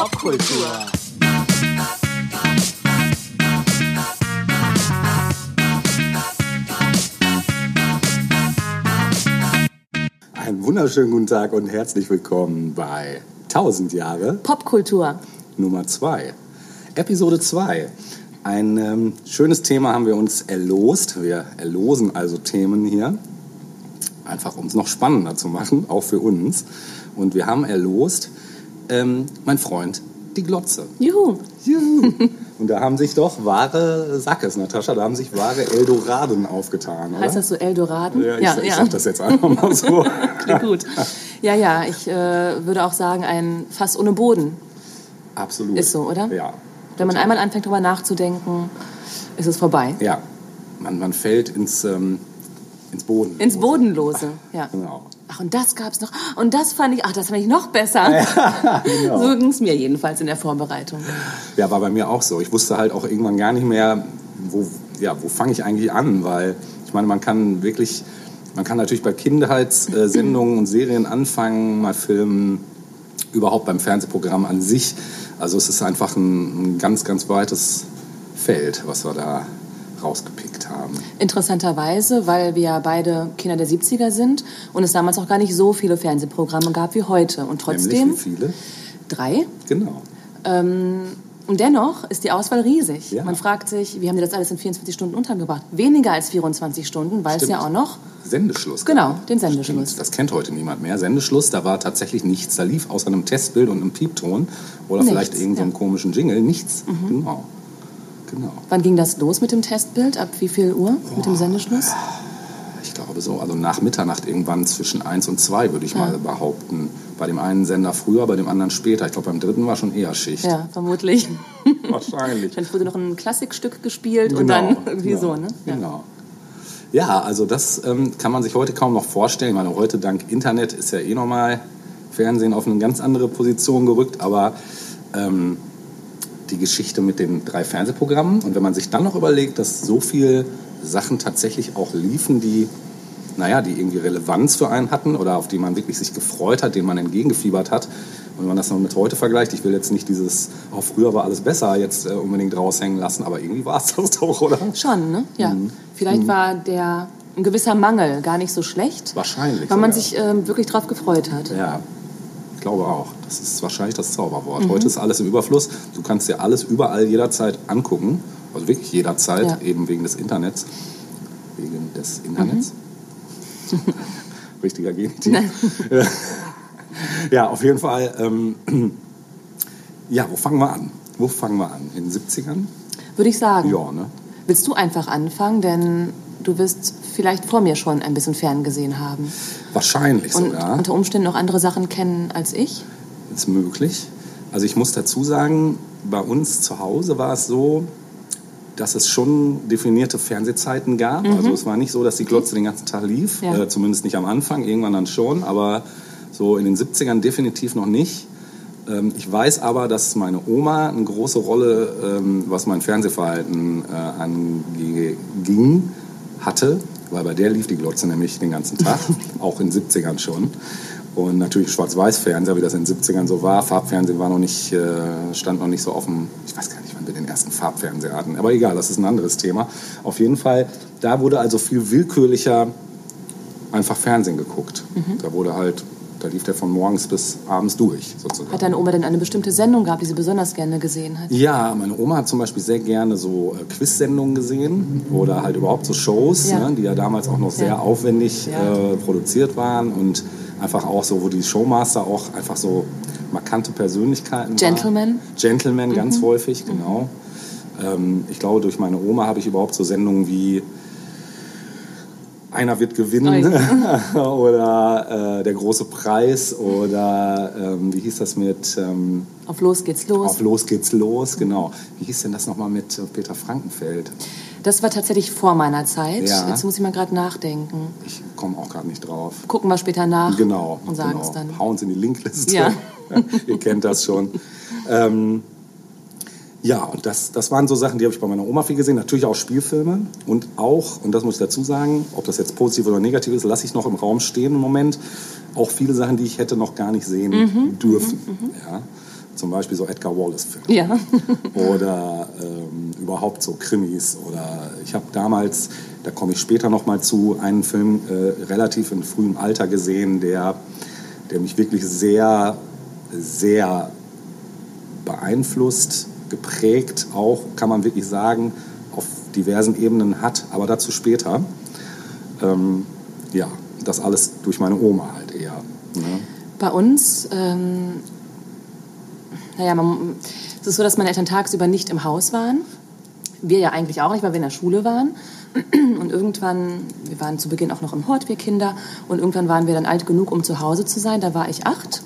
Popkultur. Einen wunderschönen guten Tag und herzlich willkommen bei 1000 Jahre Popkultur. Nummer 2. Episode 2. Ein ähm, schönes Thema haben wir uns erlost. Wir erlosen also Themen hier, einfach um es noch spannender zu machen, auch für uns. Und wir haben erlost, ähm, mein Freund, die Glotze. Juhu. Juhu. Und da haben sich doch wahre, sag es Natascha, da haben sich wahre Eldoraden aufgetan, oder? Heißt das so Eldoraden? Ja, ich, ich sag das jetzt einfach mal so. Klingt gut. Ja, ja, ich äh, würde auch sagen, ein Fass ohne Boden. Absolut. Ist so, oder? Ja. Wenn man einmal anfängt, darüber nachzudenken, ist es vorbei. Ja. Man, man fällt ins, ähm, ins Boden. Ins Bodenlose, ja. Genau. Ach, und das gab's noch. Und das fand ich, ach, das fand ich noch besser. genau. So ging es mir jedenfalls in der Vorbereitung. Ja, war bei mir auch so. Ich wusste halt auch irgendwann gar nicht mehr, wo, ja, wo fange ich eigentlich an, weil ich meine, man kann wirklich, man kann natürlich bei Kindheitssendungen und Serien anfangen, mal filmen, überhaupt beim Fernsehprogramm an sich. Also es ist einfach ein, ein ganz, ganz weites Feld, was wir da rausgepickt haben. Interessanterweise, weil wir ja beide Kinder der 70er sind und es damals auch gar nicht so viele Fernsehprogramme gab wie heute. Und trotzdem Nämlich wie viele? drei. Genau. Ähm, und dennoch ist die Auswahl riesig. Ja. Man fragt sich, wie haben die das alles in 24 Stunden untergebracht? Weniger als 24 Stunden, weil es Stimmt. ja auch noch Sendeschluss. Genau, den Sendeschluss. Stimmt, das kennt heute niemand mehr. Sendeschluss, da war tatsächlich nichts. Da lief außer einem Testbild und einem Piepton oder Nichts, vielleicht irgendeinem ja. Mhm. komischen Jingle nichts. Genau. Genau. Wann ging das los mit dem Testbild? Ab wie viel Uhr mit dem Sendeschluss? Ich glaube so, also nach Mitternacht irgendwann zwischen 1 und 2 würde ich mal behaupten. Bei dem einen Sender früher, bei dem anderen später. Ich glaube, beim dritten war schon eher Schicht. Ja, vermutlich. Wahrscheinlich. Dann wurde noch ein Klassikstück gespielt und dann irgendwie genau, so, ne? Ja. Genau. Ja, also das ähm, kann man sich heute kaum noch vorstellen. Ich meine, heute dank Internet ist ja eh nochmal Fernsehen auf eine ganz andere Position gerückt, aber ähm, die Geschichte mit den drei Fernsehprogrammen und wenn man sich dann noch überlegt, dass so viele Sachen tatsächlich auch liefen, die naja, die irgendwie Relevanz für einen hatten oder auf die man wirklich sich gefreut hat, denen man entgegengefiebert hat. Und wenn man das noch mit heute vergleicht, ich will jetzt nicht dieses, auch früher war alles besser, jetzt äh, unbedingt raushängen lassen, aber irgendwie war es das doch, oder? Schon, ne? Ja. Mhm. Vielleicht war der ein gewisser Mangel gar nicht so schlecht, Wahrscheinlich. weil man sich ähm, wirklich drauf gefreut hat. Ja, ich glaube auch. Das ist wahrscheinlich das Zauberwort. Mhm. Heute ist alles im Überfluss. Du kannst dir alles überall jederzeit angucken. Also wirklich jederzeit, Ja. eben wegen des Internets. Wegen des Internets. Richtiger Genitiv. Ja, auf jeden Fall. Ähm, ja, wo fangen wir an? Wo fangen wir an? In den 70ern? Würde ich sagen. Ja, ne? Willst du einfach anfangen, denn du wirst vielleicht vor mir schon ein bisschen ferngesehen haben Wahrscheinlich und sogar. unter Umständen noch andere Sachen kennen als ich. Ist möglich. Also ich muss dazu sagen, bei uns zu Hause war es so, dass es schon definierte Fernsehzeiten gab. Also es war nicht so, dass die Glotze den ganzen Tag lief, Ja. äh, zumindest nicht am Anfang, irgendwann dann schon, aber so in den 70ern definitiv noch nicht. Ähm, ich weiß aber, dass meine Oma eine große Rolle, ähm, was mein Fernsehverhalten äh, anging, hatte, weil bei der lief die Glotze nämlich den ganzen Tag, auch in den 70ern schon. Und natürlich Schwarz-Weiß-Fernseher, wie das in den 70ern so war. Farbfernsehen war noch nicht, äh, stand noch nicht so dem, ich weiß gar nicht, wann wir den ersten Farbfernseher hatten. Aber egal, das ist ein anderes Thema. Auf jeden Fall, da wurde also viel willkürlicher einfach Fernsehen geguckt. Da wurde halt, da lief der von morgens bis abends durch, sozusagen. Hat deine Oma denn eine bestimmte Sendung gehabt, die sie besonders gerne gesehen hat? Ja, meine Oma hat zum Beispiel sehr gerne so äh, Quiz-Sendungen gesehen oder halt überhaupt so Shows, Ja. ne, die ja damals auch noch sehr Ja. aufwendig Ja. äh, produziert waren und einfach auch so, wo die Showmaster auch einfach so markante Persönlichkeiten Gentlemen? waren. Gentlemen, ganz häufig, genau. Ähm, ich glaube, durch meine Oma habe ich überhaupt so Sendungen wie einer wird gewinnen oder äh, der große Preis oder ähm, wie hieß das mit ähm, Auf Los geht's los. auf Los geht's los, genau. Wie hieß denn das nochmal mit äh, Peter Frankenfeld? Das war tatsächlich vor meiner Zeit. Ja. Jetzt muss ich mal gerade nachdenken. Ich komme auch gerade nicht drauf. Gucken wir später nach Genau. und sagen genau. es dann. Hauen Sie in die Linkliste. Ja. Ihr kennt das schon. Ähm, ja, und das, das waren so Sachen, die habe ich bei meiner Oma viel gesehen. Natürlich auch Spielfilme und auch, und das muss ich dazu sagen, ob das jetzt positiv oder negativ ist, lasse ich noch im Raum stehen im Moment. Auch viele Sachen, die ich hätte noch gar nicht sehen Mhm, dürfen. Ja. Zum Beispiel so Edgar Wallace-Filme. Ja. oder ähm, überhaupt so Krimis. Oder ich habe damals, da komme ich später noch mal zu, einen Film äh, relativ in frühem Alter gesehen, der, der mich wirklich sehr, sehr beeinflusst, geprägt, auch kann man wirklich sagen, auf diversen Ebenen hat, aber dazu später. Ähm, ja, das alles durch meine Oma halt eher. Ne? Bei uns, ähm, naja, man, es ist so, dass meine Eltern tagsüber nicht im Haus waren. Wir ja eigentlich auch nicht, weil wir in der Schule waren. Und irgendwann, wir waren zu Beginn auch noch im Hort, wir Kinder, und irgendwann waren wir dann alt genug, um zu Hause zu sein. Da war ich acht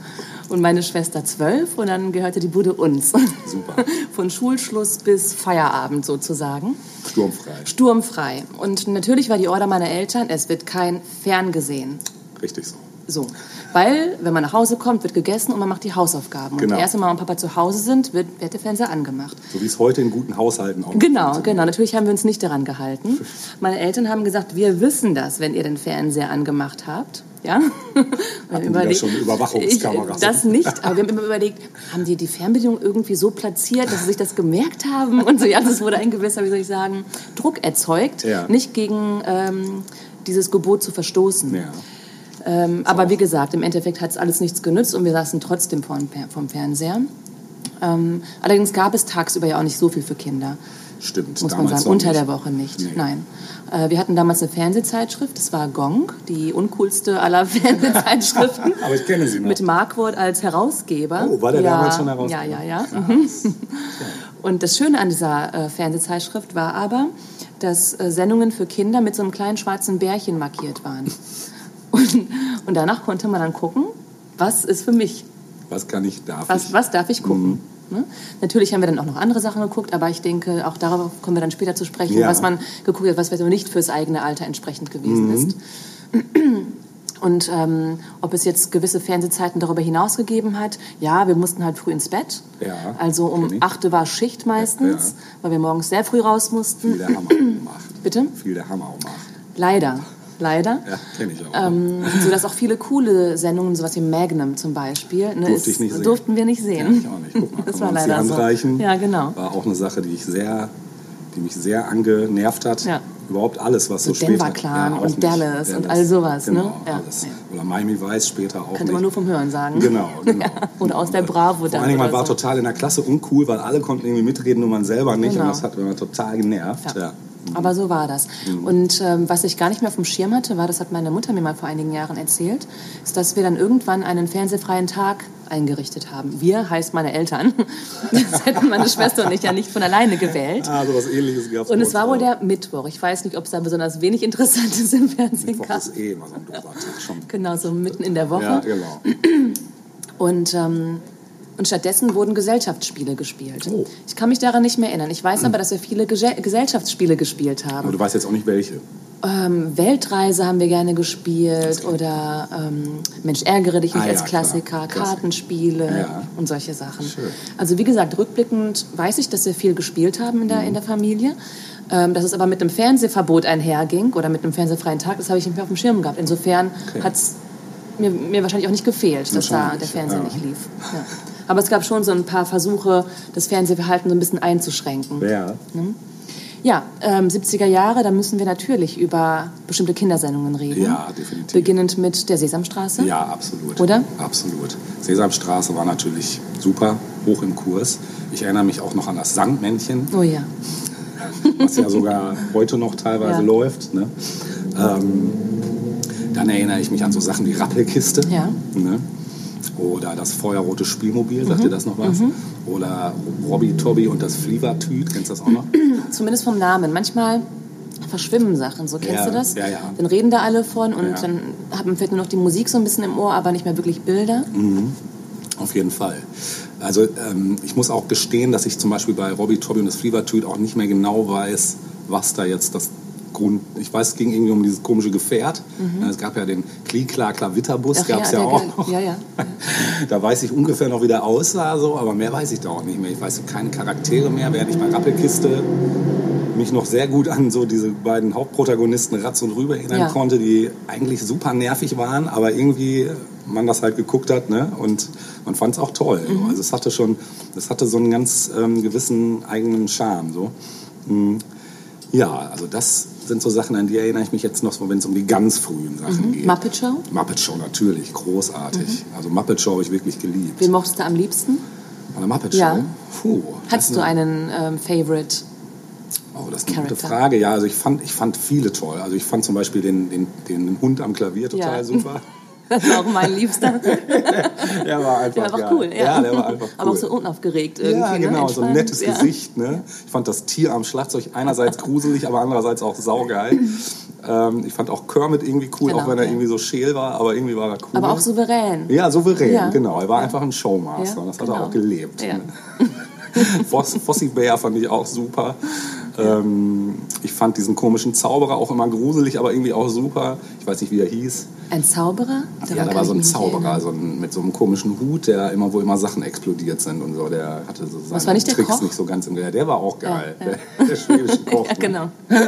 und meine Schwester zwölf und dann gehörte die Bude uns. Super. Von Schulschluss bis Feierabend sozusagen. Sturmfrei. Sturmfrei. Und natürlich war die Order meiner Eltern, es wird kein Ferngesehen. Richtig so. So. Weil, wenn man nach Hause kommt, wird gegessen und man macht die Hausaufgaben. Genau. Und erst wenn Mama und Papa zu Hause sind, wird, wird der Fernseher angemacht. So wie es heute in guten Haushalten auch Genau, genau. Natürlich haben wir uns nicht daran gehalten. Meine Eltern haben gesagt, wir wissen das, wenn ihr den Fernseher angemacht habt. Ja? Hatten die da schon Überwachungskameras? Das nicht, aber wir haben immer überlegt, haben die die Fernbedienung irgendwie so platziert, dass sie sich das gemerkt haben? Und so, ja, das wurde ein gewisser, wie soll ich sagen, Druck erzeugt, Ja. nicht gegen ähm, dieses Gebot zu verstoßen. Ja. Ähm, aber wie gesagt, im Endeffekt hat es alles nichts genützt und wir saßen trotzdem vorm, vom Fernseher. Ähm, allerdings gab es tagsüber ja auch nicht so viel für Kinder, Stimmt. muss man sagen. Unter nicht. der Woche nicht. Nee. Nein. Äh, wir hatten damals eine Fernsehzeitschrift, das war Gong, die uncoolste aller Fernsehzeitschriften. Aber ich kenne sie noch. Mit Markwort als Herausgeber. Oh, war der ja, damals schon Herausgeber? Ja, ja, ja. Mhm. Und das Schöne an dieser äh, Fernsehzeitschrift war aber, dass äh, Sendungen für Kinder mit so einem kleinen schwarzen Bärchen markiert waren. Und, und danach konnte man dann gucken, was ist für mich, Was kann ich, darf was, ich? was darf ich gucken. Mhm. Ne? Natürlich haben wir dann auch noch andere Sachen geguckt, aber ich denke, auch darauf kommen wir dann später zu sprechen, Ja. was man geguckt hat, was vielleicht nicht fürs eigene Alter entsprechend gewesen Mhm. ist. Und ähm, ob es jetzt gewisse Fernsehzeiten darüber hinaus gegeben hat, ja, wir mussten halt früh ins Bett. Ja, also um kenn ich. 8 Uhr war Schicht meistens, Ja. weil wir morgens sehr früh raus mussten. Viel der Hammer um acht. Bitte? Viel der Hammer um acht. Leider, leider. Ja, kenne ich auch. Ähm, so dass auch viele coole Sendungen, sowas wie Magnum zum Beispiel, ne, Durfte ich nicht sehen. durften wir nicht Ja, sehen. ich auch nicht. Guck mal, das war leider so. reichen. Ja, genau. War auch eine Sache, die ich sehr, die mich sehr angenervt hat. Ja. Überhaupt alles, was so So später... Denver Clan auch und nicht. Dallas und all sowas, ne? Genau, Ja. alles. Ja. Oder Miami Vice später auch Kannte nicht. man nur vom Hören sagen. Genau, genau. Ja. Oder aus der Bravo Vor dann. allen Dingen, man war so. total in der Klasse uncool, weil alle konnten irgendwie mitreden, nur man selber nicht. Genau. Und das hat mir total genervt. Ja. Aber so war das. Mhm. Und ähm, was ich gar nicht mehr auf dem Schirm hatte, war, das hat meine Mutter mir mal vor einigen Jahren erzählt, ist, dass wir dann irgendwann einen fernsehfreien Tag eingerichtet haben. Wir heißt meine Eltern. Das hätten meine Schwester und ich ja nicht von alleine gewählt. Ah, so was ähnliches gab Und es war wohl der Mittwoch. Ich weiß nicht, ob es da besonders wenig Interessantes im Fernsehen Mittwoch gab. ist eh immer so ein Tag schon. Genau, so mitten in der Woche. Ja, genau. Und, ähm, und stattdessen wurden Gesellschaftsspiele gespielt. Oh. Ich kann mich daran nicht mehr erinnern. Ich weiß aber, dass wir viele Gese Gesellschaftsspiele gespielt haben. Aber du weißt jetzt auch nicht welche. Ähm, Weltreise haben wir gerne gespielt oder ähm, Mensch, ärgere dich nicht Ah, ja, als Klassiker, klar. Kartenspiele Ja. und solche Sachen. Schön. Also wie gesagt, rückblickend weiß ich, dass wir viel gespielt haben in der, Mhm. in der Familie. Ähm, dass es aber mit einem Fernsehverbot einherging oder mit einem fernsehfreien Tag, das habe ich nicht mehr auf dem Schirm gehabt. Insofern Okay. hat es mir, mir wahrscheinlich auch nicht gefehlt, dass da der Fernseher ja. nicht lief. Ja. Aber es gab schon so ein paar Versuche, das Fernsehverhalten so ein bisschen einzuschränken. Ja. Ja, ähm, 70er Jahre, da müssen wir natürlich über bestimmte Kindersendungen reden. Ja, definitiv. Beginnend mit der Sesamstraße. Ja, absolut. Oder? Absolut. Sesamstraße war natürlich super, hoch im Kurs. Ich erinnere mich auch noch an das Sandmännchen, Oh ja. was ja sogar heute noch teilweise Ja. läuft. Ne? Ähm, dann erinnere ich mich an so Sachen wie Rappelkiste. Ja. Ne? Oder das feuerrote Spielmobil, Mhm. sagt ihr das noch was? Oder Robby Tobby und das Flievertüt, kennst du das auch noch? Zumindest vom Namen. Manchmal verschwimmen Sachen, so kennst Ja, du das? ja, ja. Dann reden da alle von und Ja. dann hat vielleicht nur noch die Musik so ein bisschen im Ohr, aber nicht mehr wirklich Bilder. Auf jeden Fall. Also ähm, ich muss auch gestehen, dass ich zum Beispiel bei Robby Tobby und das Flievertüt auch nicht mehr genau weiß, was da jetzt das Grund... Ich weiß, es ging irgendwie um dieses komische Gefährt. Ja, Es gab ja den Kli-Kla-Klavitterbus, gab es ja, der- auch noch. Ja, ja. Da weiß ich ungefähr noch, wie der aussah, so, aber mehr weiß ich da auch nicht mehr. Ich weiß keine Charaktere mehr, während ich bei Rappelkiste mich noch sehr gut an so diese beiden Hauptprotagonisten Ratz und Rüber erinnern Ja. konnte, die eigentlich super nervig waren, aber irgendwie man das halt geguckt hat ne? und man fand es auch toll. Mhm. So. Also es hatte schon, es hatte so einen ganz ähm, gewissen eigenen Charme. So. Mm. Ja, also das sind so Sachen, an die erinnere ich mich jetzt noch, so, wenn es um die ganz frühen Sachen geht. Mhm. Muppet Show? Muppet Show natürlich, großartig. Also Muppet Show habe ich wirklich geliebt. Wen mochtest du am liebsten? Bei der Muppet Show? Ja. Puh, Hattest du eine- einen ähm, Favorite? Oh, das ist eine gute Character? Frage. Ja, also ich fand, ich fand viele toll. Also ich fand zum Beispiel den, den, den Hund am Klavier total Ja. super. Das war auch mein Liebster. Der war einfach, Der war einfach cool. Ja. Ja, der war einfach cool. Aber auch so unaufgeregt irgendwie. ja, ne? genau, so ein nettes ja. Gesicht. Ne? Ich fand das Tier am Schlagzeug einerseits gruselig, aber andererseits auch saugeil. ähm, ich fand auch Kermit irgendwie cool, Genau, auch wenn er irgendwie so scheel war, aber irgendwie war er cool. Aber auch souverän. Ja, souverän, genau. Er war einfach ein Showmaster und das hat genau. er auch gelebt. Ja. Ne? Foss, Fossi Bär fand ich auch super. Ähm, ich fand diesen komischen Zauberer auch immer gruselig, aber irgendwie auch super. Ich weiß nicht, wie er hieß. Ein Zauberer? ja, da war so ein Zauberer so ein, mit so einem komischen Hut, der immer, wo immer Sachen explodiert sind und so. Der hatte so seine war nicht der Tricks Koch? nicht so ganz im Griff. Der war auch geil. Ja, ja. Der, der schwedische Koch. Ja, ne? genau.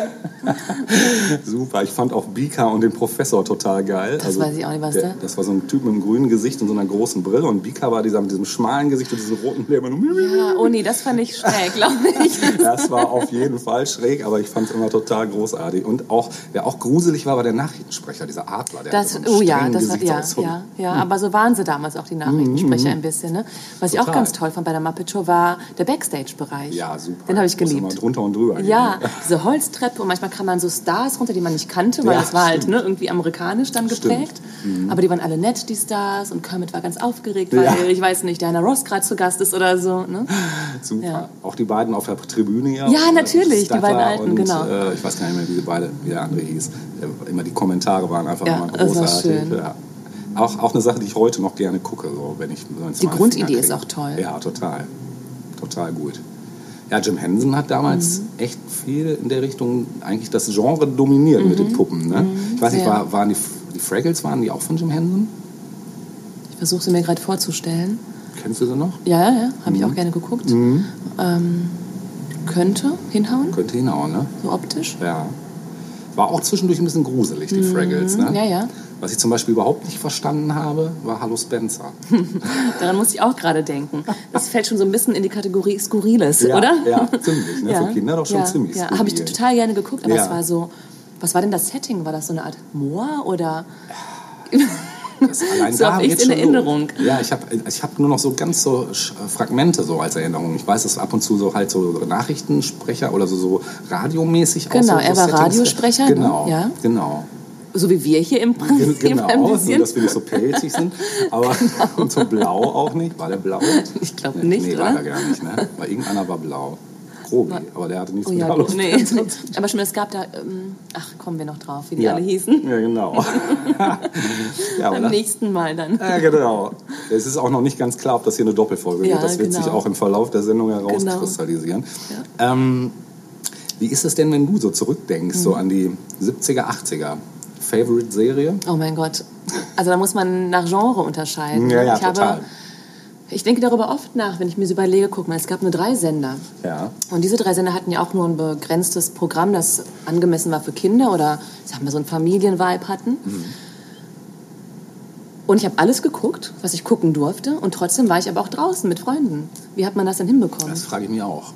Super. Ich fand auch Bika und den Professor total geil. Also Das weiß ich auch nicht, was der, der- Das war so ein Typ mit einem grünen Gesicht und so einer großen Brille. Und Bika war dieser mit diesem schmalen Gesicht und diesem roten, nur Ja, oh nee, das fand ich schräg, glaube ich. Das war auf jeden Fall schräg, aber ich fand es immer total großartig. Und auch, wer auch gruselig war, war der Nachrichtensprecher, dieser Adler. Der Das, so oh ja, das war, ja, ja, ja, aber so waren sie damals auch die Nachrichtensprecher ein bisschen. Ne? Was ich auch Mhm. Total. ganz toll fand bei der Muppet Show war der Backstage-Bereich. Ja, super. Den habe ich geliebt. drunter und drüber. Ja, gehen. diese Holztreppe und manchmal kam man so Stars runter, die man nicht kannte, weil Ja, das war halt stimmt. ne, irgendwie amerikanisch dann Stimmt. Mhm. geprägt. Aber die waren alle nett, die Stars und Kermit war ganz aufgeregt, weil Ja. ich weiß nicht, Diana Ross gerade zu Gast ist oder so. Ne? Super. Ja. Auch die beiden auf der Tribüne hier. Ja, äh, natürlich, die Statter beiden Alten, und, genau. Äh, ich weiß gar nicht mehr, wie die beide, wie der andere hieß. Äh, Immer die Kommentare waren einfach Ja, immer großartig. Ja. Auch, auch eine Sache, die ich heute noch gerne gucke, so, wenn ich Die Grundidee ist auch toll. Ja, total. Total gut. Ja, Jim Henson hat damals Mhm. echt viel in der Richtung eigentlich das Genre dominiert mit den Puppen. Ne? Ich weiß nicht, Mhm. war, waren die, die Fraggles, waren die auch von Jim Henson? Ich versuche sie mir gerade vorzustellen. Kennst du sie noch? Ja, ja, ja, habe ich Mhm. auch gerne geguckt. Ähm, könnte hinhauen, Könnte hinhauen, ne? so optisch. Ja. War auch zwischendurch ein bisschen gruselig, die Fraggles. Ne? Mhm. Ja, ja. Was ich zum Beispiel überhaupt nicht verstanden habe, war Hallo Spencer. Daran muss ich auch gerade denken. Das fällt schon so ein bisschen in die Kategorie Skurriles, Ja, oder? ja, ziemlich, ne? Für Kinder doch schon ja, ziemlich Ja, habe ich total gerne geguckt, aber Ja. es war so. Was war denn das Setting? War das so eine Art Moor oder? Das allein So da hab ich's geht's in Erinnerung. Los. Ja, ich habe ich hab nur noch so ganz so Sch- Fragmente so als Erinnerung. Ich weiß, dass ab und zu so halt so Nachrichtensprecher oder so, so radiomäßig Genau, so, so er war Settings- Radiosprecher, ne? Genau, Ja. genau. So wie wir hier im Prinzip Genau, ein nur bisschen. dass wir nicht so pelzig sind. Aber und so blau auch nicht. War der blau? Ich glaube Nee, nicht, nee, war oder? er gar nicht. Ne? Weil irgendeiner war blau. Grobi, aber der hatte nichts Oh mit ja, Hallo nee. Aber schon, es gab da, ähm, ach, kommen wir noch drauf, wie die Ja. alle hießen. Ja, genau. ja, das, nächsten Mal dann. ja, genau. Es ist auch noch nicht ganz klar, ob das hier eine Doppelfolge Ja, wird. Das wird sich genau. auch im Verlauf der Sendung herauskristallisieren. Ähm, wie ist es denn, wenn du so zurückdenkst, Mhm. so an die 70er, 80er? Favorite-Serie? Oh mein Gott. Also da muss man nach Genre unterscheiden. Ja, ja, ich habe, total. Ich denke darüber oft nach, wenn ich mir so überlege, guck mal, es gab nur drei Sender. Ja. Und diese drei Sender hatten ja auch nur ein begrenztes Programm, das angemessen war für Kinder oder sagen wir so einen Familienvibe hatten. Mhm. Und ich habe alles geguckt, was ich gucken durfte. Und trotzdem war ich aber auch draußen mit Freunden. Wie hat man das denn hinbekommen? Das frage ich mich auch.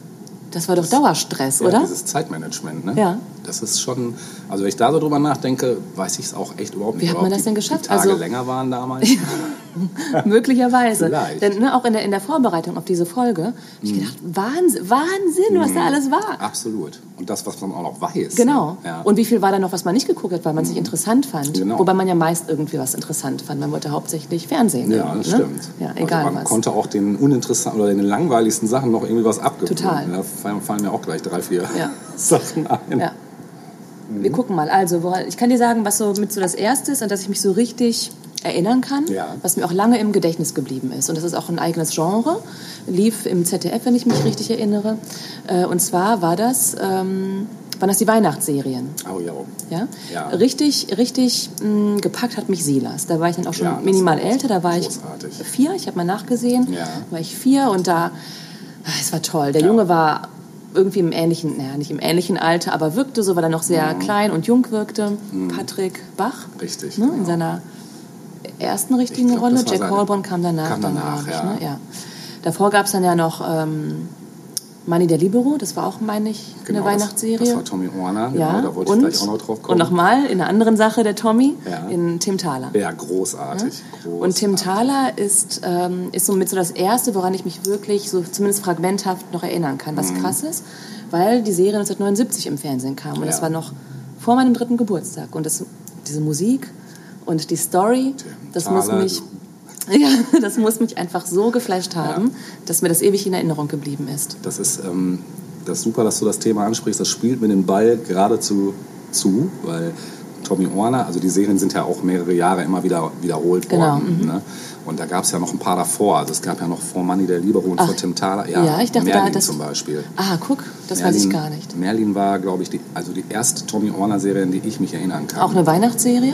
Das war doch Dauerstress, Ja, oder? dieses Zeitmanagement, ne? Ja. Das ist schon, also wenn ich da so drüber nachdenke, weiß ich es auch echt überhaupt nicht. Wie hat man das denn geschafft? Die Tage Also- länger waren damals. Möglicherweise. Vielleicht. Denn ne, auch in der, in der Vorbereitung auf diese Folge habe ich gedacht, Wahnsinn, Wahnsinn, was da alles war. Absolut. Und das, was man auch noch weiß. Genau. Ne? Ja. Und wie viel war da noch, was man nicht geguckt hat, weil man es nicht interessant fand? Genau. Wobei man ja meist irgendwie was interessant fand. Man wollte hauptsächlich Fernsehen. ja, das ne? stimmt. Ja, egal also man was. konnte auch den uninteressanten oder den langweiligsten Sachen noch irgendwie was abgewöhnen. Total. Fallen, fallen mir auch gleich drei, vier Ja. Sachen ein. Ja. Wir gucken mal. Also, ich kann dir sagen, was so mit so das Erste ist, an das ich mich so richtig erinnern kann, Ja. was mir auch lange im Gedächtnis geblieben ist. Und das ist auch ein eigenes Genre, lief im ZDF, wenn ich mich richtig erinnere. Äh, Und zwar war das, ähm, waren das die Weihnachtsserien. Oh ja. Ja? Ja. Richtig, richtig mh, gepackt hat mich Silas. Da war ich dann auch schon Ja, minimal älter. Da war ich großartig. vier. Ich habe mal nachgesehen. Ja. Da war ich vier und da, es war toll. Der Junge war irgendwie im ähnlichen, naja, nicht im ähnlichen Alter, aber wirkte so, weil er noch sehr klein und jung wirkte. Patrick Bach. Mhm. Richtig, Ne, In genau. seiner ersten richtigen Ich glaub, Rolle. Jack Holborn kam danach. kam dann, danach, ich, ja. Ne? ja. Davor gab es dann ja noch ähm, Manny der Libero, das war auch, meine ich, Genau, eine Weihnachtsserie. Das, das war Tommy Warner, ja, genau, da wollte und, ich gleich auch noch drauf und kommen. nochmal in einer anderen Sache der Tommy, Ja. in Tim Thaler. Ja, großartig. großartig. Und Tim Thaler ist, ähm, ist somit so das Erste, woran ich mich wirklich so zumindest fragmenthaft noch erinnern kann, Mhm. was krass ist, weil die Serie 1979 im Fernsehen kam und das Ja. war noch vor meinem dritten Geburtstag und das, diese Musik und die Story, das muss Thaler, mich ja, das muss mich einfach so geflasht haben, dass mir das ewig in Erinnerung geblieben ist. Das ist, ähm, das ist super, dass du das Thema ansprichst. Das spielt mir den Ball geradezu zu, weil Tommy Warner, also die Serien sind ja auch mehrere Jahre immer wieder wiederholt Genau, worden. Ne? Und da gab es ja noch ein paar davor. Also es gab ja noch vor Money der Libero und Ach, vor Tim Thaler. ja, ich dachte, da- Merlin das- zum Beispiel. Ah, guck, das weiß ich Merlin- gar nicht. Merlin war, glaube ich, die, also die erste Tommy Warner-Serie, an die ich mich erinnern kann. Auch eine Weihnachtsserie?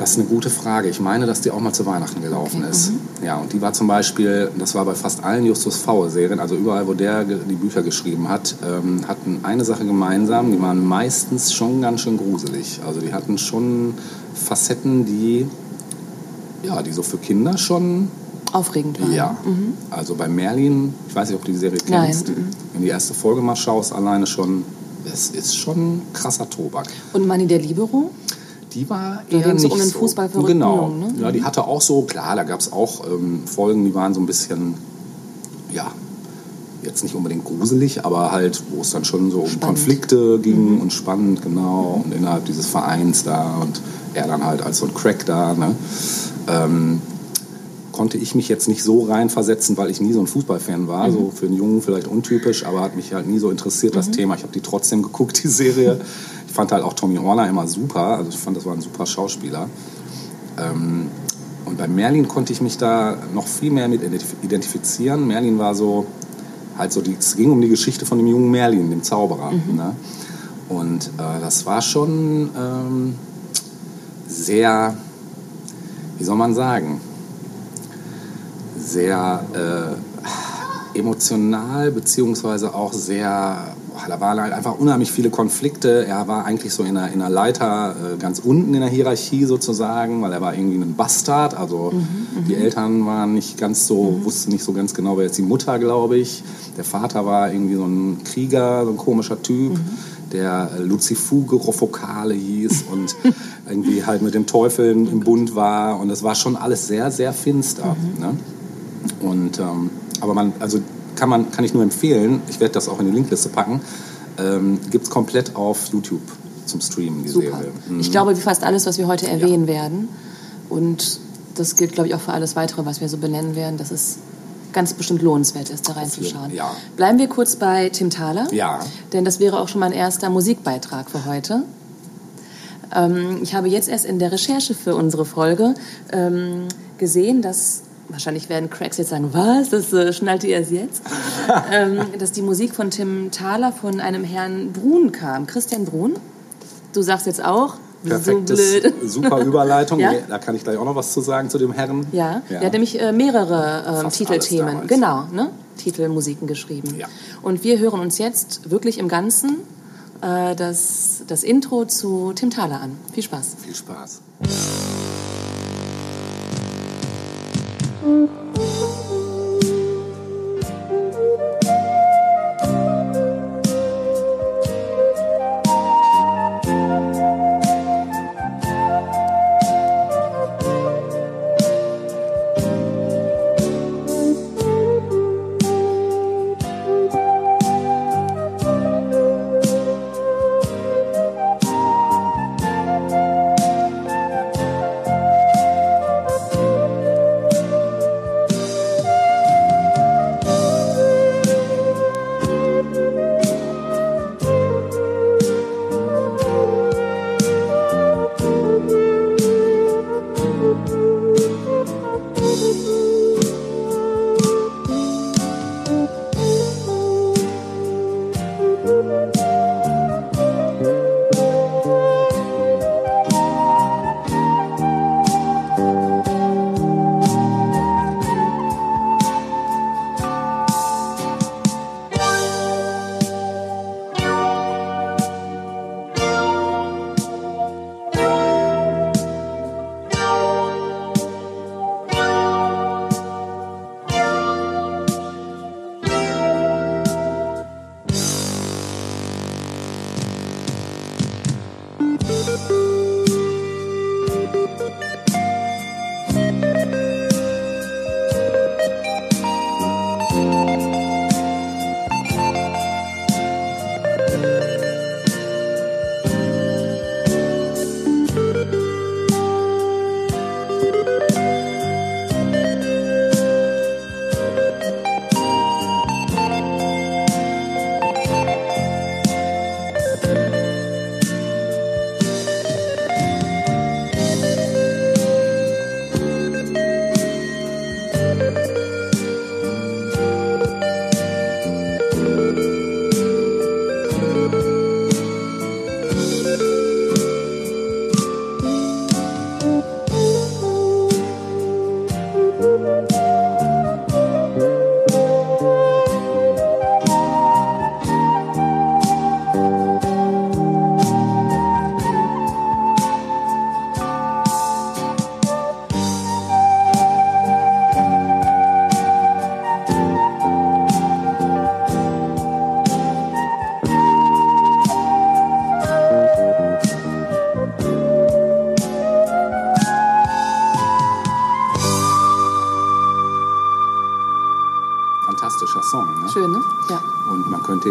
Das ist eine gute Frage. Ich meine, dass die auch mal zu Weihnachten gelaufen Okay, ist. Ja, und die war zum Beispiel, das war bei fast allen Justus Faul-Serien, also überall, wo der die Bücher geschrieben hat, ähm, hatten eine Sache gemeinsam, die waren meistens schon ganz schön gruselig. Also die hatten schon Facetten, die, ja, die so für Kinder schon Aufregend waren. ja, also bei Merlin, ich weiß nicht, ob du die Serie Nein, kennst, mhm. wenn du die erste Folge mal schaust, alleine schon, es ist schon krasser Tobak. Und Manny der Libero? Die war Da eher nicht um den so. fußballverrückten Genau. Ne? Ja, die hatte auch so, klar, da gab es auch ähm, Folgen, die waren so ein bisschen, ja, jetzt nicht unbedingt gruselig, aber halt, wo es dann schon so um Spannend. Konflikte ging und spannend, genau, und innerhalb dieses Vereins da und er dann halt als so ein Crack da, ne? Ähm, konnte ich mich jetzt nicht so reinversetzen, weil ich nie so ein Fußballfan war. Mhm. So für einen Jungen vielleicht untypisch, aber hat mich halt nie so interessiert, Mhm. das Thema. Ich habe die trotzdem geguckt, die Serie. Ich fand halt auch Tommy Warner immer super. Also ich fand, das war ein super Schauspieler. Ähm, und bei Merlin konnte ich mich da noch viel mehr mit identif- identifizieren. Merlin war so, halt so, die, es ging um die Geschichte von dem jungen Merlin, dem Zauberer. Ne? Und äh, das war schon ähm, sehr, wie soll man sagen, sehr äh, emotional, beziehungsweise auch sehr, da waren halt einfach unheimlich viele Konflikte. Er war eigentlich so in einer, in einer Leiter äh, ganz unten in der Hierarchie sozusagen, weil er war irgendwie ein Bastard. Also die Eltern waren nicht ganz so, wussten nicht so ganz genau, wer jetzt die Mutter, glaube ich. Der Vater war irgendwie so ein Krieger, so ein komischer Typ. Der äh, Lucifugorofokale hieß und irgendwie halt mit dem Teufel im Bund war. Und das war schon alles sehr, sehr finster. Ne? Und, ähm, aber man, also kann, man, kann ich nur empfehlen, ich werde das auch in die Linkliste packen, ähm, gibt es komplett auf YouTube zum Streamen, die Super. Serie. Mhm. Ich glaube, wie fast alles, was wir heute erwähnen werden. Und das gilt, glaube ich, auch für alles weitere, was wir so benennen werden, dass es ganz bestimmt lohnenswert ist, da reinzuschauen. ja. Bleiben wir kurz bei Tim Thaler. Ja. Denn das wäre auch schon mein erster Musikbeitrag für heute. Ähm, ich habe jetzt erst in der Recherche für unsere Folge ähm, gesehen, dass wahrscheinlich werden Cracks jetzt sagen, was, das äh, schnallt ihr erst jetzt, ähm, dass die Musik von Tim Thaler von einem Herrn Brun kam, Christian Brun. Du sagst jetzt auch, Perfektes, so blöd. super Überleitung. Ja? Da kann ich gleich auch noch was zu sagen zu dem Herren. Ja, der hat nämlich äh, mehrere Fast Titelthemen, genau, ne? Titelmusiken geschrieben. Ja. Und wir hören uns jetzt wirklich im Ganzen äh, das, das Intro zu Tim Thaler an. Viel Spaß. Viel Spaß. Könnte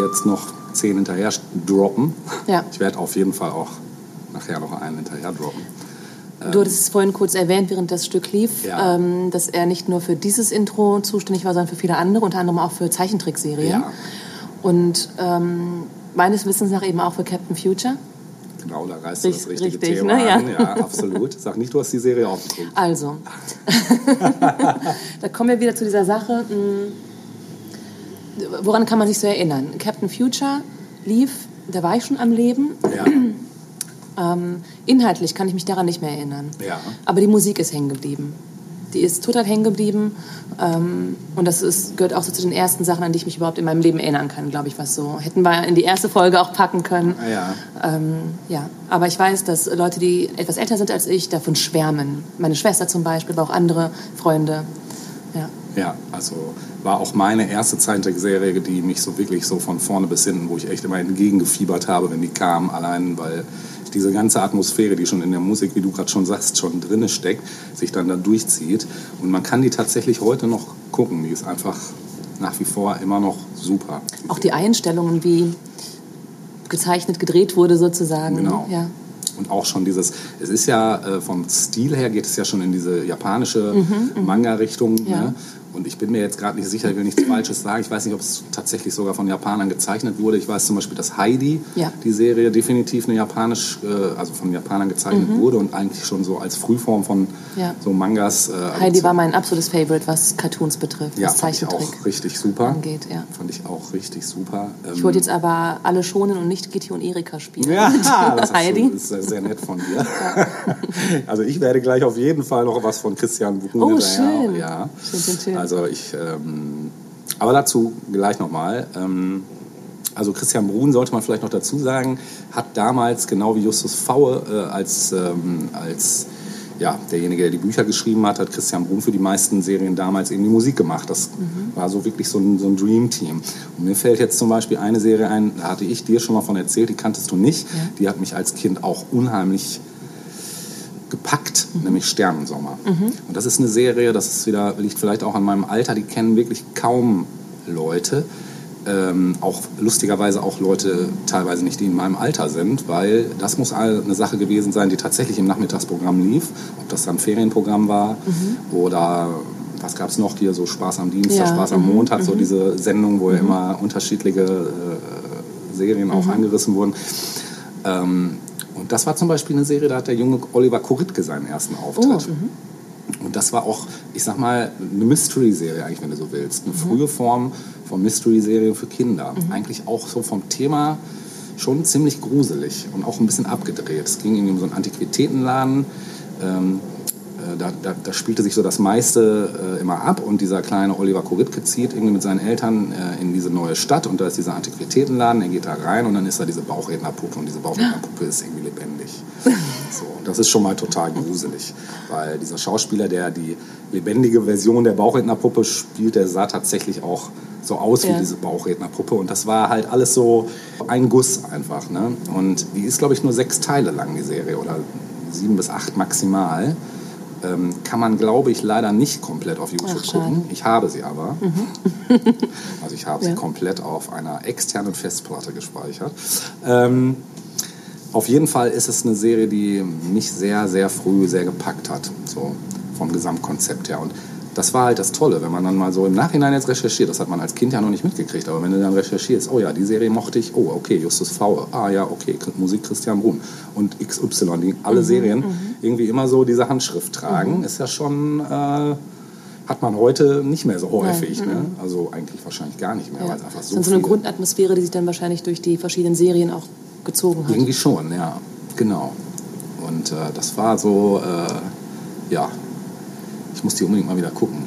jetzt noch zehn hinterher droppen. Ja. Ich werde auf jeden Fall auch nachher noch einen hinterher droppen. Du hattest es vorhin kurz erwähnt, während das Stück lief, Ja. ähm, dass er nicht nur für dieses Intro zuständig war, sondern für viele andere, unter anderem auch für Zeichentrickserien. Ja. Und ähm, meines Wissens nach eben auch für Captain Future. Genau, da reißt du das Richtig- richtige richtig, Thema ne? Ja. an. Ja, absolut. Sag nicht, du hast die Serie auch geguckt. Also, da kommen wir wieder zu dieser Sache. mh, Woran kann man sich so erinnern? Captain Future lief, da war ich schon am Leben. Ja, Ähm, inhaltlich kann ich mich daran nicht mehr erinnern. Ja. Aber die Musik ist hängen geblieben. Die ist total hängen geblieben. Ähm, und das ist, gehört auch so zu den ersten Sachen, an die ich mich überhaupt in meinem Leben erinnern kann, glaube ich, was so. Hätten wir in die erste Folge auch packen können. ja. Ähm, ja, aber ich weiß, dass Leute, die etwas älter sind als ich, davon schwärmen. Meine Schwester zum Beispiel, aber auch andere Freunde. Ja. Ja, also war auch meine erste Zeichentrickserie, die mich so wirklich so von vorne bis hinten, wo ich echt immer entgegengefiebert habe, wenn die kam, allein weil diese ganze Atmosphäre, die schon in der Musik, wie du gerade schon sagst, schon drinne steckt, sich dann da durchzieht. Und man kann die tatsächlich heute noch gucken. Die ist einfach nach wie vor immer noch super. Auch die Einstellungen, wie gezeichnet, gedreht wurde sozusagen. Genau. Ja. Und auch schon dieses, es ist ja äh, vom Stil her geht es ja schon in diese japanische Manga-Richtung. Mhm, Ja. Ne? Und ich bin mir jetzt gerade nicht sicher, ich will nichts Falsches sagen. Ich weiß nicht, ob es tatsächlich sogar von Japanern gezeichnet wurde. Ich weiß zum Beispiel, dass Heidi, Ja. die Serie, definitiv eine japanisch, äh, also von Japanern gezeichnet wurde und eigentlich schon so als Frühform von Mhm. Ja. so Mangas. Äh, also Heidi zu- war mein absolutes Favorite, was Cartoons betrifft, ja, was fand ich Zeichentrick auch richtig super. angeht. Ja. Fand ich auch richtig super. Ähm, Ich wollte jetzt aber alle schonen und nicht Gitti und Erika spielen. Ja, das Heidi. ist, das ist sehr nett von dir. Also ich werde gleich auf jeden Fall noch was von Christian Brun Oh, schön. Ja. Schön, schön, schön. Also ich, ähm, aber dazu gleich nochmal. Ähm, also Christian Brun sollte man vielleicht noch dazu sagen, hat damals genau wie Justus Faue äh, als, ähm, als ja, derjenige, der die Bücher geschrieben hat, hat Christian Brun für die meisten Serien damals eben die Musik gemacht. Das war so wirklich so ein, so ein Dream-Team. Und mir fällt jetzt zum Beispiel eine Serie ein, da hatte ich dir schon mal von erzählt, die kanntest du nicht. Ja. Die hat mich als Kind auch unheimlich gepackt, nämlich Sternensommer. Und das ist eine Serie, das ist wieder, liegt vielleicht auch an meinem Alter, die kennen wirklich kaum Leute. Ähm, auch lustigerweise auch Leute teilweise nicht, die in meinem Alter sind, weil das muss eine Sache gewesen sein, die tatsächlich im Nachmittagsprogramm lief. Ob das dann Ferienprogramm war oder was gab es noch hier, so Spaß am Dienstag, Ja, Spaß am mhm, Montag, so diese Sendung, wo ja immer unterschiedliche äh, Serien auch angerissen wurden. Ähm, und das war zum Beispiel eine Serie, da hat der junge Oliver Koritke seinen ersten Auftritt. Und das war auch, ich sag mal, eine Mystery-Serie eigentlich, wenn du so willst. Eine frühe Form von Mystery-Serien für Kinder. Eigentlich auch so vom Thema schon ziemlich gruselig und auch ein bisschen abgedreht. Es ging irgendwie um so einen Antiquitätenladen. Ähm, äh, da, da, da spielte sich so das meiste äh, immer ab und dieser kleine Oliver Koritke zieht irgendwie mit seinen Eltern äh, in diese neue Stadt und da ist dieser Antiquitätenladen, er geht da rein und dann ist da diese Bauchrednerpuppe und diese Bauchrednerpuppe ist irgendwie lebendig. So, und das ist schon mal total gruselig, weil dieser Schauspieler, der die lebendige Version der Bauchrednerpuppe spielt, der sah tatsächlich auch so aus wie Ja. diese Bauchrednerpuppe und das war halt alles so ein Guss einfach. Ne? Und die ist, glaube ich, nur sechs Teile lang, die Serie, oder sieben bis acht maximal. Ähm, kann man, glaube ich, leider nicht komplett auf YouTube Ach, gucken. Ich habe sie aber. also ich habe Ja. sie komplett auf einer externen Festplatte gespeichert. Ähm, auf jeden Fall ist es eine Serie, die mich sehr, sehr früh sehr gepackt hat, so vom Gesamtkonzept her. Und das war halt das Tolle, wenn man dann mal so im Nachhinein jetzt recherchiert, das hat man als Kind ja noch nicht mitgekriegt, aber wenn du dann recherchierst, oh ja, die Serie mochte ich, oh okay, Justus Faue, ah ja, okay, Musik Christian Brun und XY, die alle Serien irgendwie immer so diese Handschrift tragen, ist ja schon, äh, hat man heute nicht mehr so häufig. Ne? Also eigentlich wahrscheinlich gar nicht mehr, weil es einfach Das so ist dann so eine Grundatmosphäre, die sich dann wahrscheinlich durch die verschiedenen Serien auch gezogen hat. Irgendwie schon, ja, genau. Und äh, das war so, äh, ja, ich muss die unbedingt mal wieder gucken.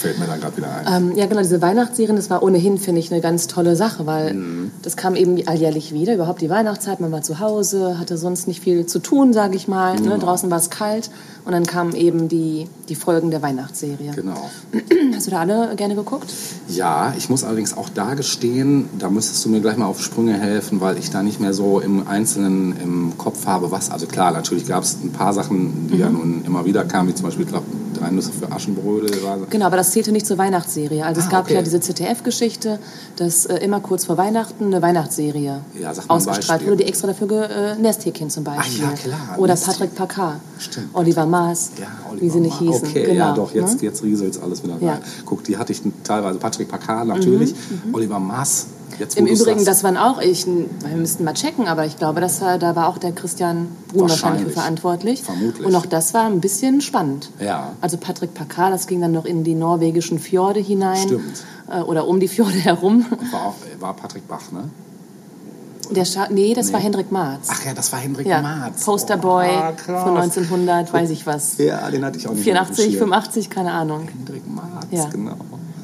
Fällt mir da gerade wieder ein. Ähm, ja, genau, diese Weihnachtsserien, das war ohnehin, finde ich, eine ganz tolle Sache, weil Mhm. das kam eben alljährlich wieder, überhaupt die Weihnachtszeit, man war zu Hause, hatte sonst nicht viel zu tun, sage ich mal. Ne? Draußen war es kalt und dann kamen eben die, die Folgen der Weihnachtsserie. Genau. Hast du da alle gerne geguckt? Ja, ich muss allerdings auch da gestehen, da müsstest du mir gleich mal auf Sprünge helfen, weil ich da nicht mehr so im Einzelnen im Kopf habe, was. Also klar, natürlich gab es ein paar Sachen, die ja nun immer wieder kamen, wie zum Beispiel, ich glaube, Drei Nüsse für Aschenbrödel war. Genau, aber das zählte nicht zur Weihnachtsserie. Also es Ah, gab okay. ja diese ZDF-Geschichte, dass äh, immer kurz vor Weihnachten eine Weihnachtsserie Ja, ausgestrahlt wurde, die extra dafür ge äh, Nesthäkchen zum Beispiel. ja, klar, Oder Nesthäkchen. Patrick Packard, Stimmt. Oliver Maas, Ja, Oliver wie sie nicht hießen. Okay, genau, ja doch, jetzt, ne? jetzt rieselt alles wieder Ja. rein. Guck, die hatte ich teilweise. Patrick Packard natürlich, Oliver Maas. Jetzt, Im Übrigen, das waren auch, ich, wir müssten mal checken, aber ich glaube, das war, da war auch der Christian Brun wahrscheinlich für verantwortlich. Vermutlich. Und auch das war ein bisschen spannend. Ja. Also Patrick Packard, das ging dann noch in die norwegischen Fjorde hinein. Stimmt. Äh, oder um die Fjorde herum. War, auch, war Patrick Bach, ne? Der Scha nee, das Nee. war Hendrik Marz. Ach ja, das war Hendrik ja, Marz. Posterboy Oh, krass. von 1900, weiß ich was. Ja, den hatte ich auch nicht mehr auf dem 84, Schirm. 85, keine Ahnung. Hendrik Marz, Ja. genau.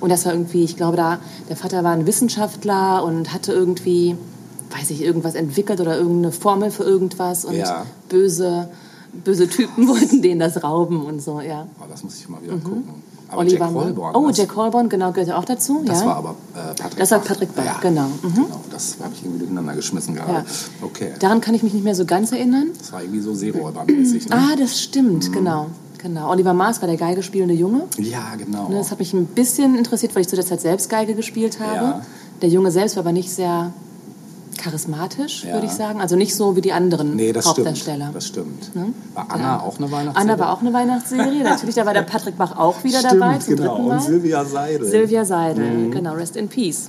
Und das war irgendwie, ich glaube, da der Vater war ein Wissenschaftler und hatte irgendwie, weiß ich, irgendwas entwickelt oder irgendeine Formel für irgendwas und Ja. böse, böse Typen wollten denen das rauben und so, ja. Oh, das muss ich mal wieder gucken. Aber Mhm. Oliver Jack. Holborn, Oh, Jack Holborn, genau, gehört ja auch dazu. das ja. war aber äh, Patrick Das war. Patrick Bach, ja. genau. Mhm. genau. Das habe ich irgendwie durcheinander geschmissen gerade. Ja. Okay. Daran kann ich mich nicht mehr so ganz erinnern. Das war irgendwie so Seeräubermäßig, ne? Ah, das stimmt, genau. Genau. Oliver Maas war der Geige spielende Junge. Ja, genau. Ne, Das hat mich ein bisschen interessiert, weil ich zu der Zeit selbst Geige gespielt habe. Ja. Der Junge selbst war aber nicht sehr charismatisch, Ja. würde ich sagen. Also nicht so wie die anderen nee, das stimmt. Hauptdarsteller. Das stimmt. Ne? War Anna auch eine Weihnachtsserie? Anna war auch eine Weihnachtsserie. Natürlich, da war der Patrick Bach auch wieder Stimmt, dabei zum genau. dritten Mal. Und Silvia Seidel. Silvia Seidel, genau, Rest in Peace.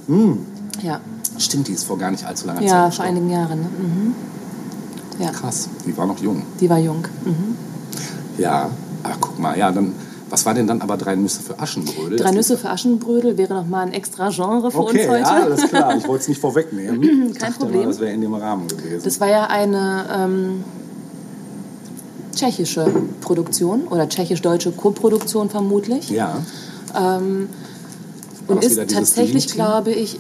Ja, Stimmt, die ist vor gar nicht allzu langer ja Zeit vor gestorben. einigen Jahren. Ne? Mhm. Ja, Krass, die war noch jung. die war jung. Mhm. Ja, aber guck mal, ja, dann, was war denn dann aber drei Nüsse für Aschenbrödel? Drei Nüsse für Aschenbrödel wäre nochmal ein extra Genre für Okay, uns heute. ja, alles klar. Ich wollte es nicht vorwegnehmen. Ich Kein dachte Problem. Mal, das wäre in dem Rahmen gewesen. Das war ja eine ähm, tschechische Produktion oder tschechisch-deutsche Koproduktion vermutlich. ja, Ähm, und ist tatsächlich, glaube ich,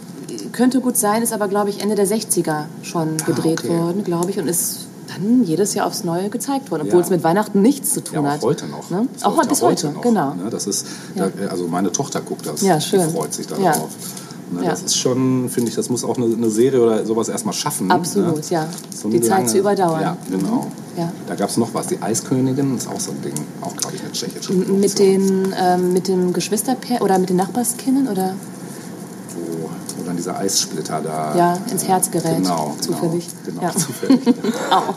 könnte gut sein, ist aber, glaube ich, Ende der 60er schon gedreht Ah, okay. worden, glaube ich, und ist dann jedes Jahr aufs Neue gezeigt worden, obwohl Ja. es mit Weihnachten nichts zu ja, tun auch hat. heute noch. Ne? Auch läuft bis ja heute, noch, genau. Ne? Das ist, Ja. da, also meine Tochter guckt das. Ja, schön. Die freut sich darauf. Ja. Ne, Ja. Das ist schon, finde ich, das muss auch eine, eine Serie oder sowas erstmal schaffen. Absolut, ne? ja. So Die Zeit zu überdauern. Ja, genau. Ja. Da gab es noch was. Die Eiskönigin ist auch so ein Ding. Auch, glaube ich, eine tschechische Produktion. Mit, den, ähm, mit dem Geschwisterpaar oder mit den Nachbarskindern oder? Dann dieser Eissplitter da Ja, ins Herz gerät, Genau, zufällig. Genau, Ja. genau zufällig. Auch.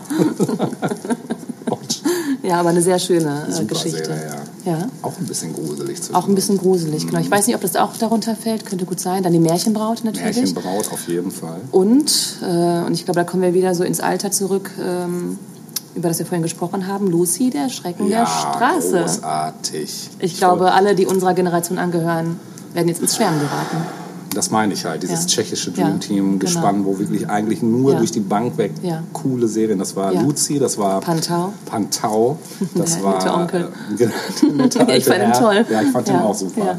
Ja, aber eine sehr schöne äh, Geschichte. Serie, ja. ja. Auch ein bisschen gruselig zu Auch ein bisschen gruselig, genau. Ich weiß nicht, ob das auch darunter fällt, könnte gut sein. Dann die Märchenbraut natürlich. Märchenbraut auf jeden Fall. Und, äh, und ich glaube, da kommen wir wieder so ins Alter zurück, ähm, über das wir vorhin gesprochen haben, Lucy, der Schrecken der Straße. großartig. Ich glaube, alle, die unserer Generation angehören, werden jetzt ins Schwärmen geraten. Das meine ich halt, dieses Ja. tschechische Dream Team gespann, wo wirklich eigentlich nur durch die Bank weg Ja. coole Serien. Das war. Luzi, das war Pantau. Pantau, das Der war nette Onkel. äh, genau, nette Ich fand ihn toll. Ja, ich fand ihn auch super.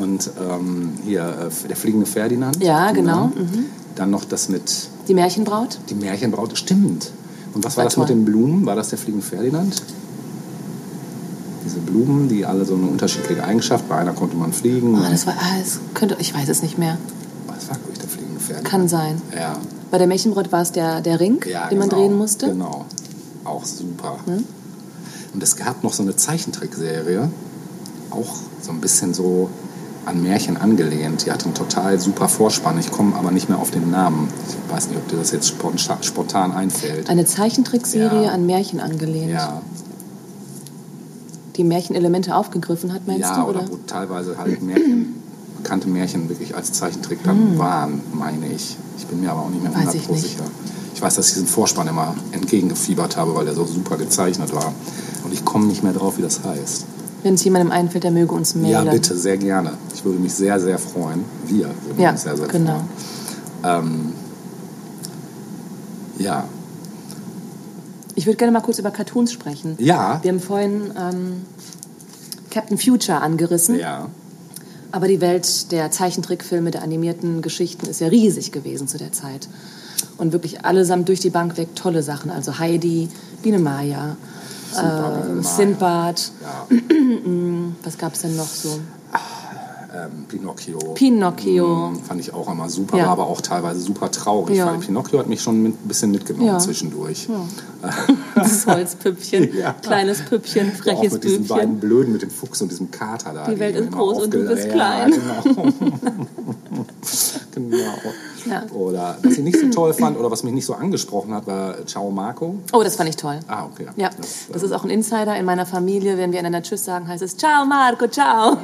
Und ähm, hier äh, der fliegende Ferdinand. Ja, genau. Ne? Dann noch das mit Die Märchenbraut? die Märchenbraut. Stimmt. Und was war, War das mit toll. den Blumen? War das der fliegende Ferdinand? Diese Blumen, die alle so eine unterschiedliche Eigenschaft. Bei einer konnte man fliegen. Ah, das war, ah, das könnte, ich weiß es nicht mehr. das war, glaube ich, der fliegende Ferdinand. Kann sein. Ja. Bei der Märchenbraut war es der, der Ring, ja den man genau, drehen musste. Genau. Auch super. Und es gab noch so eine Zeichentrickserie, auch so ein bisschen so an Märchen angelehnt. Die hatte einen total super Vorspann. Ich komme aber nicht mehr auf den Namen. Ich weiß nicht, ob dir das jetzt spontan, spontan einfällt. Eine Zeichentrickserie Ja. an Märchen angelehnt, Ja, die Märchenelemente aufgegriffen hat, meinst ja du? oder, Oder? wo teilweise halt Märchen, bekannte Märchen wirklich als Zeichentrick dann waren, meine ich. Ich bin mir aber auch nicht mehr Hm. Weiß 100 ich Pro nicht. sicher. Ich weiß, dass ich diesen Vorspann immer entgegengefiebert habe, weil der so super gezeichnet war. Und ich komme nicht mehr drauf, wie das heißt. Wenn es jemandem einfällt, der möge uns Ja, mailen. bitte, sehr gerne. Ich würde mich sehr, sehr freuen. Wir würden Ja, uns sehr, sehr genau. freuen. Ähm, ja. Ich würde gerne mal kurz über Cartoons sprechen. Ja. Wir haben vorhin ähm, Captain Future angerissen. Ja. Aber die Welt der Zeichentrickfilme, der animierten Geschichten ist ja riesig gewesen zu der Zeit. Und wirklich allesamt durch die Bank weg tolle Sachen. Also Heidi, Biene Maya, Biene äh. Sinbad. ja. Was gab es denn noch so? Ähm, Pinocchio. Pinocchio. Mm, fand ich auch immer super, Ja. war aber auch teilweise super traurig, Ja. weil Pinocchio hat mich schon mit, ein bisschen mitgenommen Ja. zwischendurch. Das Holzpüppchen. Kleines Püppchen, auch freches mit diesen beiden Blöden, mit dem Fuchs und diesem Kater da. Die Welt ist groß und du bist klein. Genau. genau. Ja. Oder was ich nicht so toll fand oder was mich nicht so angesprochen hat, war Ciao Marco. Oh, das fand ich toll. Ah, okay. Ja, das ist auch ein Insider in meiner Familie. Wenn wir einander Tschüss sagen, heißt es Ciao Marco, ciao.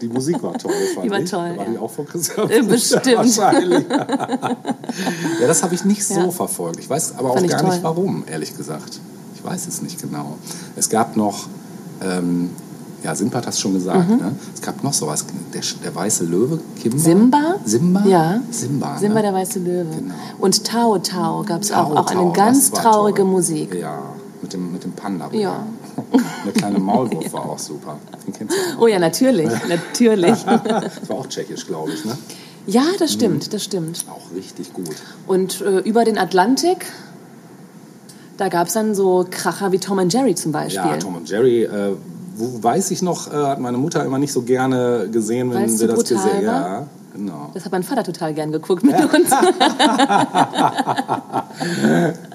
Die Musik war toll, fand Die war ich. toll, War ja. die auch von Christian? Äh, bestimmt. Wahrscheinlich. ja, das habe ich nicht so verfolgt. Ich weiß aber auch Fand ich gar nicht toll. warum, ehrlich gesagt. Ich weiß es nicht genau. Es gab noch, ähm, ja, Simba hat das schon gesagt, ne? es gab noch sowas, der, der weiße Löwe, Kimba? Mhm. Simba? Simba? Ja. Simba, Simba ne? der weiße Löwe. Genau. Und Tao Tao gab es auch, Tao auch eine Tao, ganz das war traurige toll. Musik. Ja, mit dem, mit dem Panda. Ja. Der kleine Maulwurf war auch super. Den kennst du auch. Oh ja, natürlich, natürlich. Das war auch tschechisch, glaube ich, ne? Ja, das stimmt, das stimmt. Auch richtig gut. Und äh, über den Atlantik, da gab es dann so Kracher wie Tom and Jerry zum Beispiel. Ja, Tom und Jerry, äh, wo weiß ich noch, äh, hat meine Mutter immer nicht so gerne gesehen, wenn Weil's wir das gesehen war? Ja, genau. Das hat mein Vater total gern geguckt mit uns.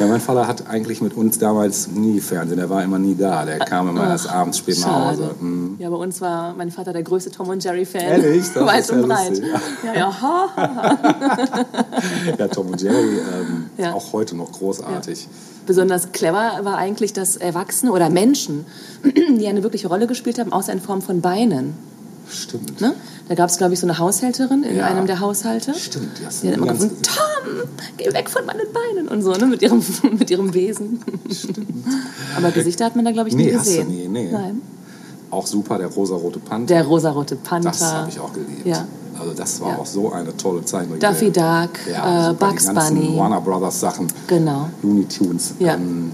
Ja, mein Vater hat eigentlich mit uns damals nie Fernsehen, der war immer nie da, der kam immer erst abends spät nach Hause. Mhm. Ja, bei uns war mein Vater der größte Tom und Jerry Fan. Ehrlich? Das Weit ist ja und breit. lustig. Ja, ja, ha, ha. Ja, Tom und Jerry, ähm, Ja. auch heute noch großartig. Besonders clever war eigentlich, dass Erwachsene oder Menschen, die eine wirkliche Rolle gespielt haben, außer in Form von Beinen. Stimmt. Ne? Da gab es, glaube ich, so eine Haushälterin in Ja. einem der Haushalte. Stimmt, du Die hat immer gesagt, Tom, geh weg von meinen Beinen und so, ne? mit, ihrem, mit ihrem Wesen. Aber Gesichter hat man da, glaube ich, nie Nee, hast du gesehen. nie, nee. Nein. Auch super, der rosarote Panther. Der rosarote Panther. das habe ich auch geliebt. Ja. Also das war Ja. auch so eine tolle Zeichnung. Daffy Duck, ja, äh, Bugs Bunny. Warner Brothers Sachen, Genau. Looney Tunes. Ja. Ähm,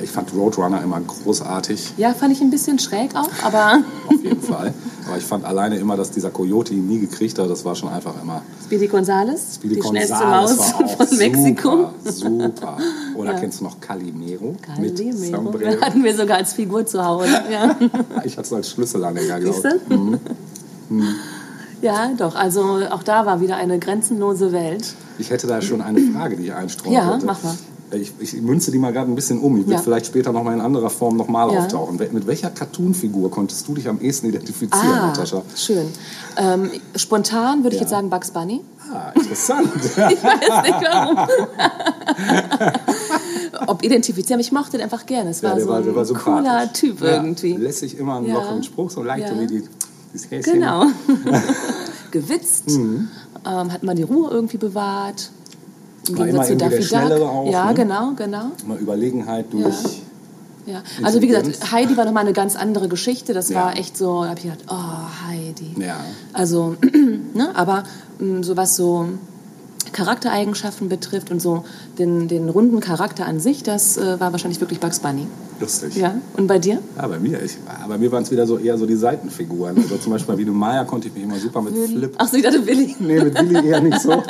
ich fand Roadrunner immer großartig, Ja, fand ich ein bisschen schräg auch, aber auf jeden Fall. Aber ich fand alleine immer, dass dieser Coyote ihn nie gekriegt hat, das war schon einfach immer Speedy Gonzales, Speedy die schnellste Gonzales Maus war auch von Mexiko. Super, super. Oder Ja. kennst du noch Calimero? Mit Calimero. Sombrero? Hatten wir sogar als Figur zu Hause. Ja, Ich hatte es als Schlüsselanhänger, glaube ich. du? Mhm. ja, doch. Also auch da war wieder eine grenzenlose Welt. Ich hätte da schon eine Frage, die ich einstreuen Ja, wollte. mach mal. Ich, ich münze die mal gerade ein bisschen um. Die wird Ja. vielleicht später noch mal in anderer Form nochmal Ja. auftauchen. Mit welcher Cartoon-Figur konntest du dich am ehesten identifizieren, Ah, Natascha? schön. Ähm, spontan würde ich Ja. jetzt sagen Bugs Bunny. Ah, interessant. Ich weiß nicht warum. Ob identifizieren, ich mochte den einfach gerne. Es war der so war- der war ein sympathisch. cooler Typ irgendwie. lässig immer einen Ja. lockeren Spruch, so leicht wie die, dieses Häschen. Genau. Gewitzt, Mhm. ähm, hat man die Ruhe irgendwie bewahrt. Im Gegensatz immer zu Daffy Duck. Auch, Ja, ne? genau, genau. Immer Überlegenheit durch. Ja. Also wie gesagt. Heidi war nochmal eine ganz andere Geschichte. Das Ja. war echt so, da habe ich gedacht, oh, Heidi. Ja. Also, ne, aber mh, so was so Charaktereigenschaften betrifft und so den, den runden Charakter an sich, das äh, war wahrscheinlich wirklich Bugs Bunny. Lustig. Ja, und bei dir? Ja, bei mir, ich, bei mir waren es wieder so eher so die Seitenfiguren. Also zum Beispiel bei Wie du Maya konnte ich mich immer super mit Flip. Ach so, ich dachte Willi. Nee, mit Willi eher nicht so.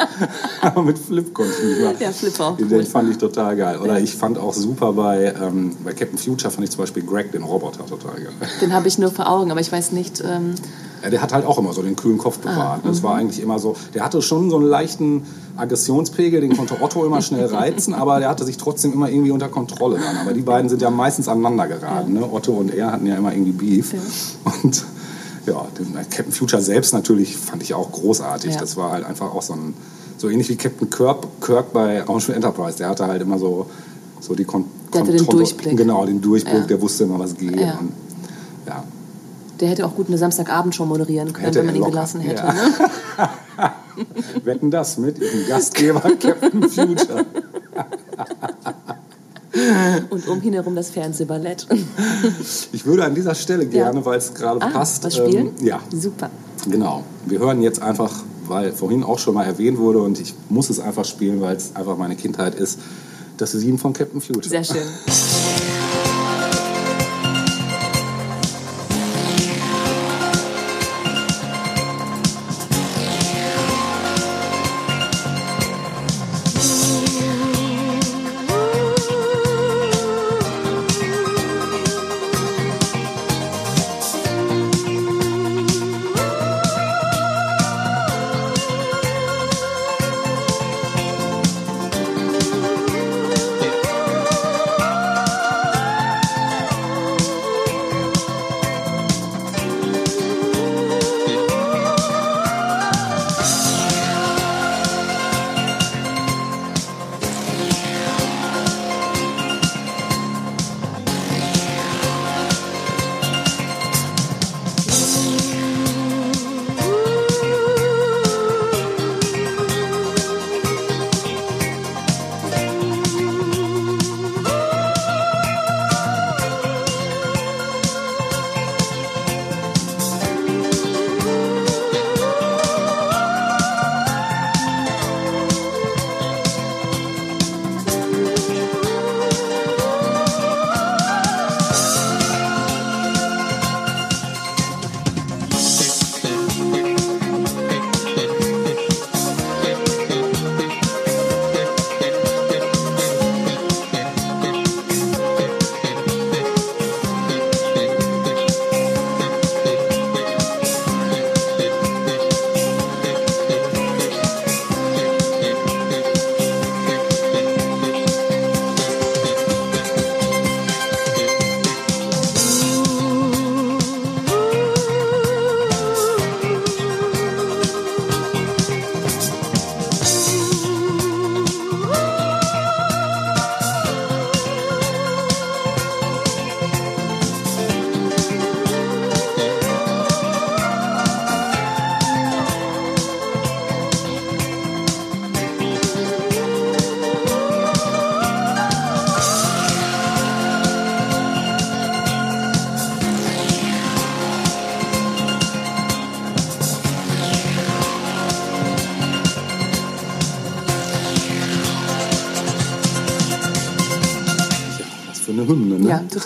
Aber mit Flip konnte ich mich mal. Ja, Flip auch Den cool. fand ich total geil. Oder ich fand auch super bei, ähm, bei Captain Future fand ich zum Beispiel Greg, den Roboter, total geil. Den habe ich nur vor Augen, aber ich weiß nicht. Ähm, Ja, der hat halt auch immer so den kühlen Kopf bewahrt. Ah, das mhm. war eigentlich immer so, der hatte schon so einen leichten Aggressionspegel, den konnte Otto immer schnell reizen, aber der hatte sich trotzdem immer irgendwie unter Kontrolle dann. Aber die beiden sind ja meistens aneinander geraten. Ne? Otto und er hatten ja immer irgendwie Beef. Und ja, den Captain Future selbst natürlich fand ich auch großartig. Das war halt einfach auch so ein, so ähnlich wie Captain Kirk, Kirk bei Raumschiff Enterprise. Der hatte halt immer so, so die Kon Der hatte den Kontrolle- Durchblick. Genau, den Durchblick, der wusste immer, was geht. Und, ja. der hätte auch gut eine Samstagabendshow moderieren können, Hätte wenn man ihn locker. gelassen hätte. Ja. Ne? Wetten das mit ihrem Gastgeber Captain Future. Und um ihn herum das Fernsehballett. Ich würde an dieser Stelle gerne, weil es gerade Ah, passt. was spielen? Ähm, ja, Super. genau. Wir hören jetzt einfach, weil vorhin auch schon mal erwähnt wurde und ich muss es einfach spielen, weil es einfach meine Kindheit ist. Das Sieben von Captain Future. Sehr schön.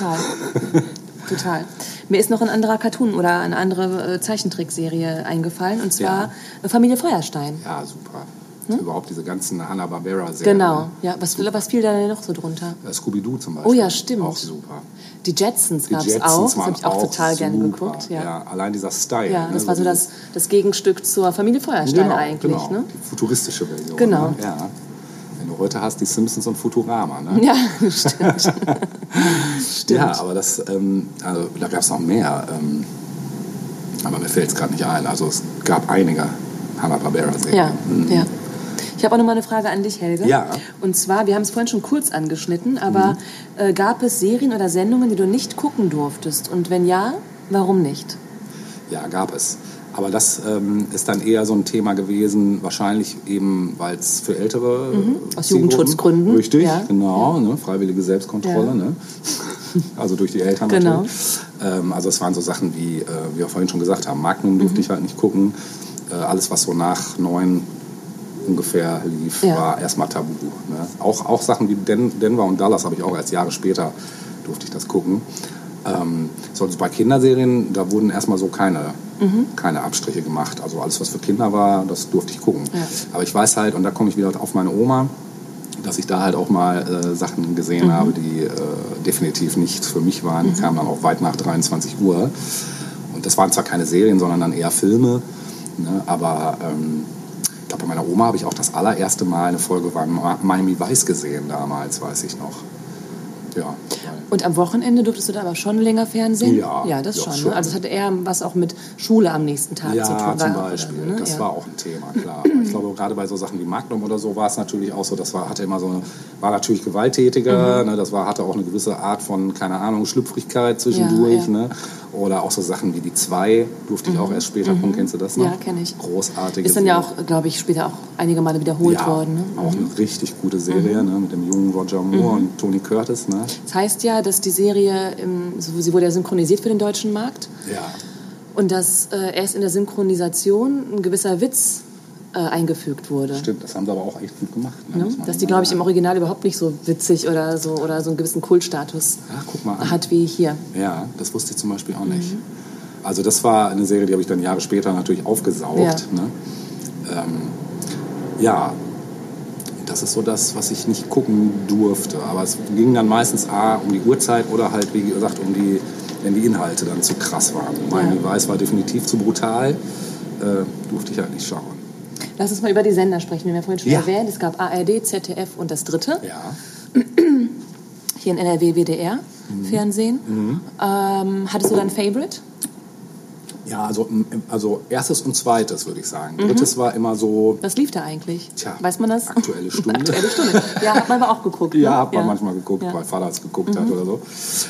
Total. total. Mir ist noch ein anderer Cartoon oder eine andere äh, Zeichentrickserie eingefallen und zwar Ja. Familie Feuerstein. Ja, super. Überhaupt diese ganzen Hanna-Barbera-Serien. Genau. Ja, was, was fiel da denn noch so drunter? Äh, Scooby-Doo zum Beispiel. Oh ja, stimmt. Auch super. Die Jetsons gab es auch. Das habe ich auch, total gerne geguckt. Ja. Ja. allein dieser Style. Ja, ne, das war so das, das Gegenstück zur Familie Feuerstein genau, eigentlich. Genau, Ne? die futuristische Version. Genau. Ne? Ja. Wenn du heute hast, die Simpsons und Futurama. Ne? Ja, stimmt. Ja, aber das, ähm, also, da gab es noch mehr. Ähm, aber mir fällt es gerade nicht ein. Also es gab einige Hanna-Barbera-Serien. Ja, Mhm. ja. Ich habe auch noch mal eine Frage an dich, Helge. Ja. Und zwar, wir haben es vorhin schon kurz angeschnitten, aber Mhm. äh, gab es Serien oder Sendungen, die du nicht gucken durftest? Und wenn ja, warum nicht? Ja, gab es. Aber das ähm, ist dann eher so ein Thema gewesen, wahrscheinlich eben, weil es für ältere Mhm. Aus Jugendschutzgründen. Richtig, Ja. genau, Ne, freiwillige Selbstkontrolle, Ja. ne? Also durch die Eltern Genau. natürlich. Ähm, also es waren so Sachen wie, äh, wie wir vorhin schon gesagt haben, Magnum durfte Mhm. ich halt nicht gucken. Äh, alles, was so nach neun ungefähr lief, Ja. war erstmal tabu. Ne? Auch, auch Sachen wie Den Denver und Dallas habe ich auch erst Jahre später durfte ich das gucken. Ähm, so, also bei Kinderserien, da wurden erstmal so keine, keine Abstriche gemacht. Also alles, was für Kinder war, das durfte ich gucken. Ja. Aber ich weiß halt, und da komme ich wieder auf meine Oma, dass ich da halt auch mal äh, Sachen gesehen habe, die äh, definitiv nicht für mich waren. Die kamen dann auch weit nach 23 Uhr. Und das waren zwar keine Serien, sondern dann eher Filme. Ne? Aber ähm, ich glaube, bei meiner Oma habe ich auch das allererste Mal eine Folge von Miami Vice gesehen damals, weiß ich noch. Ja. Und am Wochenende durftest du da aber schon länger Fernsehen? Ja, Ja, das ja, schon. schon. Ne? Also es hatte eher was auch mit Schule am nächsten Tag Ja, zu tun. zum war- Beispiel. oder, ne? Das ja. war auch ein Thema, klar. Aber ich glaube, gerade bei so Sachen wie Magnum oder so war es natürlich auch so, das war, hatte immer so eine, war natürlich gewalttätiger, Mhm. ne, das war, hatte auch eine gewisse Art von, keine Ahnung, Schlüpfrigkeit zwischendurch. Ne? Oder auch so Sachen wie die zwei durfte ich auch erst später gucken. Kennst du das noch? Mhm. Ja, kenn ich. Großartige Ist dann ja auch, glaube ich, später auch einige Male wiederholt ja, worden. Ne? auch eine richtig gute Serie ne, mit dem jungen Roger Moore und Tony Curtis. Ne? Das heißt ja, dass die Serie, im, sie wurde ja synchronisiert für den deutschen Markt Ja, und dass äh, erst in der Synchronisation ein gewisser Witz äh, eingefügt wurde. stimmt. Das haben sie aber auch echt gut gemacht. Ne? Ne? Dass die, glaube ich, im. Original überhaupt nicht so witzig oder so, oder so einen gewissen Kultstatus hat wie hier. Ja, das wusste ich zum Beispiel auch Mhm. nicht. Also das war eine Serie, die habe ich dann Jahre später natürlich aufgesaugt. Ja. Ne? Ähm, ja, das ist so das, was ich nicht gucken durfte. Aber es ging dann meistens A, um die Uhrzeit oder halt, wie gesagt, um die, wenn die Inhalte dann zu krass waren. Miami Vice war definitiv zu brutal, äh, durfte ich halt nicht schauen. Lass uns mal über die Sender sprechen. Wir haben ja vorhin schon Ja. erwähnt, es gab ARD, ZDF und das dritte. Ja, Hier in NRW WDR, Mhm. Fernsehen. Ähm, hattest du da ein Favorite? ja also, also erstes und zweites würde ich sagen. Drittes war immer so, Was lief da eigentlich? Tja, Weiß man das? Aktuelle Stunde. Aktuelle Stunde. Ja, hat man aber auch geguckt. Ne? Ja, hat man manchmal geguckt, Ja. Mhm. weil Vater es geguckt hat oder so.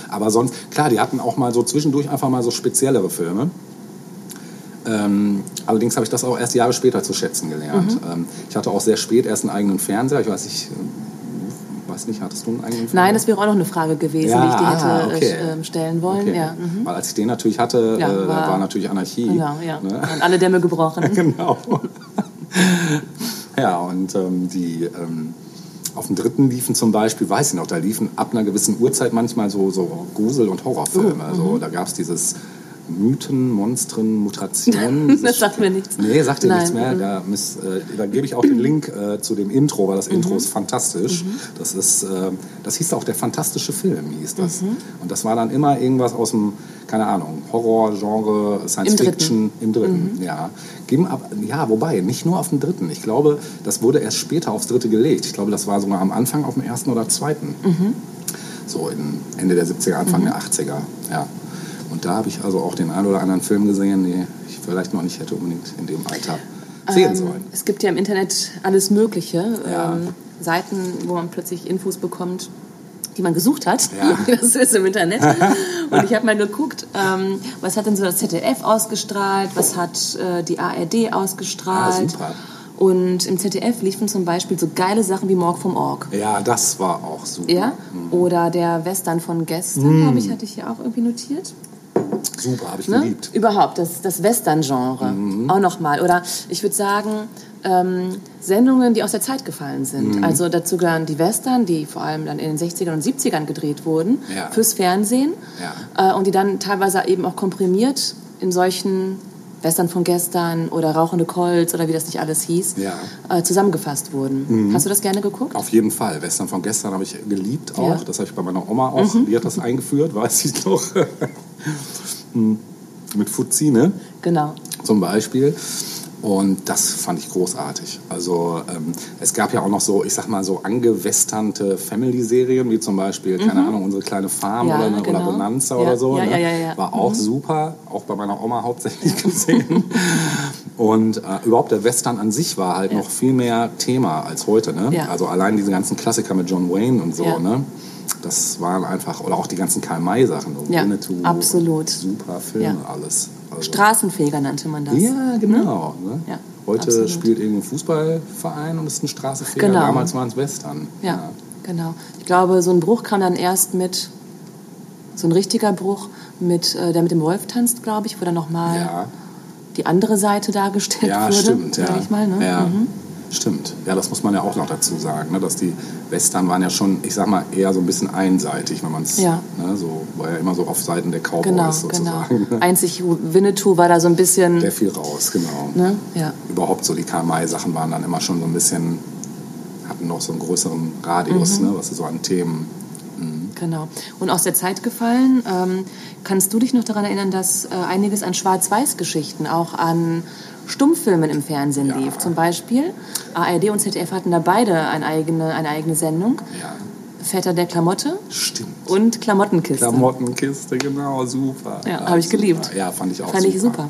Aber sonst, klar, die hatten auch mal so zwischendurch einfach mal so speziellere Filme. Ähm, allerdings habe ich das auch erst Jahre später zu schätzen gelernt. Mhm. Ähm, ich hatte auch sehr spät erst einen eigenen Fernseher. Ich weiß nicht, äh, weiß nicht, hattest du einen eigenen Fernseher? Nein, das wäre auch noch eine Frage gewesen, Ja, die ich dir hätte ah, okay. äh, ähm, stellen wollen. Okay. Ja, mhm. Weil als ich den natürlich hatte, Ja, äh, war- war, natürlich Anarchie. genau, ja. Ne? Waren alle Dämme gebrochen. genau. ja, und ähm, die ähm, auf dem dritten liefen zum Beispiel, weiß ich noch, da liefen ab einer gewissen Uhrzeit manchmal so, so Grusel- und Horrorfilme. Oh, so, mhm. da gab es dieses Mythen, Monstren, Mutationen. Das sagt mir nichts. Nee, sagt dir Nein, nichts mehr. mhm. Da, miss, äh, da gebe ich auch den Link äh, zu dem Intro, weil das Mhm. Intro ist fantastisch. Das ist, äh, das hieß auch der fantastische Film, hieß das. Mhm. Und das war dann immer irgendwas aus dem, keine Ahnung, Horror, Genre, Science Im dritten. Fiction, im dritten, ja. Geben ab, ja, wobei, nicht nur auf dem dritten. Ich glaube, das wurde erst später aufs dritte gelegt. Ich glaube, das war sogar am Anfang auf dem ersten oder zweiten. So in Ende der 70er, Anfang der 80er, ja. Und da habe ich also auch den einen oder anderen Film gesehen, den ich vielleicht noch nicht hätte unbedingt in dem Alter sehen Ähm, sollen. Es gibt ja im Internet alles Mögliche. Ja. Ähm, Seiten, wo man plötzlich Infos bekommt, die man gesucht hat. Ja. Das ist im Internet. Und ich habe mal geguckt, ähm, was hat denn so das ZDF ausgestrahlt, was hat äh, die ARD ausgestrahlt. Ah, super. Und im ZDF liefen zum Beispiel so geile Sachen wie Morg vom Org. Ja, das war auch super. Ja? Oder der Western von gestern, glaube ich, hatte ich hier auch irgendwie notiert. Super, habe ich Ne? geliebt. Überhaupt, das, das Western-Genre Mhm. auch nochmal. Oder ich würde sagen, ähm, Sendungen, die aus der Zeit gefallen sind. Mhm. Also dazu gehören die Western, die vor allem dann in den 60ern und 70ern gedreht wurden, Ja. fürs Fernsehen. Äh, und die dann teilweise eben auch komprimiert in solchen Western von gestern oder Rauchende Colts oder wie das nicht alles hieß, Ja. äh, zusammengefasst wurden. Hast du das gerne geguckt? Auf jeden Fall. Western von gestern habe ich geliebt auch. Ja. Mhm. Das habe ich bei meiner Oma auch. Die hat das eingeführt, weiß ich noch. Mit Fuzzi, ne? Genau. zum Beispiel. Und das fand ich großartig. Also ähm, es gab ja auch noch so, ich sag mal so angewesternte Family-Serien, wie zum Beispiel, keine Ahnung, unsere kleine Farm Mhm. Ja, oder, eine, genau. oder Bonanza Ja, oder so. ja, ne? ja, ja, ja. War auch super, auch bei meiner Oma hauptsächlich gesehen. Und äh, überhaupt der Western an sich war halt noch viel mehr Thema als heute. Ne? Ja. Also allein diese ganzen Klassiker mit John Wayne und so. Ne? Das waren einfach, oder auch die ganzen Karl-May-Sachen. so Ja, Winnetou, absolut. Super Filme, Ja. alles. Also, Straßenfeger nannte man das. ja, genau. Ne? Ja, Heute absolut. spielt irgendein Fußballverein und ist ein Straßenfeger. Genau. Damals waren es Western. Ja, genau. Ich glaube, so ein Bruch kam dann erst mit, so ein richtiger Bruch, mit, äh, der mit dem Wolf tanzt, glaube ich, wo dann nochmal Ja, die andere Seite dargestellt ja wurde. stimmt. Ja. Ich mal, ne? ja. Mhm. Stimmt. Ja, das muss man ja auch noch dazu sagen, ne? dass die Western waren ja schon, ich sag mal, eher so ein bisschen einseitig, wenn man es, Ja. ne, so, war ja immer so auf Seiten der Cowboys Genau, genau. sozusagen. ne? Einzig Winnetou war da so ein bisschen, Der fiel raus, genau. ne? Ja. Überhaupt so die Karl-May-Sachen waren dann immer schon so ein bisschen, hatten noch so einen größeren Radius, Mhm. ne, was sie so an Themen. Genau. Und aus der Zeit gefallen, ähm, kannst du dich noch daran erinnern, dass äh, einiges an Schwarz-Weiß-Geschichten auch an Stummfilmen im Fernsehen Ja. lief? Zum Beispiel ARD und ZDF hatten da beide eine eigene, eine eigene Sendung. Ja, Väter der Klamotte stimmt. und Klamottenkiste. Klamottenkiste, genau, super. Ja, hab ich super. geliebt. Ja, fand ich auch Fand super. ich super.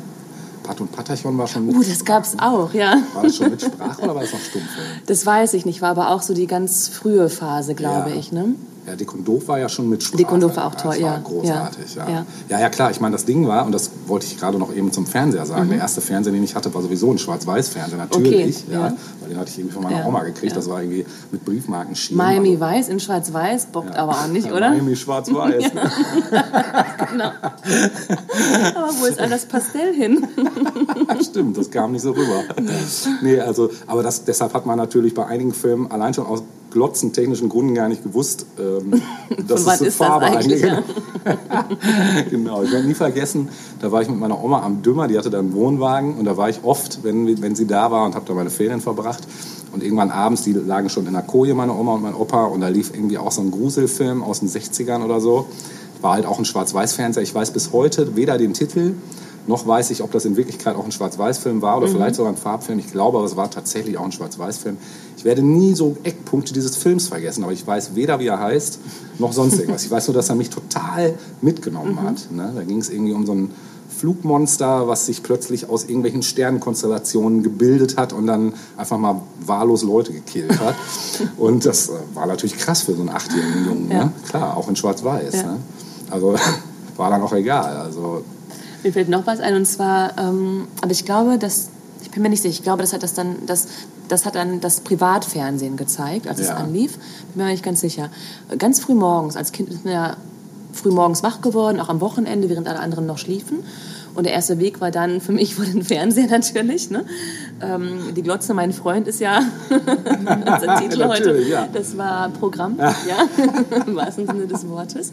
Pat und Patachon war schon mit. Uh, das gab's auch, ja. War das schon mit Sprache oder war das noch Stummfilm? Das weiß ich nicht, war aber auch so die ganz frühe Phase, glaube Ja. ich. Ne? Ja, Dick und Doof war ja schon mit Sprache. Dick und Doof war auch toll, ja. großartig, ja. Ja. Ja. ja, klar. Ich meine, das Ding war, und das wollte ich gerade noch eben zum Fernseher sagen, Mhm. der erste Fernseher, den ich hatte, war sowieso ein Schwarz-Weiß-Fernseher, natürlich. Okay, ja. Weil den hatte ich irgendwie von meiner Oma gekriegt. Das war irgendwie mit Briefmarkenschienen. Miami Also, Weiß in Schwarz-Weiß, bockt aber auch nicht, oder? Miami Schwarz-Weiß. ne? Genau. aber wo ist all das Pastell hin? Stimmt, das kam nicht so rüber. Nee, also, aber das, deshalb hat man natürlich bei einigen Filmen allein schon aus glotzentechnischen Gründen gar nicht gewusst, ähm, dass es das Farbe eigentlich, eigentlich Genau, ich werde nie vergessen, da war ich mit meiner Oma am Dümmer, die hatte da einen Wohnwagen und da war ich oft, wenn, wenn sie da war und habe da meine Ferien verbracht. Und irgendwann abends, die lagen schon in der Koje, meine Oma und mein Opa, und da lief irgendwie auch so ein Gruselfilm aus den 60ern oder so. War halt auch ein Schwarz-Weiß-Fernseher. Ich weiß bis heute weder den Titel, noch weiß ich, ob das in Wirklichkeit auch ein Schwarz-Weiß-Film war oder vielleicht sogar ein Farbfilm. Ich glaube, aber es war tatsächlich auch ein Schwarz-Weiß-Film. Ich werde nie so Eckpunkte dieses Films vergessen, aber ich weiß weder, wie er heißt, noch sonst irgendwas. Ich weiß nur, dass er mich total mitgenommen hat. Ne? Da ging es irgendwie um so ein Flugmonster, was sich plötzlich aus irgendwelchen Sternenkonstellationen gebildet hat und dann einfach mal wahllos Leute gekillt hat. und das äh, war natürlich krass für so einen achtjährigen Jungen. Ja. Ne? Klar, auch in Schwarz-Weiß. Ja. Ne? Also war dann auch egal. Also Mir fällt noch was ein und zwar, ähm, aber ich glaube, dass ich bin mir nicht sicher. Ich glaube, das hat das dann das das hat dann das Privatfernsehen gezeigt, als es Ja. anlief. Bin mir nicht ganz sicher. Ganz früh morgens als Kind ist man ja früh morgens wach geworden, auch am Wochenende, während alle anderen noch schliefen. Und der erste Weg war dann für mich vor den Fernseher natürlich. Ne? Ähm, die Glotze, mein Freund, ist ja unser Titel heute. Ja. Das war Programm, ja, im wahrsten Sinne des Wortes.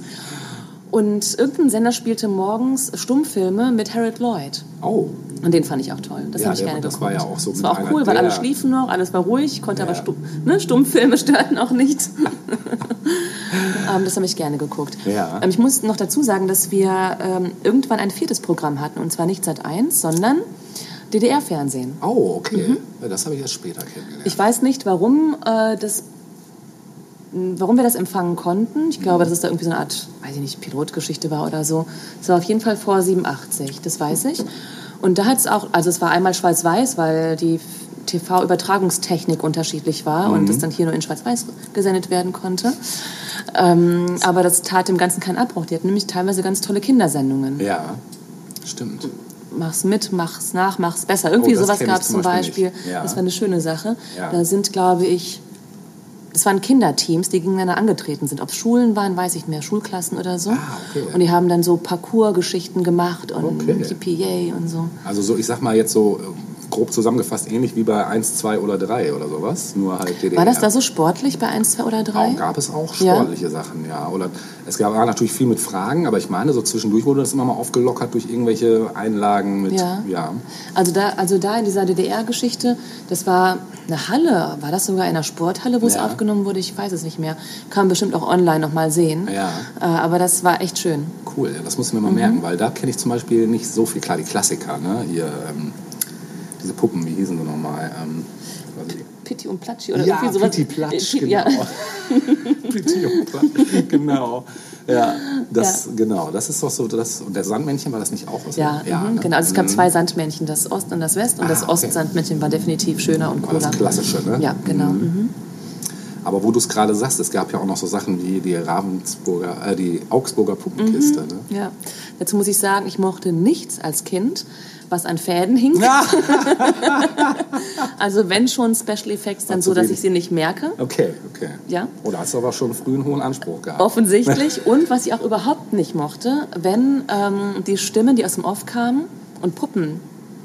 Und irgendein Sender spielte morgens Stummfilme mit Harold Lloyd. Oh, Und den fand ich auch toll. Das Ja, habe ich gerne das geguckt. war ja auch so Das war auch cool, weil alle schliefen noch, alles war ruhig, konnte Ja. aber Stumm, ne, Stummfilme störten auch nicht. ähm, das habe ich gerne geguckt. Ja. Ähm, ich muss noch dazu sagen, dass wir ähm, irgendwann ein viertes Programm hatten. Und zwar nicht seit 1, sondern DDR-Fernsehen. oh, okay. Ja, das habe ich erst später kennengelernt. Ich weiß nicht, warum äh, das warum wir das empfangen konnten. Ich glaube, dass es da irgendwie so eine Art, weiß ich nicht, Pilotgeschichte war oder so. Es war auf jeden Fall vor 87, das weiß ich. Und da hat es auch, also es war einmal schwarz-weiß, weil die TV-Übertragungstechnik unterschiedlich war und es dann hier nur in schwarz-weiß gesendet werden konnte. Ähm, aber das tat dem Ganzen keinen Abbruch. Die hatten nämlich teilweise ganz tolle Kindersendungen. ja, stimmt. Mach's mit, mach's nach, mach's besser. Irgendwie Oh, sowas gab es zum Beispiel Beispiel. Ja. Das war eine schöne Sache. Ja. Da sind, glaube ich, das waren Kinderteams, die gegeneinander angetreten sind. Ob es Schulen waren, weiß ich nicht mehr, Schulklassen oder so. Ah, okay. Und die haben dann so Parcours-Geschichten gemacht und Okay. Yippie und so. Also so, ich sag mal jetzt so grob zusammengefasst, ähnlich wie bei 1, 2 oder 3 oder sowas, nur halt DDR. War das da so sportlich bei 1, 2 oder 3? Auch, gab es auch Ja. sportliche Sachen, ja. Oder es gab natürlich viel mit Fragen, aber ich meine, so zwischendurch wurde das immer mal aufgelockert durch irgendwelche Einlagen mit, Ja. ja. Also da, also da in dieser DDR-Geschichte, das war eine Halle, war das sogar in einer Sporthalle, wo es Ja. aufgenommen wurde? Ich weiß es nicht mehr. Kann man bestimmt auch online noch mal sehen. Ja. Äh, aber das war echt schön. Cool, ja, das muss ich mir mal Mhm. merken, weil da kenne ich zum Beispiel nicht so viel. Klar, die Klassiker, ne? Hier, ähm, diese Puppen, wie hießen sie nochmal? Ähm, Pitti und Platschi oder ja, irgendwie sowas. Pitti Platsch, Äh, genau. Ja. Pitti und Platsch, genau. Ja, das, genau, das ist doch so, das, und der Sandmännchen, war das nicht auch was? Ja, mhm, ne? genau. Also es gab Mhm. zwei Sandmännchen, das Ost und das West. Und Ah, das okay. Ostsandmännchen war definitiv schöner und War das cooler. Klassische, ne? Ja, genau. Mhm. Aber wo du es gerade sagst, es gab ja auch noch so Sachen wie die Ravensburger, äh, die Augsburger Puppenkiste. Mhm. Ne? Ja. Dazu muss ich sagen, ich mochte nichts als Kind, was an Fäden hing. Also wenn schon Special Effects, dann so, dass ich sie nicht merke. Okay, okay. Ja. Oder hast du aber schon früh einen hohen Anspruch gehabt? Offensichtlich. Und was ich auch überhaupt nicht mochte, wenn ähm, die Stimmen, die aus dem Off kamen und Puppen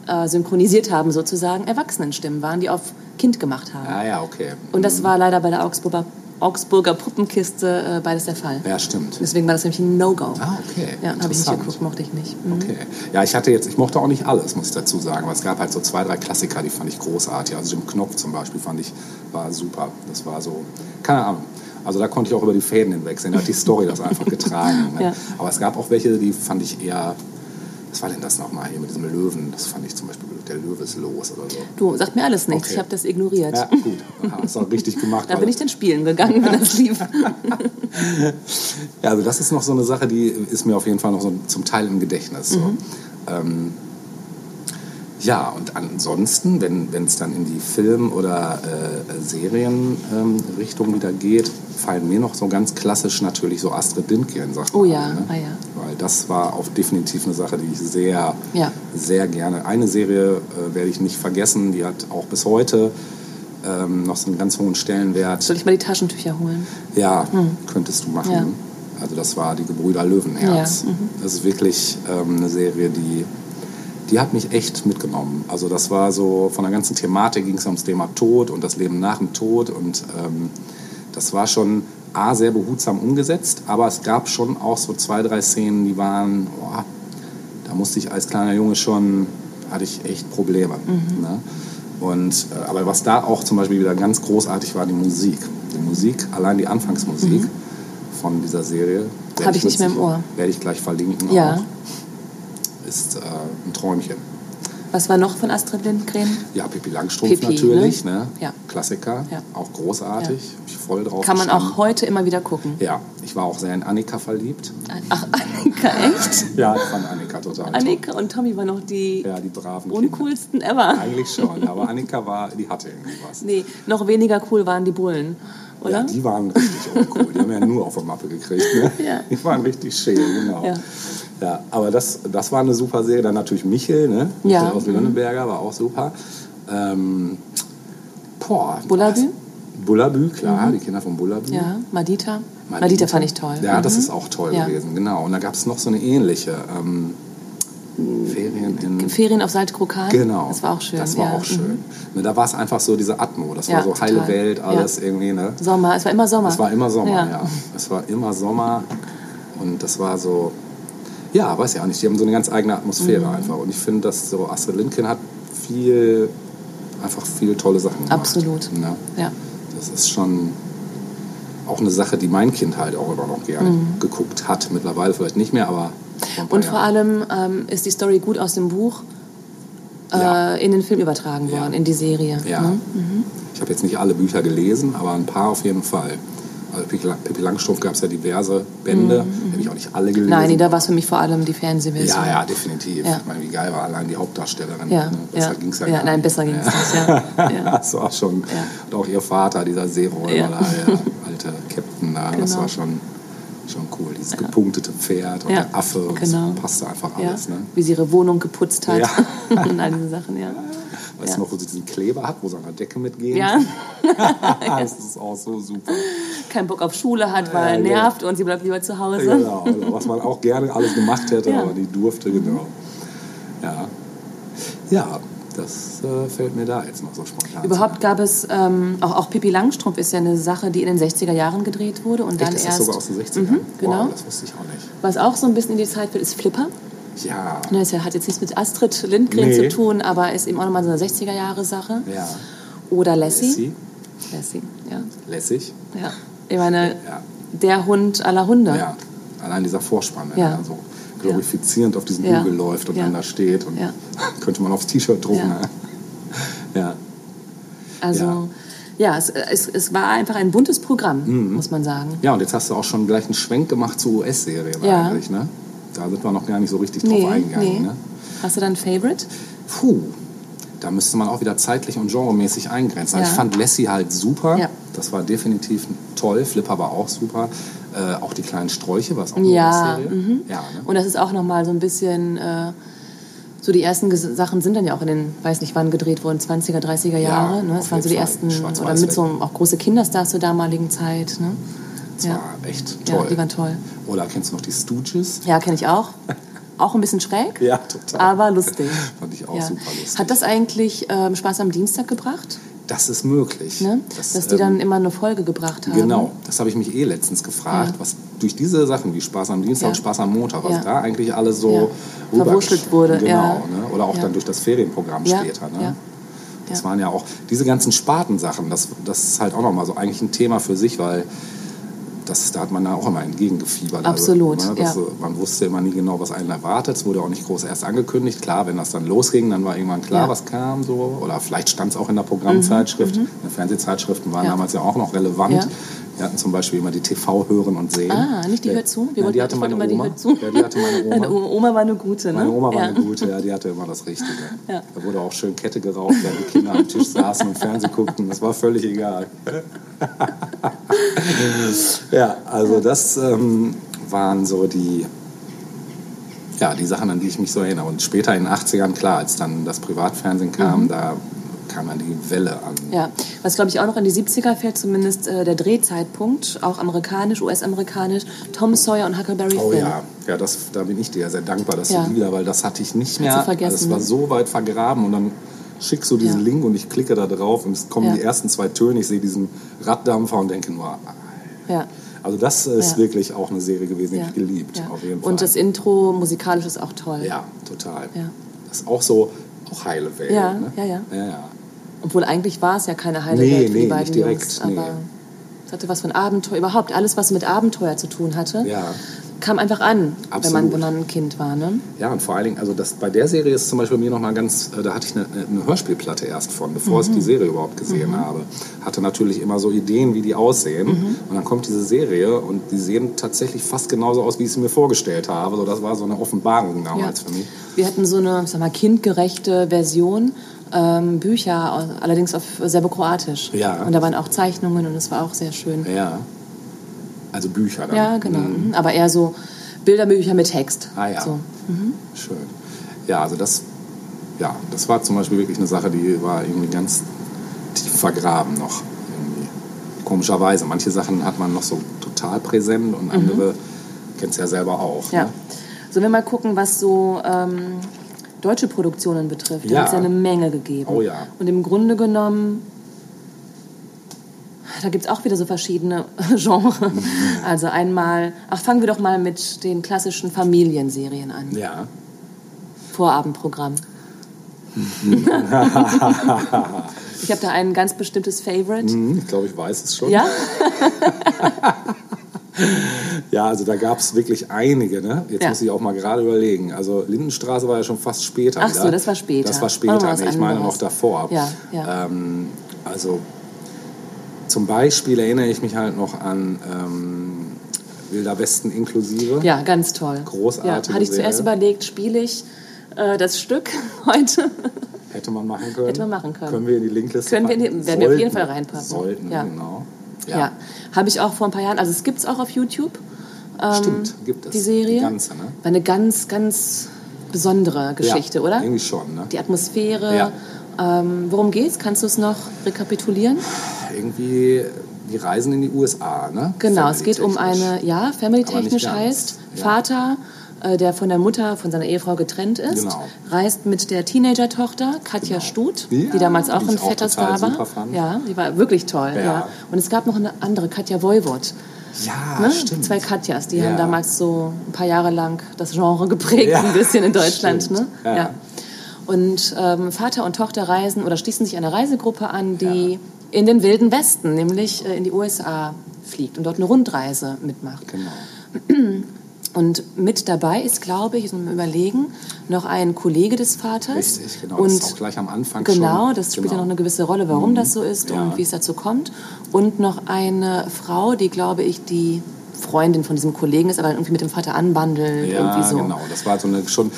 äh, synchronisiert haben, sozusagen Erwachsenenstimmen waren, die auf Kind gemacht haben. Ah ja, okay. Und das war leider bei der Augsburger, Augsburger Puppenkiste äh, beides der Fall. Ja, stimmt. Deswegen war das nämlich ein No-Go. Ah, okay. Ja, habe ich nicht geguckt, mochte ich nicht. Mhm. Okay. Ja, ich hatte jetzt, ich mochte auch nicht alles, muss ich dazu sagen, aber es gab halt so zwei, drei Klassiker, die fand ich großartig. Also Jim Knopf zum Beispiel fand ich, war super. Das war so, keine Ahnung. Also da konnte ich auch über die Fäden hinwegsehen. Da hat die Story das einfach getragen. Ne? Ja. Aber es gab auch welche, die fand ich eher, was war denn das nochmal hier mit diesem Löwen? Das fand ich zum Beispiel, der Löwe ist los oder so. Du, sagt mir alles nichts. Okay. Ich habe das ignoriert. Ja, gut. Hast du auch richtig gemacht. Da bin ich dann spielen gegangen, wenn das lief. Ja, also das ist noch so eine Sache, die ist mir auf jeden Fall noch so zum Teil im Gedächtnis. So. Mhm. Ähm, ja, und ansonsten, wenn es dann in die Film- oder äh, Serienrichtung wieder geht, fallen mir noch so ganz klassisch natürlich so Astrid Lindgren Sachen Oh ja, ein, ne? ah ja. Weil das war auch definitiv eine Sache, die ich sehr, Ja. sehr gerne. Eine Serie äh, werde ich nicht vergessen, die hat auch bis heute ähm, noch so einen ganz hohen Stellenwert. Soll ich mal die Taschentücher holen? Ja, könntest du machen. Ja. Also das war die Gebrüder Löwenherz. Ja, mhm. Das ist wirklich ähm, eine Serie, die, die hat mich echt mitgenommen. Also das war so, von der ganzen Thematik ging es ums Thema Tod und das Leben nach dem Tod. Und ähm, das war schon A, sehr behutsam umgesetzt, aber es gab schon auch so zwei, drei Szenen, die waren, boah, da musste ich als kleiner Junge schon, hatte ich echt Probleme. Mhm. Ne? Und, äh, aber was da auch zum Beispiel wieder ganz großartig war, die Musik. Die Musik, allein die Anfangsmusik von dieser Serie. werde Mhm. Hab ich nicht mehr im Ohr. Werde ich gleich verlinken. Ja. Auch. Ist äh, ein Träumchen. Was war noch von Astrid Lindgren? Ja, Pippi Langstrumpf Pippi, natürlich, ne? Ja. Klassiker, Ja. auch großartig. Ich voll drauf Kann man auch heute immer wieder gucken. Ja, ich war auch sehr in Annika verliebt. Ach, Annika, echt? Ja, ich fand Annika total toll. Annika und Tommy waren noch die Ja, die braven Kinder. uncoolsten ever. Eigentlich schon, aber Annika war, die hatte irgendwie was. Nee, noch weniger cool waren die Bullen, oder? Ja, die waren richtig uncool. Die haben ja nur auf der Mappe gekriegt. Ne? Ja. Die waren richtig schön, genau. Ja. Ja. aber das, das war eine super Serie. Dann natürlich Michel, ne? Ja. Michel aus Lönneberger war auch super. Ähm, boah. Bullabü? Bullabü, klar, die Kinder von Bullabü. Ja, Madita. Madita, fand ich toll. Ja, das Mhm. ist auch toll Ja. gewesen, genau. Und da gab es noch so eine ähnliche. Ähm, Ferien in. Ferien auf Saltkrokan. Genau. Das war auch schön. Das war ja. auch schön. Mhm. Ne, Da war es einfach so diese Atmo. Das Ja, war so heile total. Welt, alles Ja. irgendwie. Ne? Sommer, es war immer Sommer. Es war immer Sommer. Ja. Es war immer Sommer und das war so, ja, weiß ja auch nicht, die haben so eine ganz eigene Atmosphäre Mhm. einfach. Und ich finde, dass so Astrid Lindgren hat viel, einfach viele tolle Sachen gemacht. Absolut. Ne? Ja. Das ist schon auch eine Sache, die mein Kind halt auch immer noch gerne geguckt hat. Mittlerweile vielleicht nicht mehr, aber Mhm. Und vor Jahren. allem ähm, ist die Story gut aus dem Buch äh, Ja. in den Film übertragen Ja. worden, in die Serie. Ja. Ne? Ich habe jetzt nicht alle Bücher gelesen, aber ein paar auf jeden Fall. Also Pippi Lang- Pippi Langstrumpf gab es ja diverse Bände, die habe ich auch nicht alle gelesen. Mhm. Nein, nee, da war es für mich vor allem die Fernsehversion. Ja, ja, definitiv. Ja. Ich meine, wie geil war allein die Hauptdarstellerin. Ja, ne? Besser ja. ging's ja, Ja, gar nein, nicht. besser ging's nicht, ja. Ja. das war schon. Ja. Und auch ihr Vater, dieser Seeräuber Ja. da, der alte Captain da, das Genau. war schon Schon cool. Dieses gepunktete Pferd und Ja, der Affe. Und genau. Das passte einfach Ja. alles. Ne? Wie sie ihre Wohnung geputzt hat Ja. und all diese Sachen, ja. Weißt Ja. du noch, wo sie diesen Kleber hat, wo sie an der Decke mitgehen? Ja, das ist auch so super. keinen Bock auf Schule hat, weil Ja, er genau. nervt und sie bleibt lieber zu Hause. Genau, also was man auch gerne alles gemacht hätte, Ja. aber die durfte, genau. Ja, ja das äh, fällt mir da jetzt noch so spontan. Überhaupt gab es, ähm, auch, auch Pippi Langstrumpf ist ja eine Sache, die in den 60er Jahren gedreht wurde und Echt, dann ist das erst, sogar aus den 60ern? Mhm, genau. Wow, das wusste ich auch nicht. was auch so ein bisschen in die Zeit fällt, ist Flipper. Ja, Ne, Das hat jetzt nichts mit Astrid Lindgren Nee. zu tun, aber ist eben auch nochmal so eine 60er Jahre Sache. ja. Oder Lassie. Lassie, Lassie, ja. lässig. ja. Ich meine, Ja, der Hund aller Hunde. ja. Allein dieser Vorspann, Ja. er so glorifizierend auf diesen. Hügel läuft und dann da steht und könnte man aufs T-Shirt drucken. Ja. ne? Ja. Also, ja, es, es, es war einfach ein buntes Programm, Mhm. muss man sagen. ja, und jetzt hast du auch schon gleich einen Schwenk gemacht zu US-Serien Ja. eigentlich, ne? Da sind wir noch gar nicht so richtig Nee, drauf eingegangen, nee. ne? Hast du da ein Favorite? Puh, da müsste man auch wieder zeitlich und genremäßig eingrenzen. Also Ja. Ich fand Lassie halt super. Ja. Das war definitiv toll. Flipper war auch super. Äh, auch die kleinen Sträuche, was auch eine Ja, Serie. mhm. Ja, ne? Und das ist auch nochmal so ein bisschen, äh, so die ersten Ges- Sachen sind dann ja auch in den, weiß nicht wann gedreht worden, 20er, 30er Jahre. ne? auf Das waren so die Fall. ersten, oder mit so auch große Kinderstars zur damaligen Zeit. Ne? Das ja. war echt ja, toll. die waren toll. Oder kennst du noch die Stooges? Ja, kenne ich auch. Auch ein bisschen schräg, Ja, total. aber lustig. Fand ich auch Ja. super lustig. Hat das eigentlich ähm, Spaß am Dienstag gebracht? das ist möglich. Ne? Das, Dass die ähm, dann immer eine Folge gebracht haben. Genau, das habe ich mich eh letztens gefragt, Ja. was durch diese Sachen wie Spaß am Dienstag Ja. und Spaß am Montag, was Ja. da eigentlich alles so Ja. Verwurschtelt wurde, Genau, ja. ne? oder auch Ja. dann durch das Ferienprogramm Ja, später. Ne? ja. Das Ja. waren ja auch diese ganzen Spartensachen, das, das ist halt auch nochmal so eigentlich ein Thema für sich, weil das, da hat man ja auch immer entgegengefiebert. Absolut, Also, ne, das, ja. Man wusste immer nie genau, was einen erwartet. Es wurde auch nicht groß erst angekündigt. Klar, wenn das dann losging, dann war irgendwann klar, Ja. Mhm, was kam. So. Oder vielleicht stand es auch in der Programmzeitschrift. Die Fernsehzeitschriften waren Ja. damals ja auch noch relevant. Wir hatten zum Beispiel immer die TV hören und sehen. Ah, nicht die hört zu? Wir Ja, wollten- die hatte meine immer die Oma. hört zu. Ja, die hatte meine Oma. Deine Oma war eine gute, ne? Meine Oma war ja. eine gute, ja, die hatte immer das Richtige. Ja. Da wurde auch schön Kette geraucht, während die Kinder am Tisch saßen und Fernsehen guckten. Das war völlig egal. ja, also das ähm, waren so die, ja, die Sachen, an die ich mich so erinnere. Und später in den 80ern, klar, als dann das Privatfernsehen kam, da kam die Welle an. Ja, was glaube ich auch noch in die 70er fällt, zumindest äh, der Drehzeitpunkt, auch amerikanisch, US-amerikanisch, Tom Sawyer und Huckleberry Oh Finn. ja, ja das, da bin ich dir sehr dankbar, dass Ja. du wieder, weil das hatte ich nicht mehr. vergessen, das war ne? so weit vergraben und dann schickst du diesen Ja. Link und ich klicke da drauf und es kommen Ja. die ersten zwei Töne. Ich sehe diesen Raddampfer und denke nur. Ja. also das ist Ja. wirklich auch eine Serie gewesen, die Ja. ich geliebt, ja. auf jeden Fall. Und das Intro musikalisch ist auch toll. ja, total. Ja. Das ist auch so, auch heile Welt. Ja, ne? ja, ja. ja, ja. Obwohl eigentlich war es ja keine heile Nee, Welt für nee, die beiden nicht direkt, Jungs. nee. Aber es hatte was von Abenteuer, überhaupt alles, was mit Abenteuer zu tun hatte, Ja. kam einfach an, wenn man, wenn man ein Kind war. Ne? Ja, und vor allen Dingen, also das, bei der Serie ist zum Beispiel mir nochmal ganz, äh, da hatte ich eine, eine Hörspielplatte erst von, bevor ich Mhm. die Serie überhaupt gesehen habe. Hatte natürlich immer so Ideen, wie die aussehen. Mhm. Und dann kommt diese Serie und die sehen tatsächlich fast genauso aus, wie ich sie mir vorgestellt habe. So, das war so eine Offenbarung damals für mich. Wir hatten so eine ich sag mal, kindgerechte Version, ähm, Bücher, allerdings auf Serbokroatisch. Ja. Und da waren auch Zeichnungen und es war auch sehr schön. Ja. Also Bücher dann. Ja, genau. Mhm. Mhm. Aber eher so Bilderbücher mit Text. Ah ja. So. Schön. Ja, also das, ja, das war zum Beispiel wirklich eine Sache, die war irgendwie ganz tief vergraben noch. Irgendwie. Komischerweise. Manche Sachen hat man noch so total präsent und andere kennst ja selber auch. Mhm. Ja. Ne? Sollen wir mal gucken, was so ähm, deutsche Produktionen betrifft? Da Ja. hat es ja eine Menge gegeben. Oh ja. Und im Grunde genommen, da gibt es auch wieder so verschiedene Genres. Mhm. Also einmal, ach, fangen wir doch mal mit den klassischen Familienserien an. Ja. Vorabendprogramm. ich habe da ein ganz bestimmtes Favorite. Hm, Ich glaube, ich weiß es schon. Ja? Ja, also da gab es wirklich einige. Ne? Jetzt Ja. muss ich auch mal gerade überlegen. Also Lindenstraße war ja schon fast später. Ach so, das war später. Das war War später. was Nee, ich meine noch davor. Ja, ja. Ähm, also zum Beispiel erinnere ich mich halt noch an ähm, Wilder Westen inklusive. Ja, ganz toll. Großartige Ja, hatte ich zuerst Serie. überlegt, spiele ich äh, das Stück heute? Hätte man machen können. Hätte man machen können. Können wir in die Linkliste Können wir in die- werden wir auf jeden. Fall reinpacken. Sollten, Ja. genau. Ja, habe ich auch vor ein paar Jahren, also es gibt es auch auf YouTube. Stimmt, gibt es. die Serie. Die ganze, ne? War eine ganz, ganz besondere Geschichte, ja, oder? Irgendwie schon, ne? Die Atmosphäre. Ja. Ähm, worum geht's? Kannst du es noch rekapitulieren? Irgendwie die Reisen in die USA, ne? Genau, es geht um eine, ja, family-technisch heißt, Ja. Vater, der von der Mutter, von seiner Ehefrau getrennt ist, Genau. reist mit der Teenager-Tochter Katja Genau. Stut, Ja, die damals auch total Star war. Ja, die war wirklich toll. Ja. Ja. Und es gab noch eine andere, Katja Voivod. Ja, Ne? stimmt. Zwei Katjas, die Ja. haben damals so ein paar Jahre lang das Genre geprägt, ein bisschen in Deutschland. stimmt. Ne? Ja. Und ähm, Vater und Tochter reisen oder schließen sich einer Reisegruppe an, die in den wilden Westen, nämlich äh, in die USA fliegt und dort eine Rundreise mitmacht. Genau. Und mit dabei ist, glaube ich, man überlegen, noch ein Kollege des Vaters. Richtig, genau. Und das ist auch gleich am Anfang Genau, schon. das spielt genau. ja noch eine gewisse Rolle, warum das so ist Ja. und wie es dazu kommt. Und noch eine Frau, die, glaube ich, die Freundin von diesem Kollegen ist, aber irgendwie mit dem Vater anbandelt. Ja, irgendwie so. genau. Das war so eine schon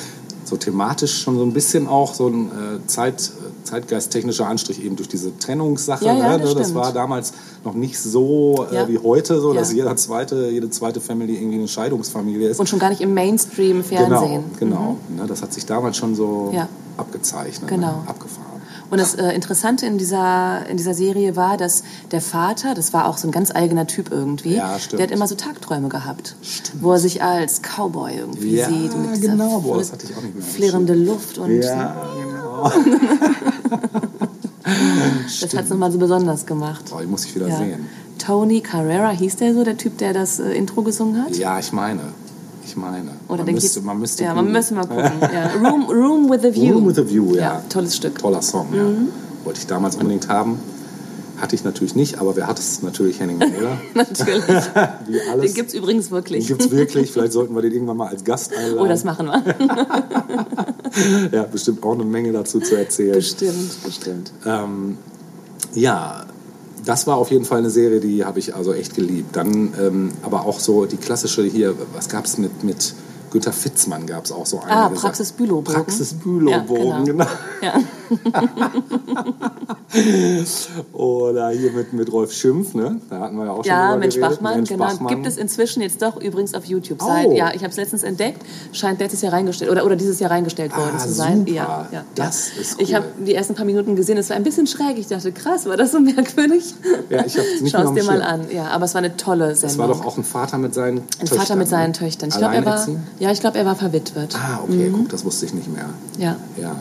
so thematisch schon so ein bisschen auch so ein äh, Zeit, zeitgeisttechnischer Anstrich eben durch diese Trennungssache. Ja, ja, ne? das das stimmt. war damals noch nicht so äh, Ja. wie heute, so dass jeder zweite, jede zweite Family irgendwie eine Scheidungsfamilie ist. Und schon gar nicht im Mainstream-Fernsehen. Genau, genau. Ne, das hat sich damals schon so abgezeichnet, Genau. ne? abgefahren. Und das äh, Interessante in dieser, in dieser Serie war, dass der Vater, das war auch so ein ganz eigener Typ irgendwie, Ja, stimmt. der hat immer so Tagträume gehabt, wo er sich als Cowboy irgendwie Ja, sieht. mit dieser genau. Boah, das hatte ich auch nicht mehr Flirrende Luft und Ja, genau. das hat es nochmal so besonders gemacht. Boah, die muss ich wieder Ja. sehen. Tony Carrera hieß der so, der Typ, der das äh, Intro gesungen hat? Ja, ich meine. Ich meine. Oder man, müsste, man müsste Ja, man müsste mal gucken. ja. Room, Room with a View. Room with a View, ja. tolles Stück. Toller Song, ja. Mhm. Wollte ich damals unbedingt haben. Hatte ich natürlich nicht, aber wer hat es? Natürlich Henning Mailer. Natürlich. Wie alles. Den gibt's übrigens Den wirklich. gibt's wirklich. Vielleicht sollten wir den irgendwann mal als Gast einladen. Oh, das machen wir. ja, bestimmt auch eine Menge dazu zu erzählen. bestimmt, bestimmt. Ähm, ja, das war auf jeden Fall eine Serie, die habe ich also echt geliebt. Dann ähm, aber auch so die klassische hier, was gab es mit, mit Günter Fitzmann gab es auch so Ah, einige Praxis. Bülowbogen. Praxis Bülowbogen, Ja, genau. Ja. Oder hier mit, mit Rolf Schimpf, ne? Da hatten wir ja auch schon Ja, Mensch geredet. Bachmann, Mensch genau. Bachmann. Gibt es inzwischen jetzt doch übrigens auf YouTube. Oh. Seit, ja, ich habe es letztens entdeckt. Scheint letztes Jahr reingestellt oder, oder dieses Jahr reingestellt Ah, worden zu sein. super. Ja, ja, Das ja. ist Ich cool. habe die ersten paar Minuten gesehen. Es war ein bisschen schräg. Ich dachte, krass, war das so merkwürdig? Ja, ich hab's nicht Schau es dir mal an. Ja, aber es war eine tolle Sendung. Das war doch auch ein Vater mit seinen ein Töchtern. Vater mit seinen ne? Töchtern. Ich glaube, er war, ja, ich glaube, er war verwitwet. Ah, okay, guck, das wusste ich nicht mehr. Ja. Ja,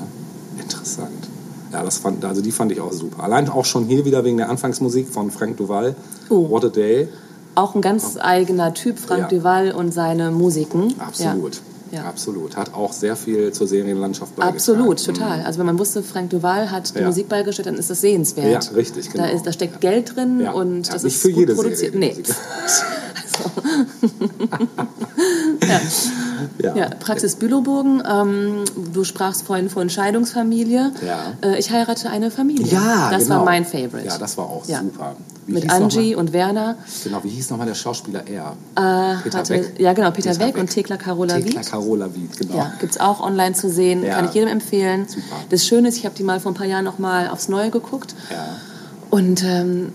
interessant. Ja, das fand, also die fand ich auch super. Allein auch schon hier wieder wegen der Anfangsmusik von Frank Duval. Oh. What a Day. Auch ein ganz eigener Typ, Frank Ja. Duval und seine Musiken. Absolut. Ja. Ja. Absolut. Hat auch sehr viel zur Serienlandschaft beigetragen. Absolut, total. Also wenn man wusste, Frank Duval hat die Ja. Musik beigestellt, dann ist das sehenswert. Ja, richtig, genau. Da, ist, da steckt Geld drin und das nicht ist für gut jede produziert. Serie nee. Musik. Ja. Ja, Praxis Bülowbogen, ähm, du sprachst vorhin von Scheidungsfamilie. Ja. Äh, ich heirate eine Familie. Ja, Das genau. war mein Favorite. Ja, das war auch Ja. super. Wie Mit Angie und Werner. Genau, wie hieß nochmal der Schauspieler er? Äh, Peter hatte, Weck. Ja, genau, Peter, Peter Weck, Weck. und Thekla Carola Thekla Wied. Carola Wied, genau. Ja, gibt's auch online zu sehen, Ja. kann ich jedem empfehlen. Super. Das Schöne ist, ich habe die mal vor ein paar Jahren noch mal aufs Neue geguckt Ja. und ähm,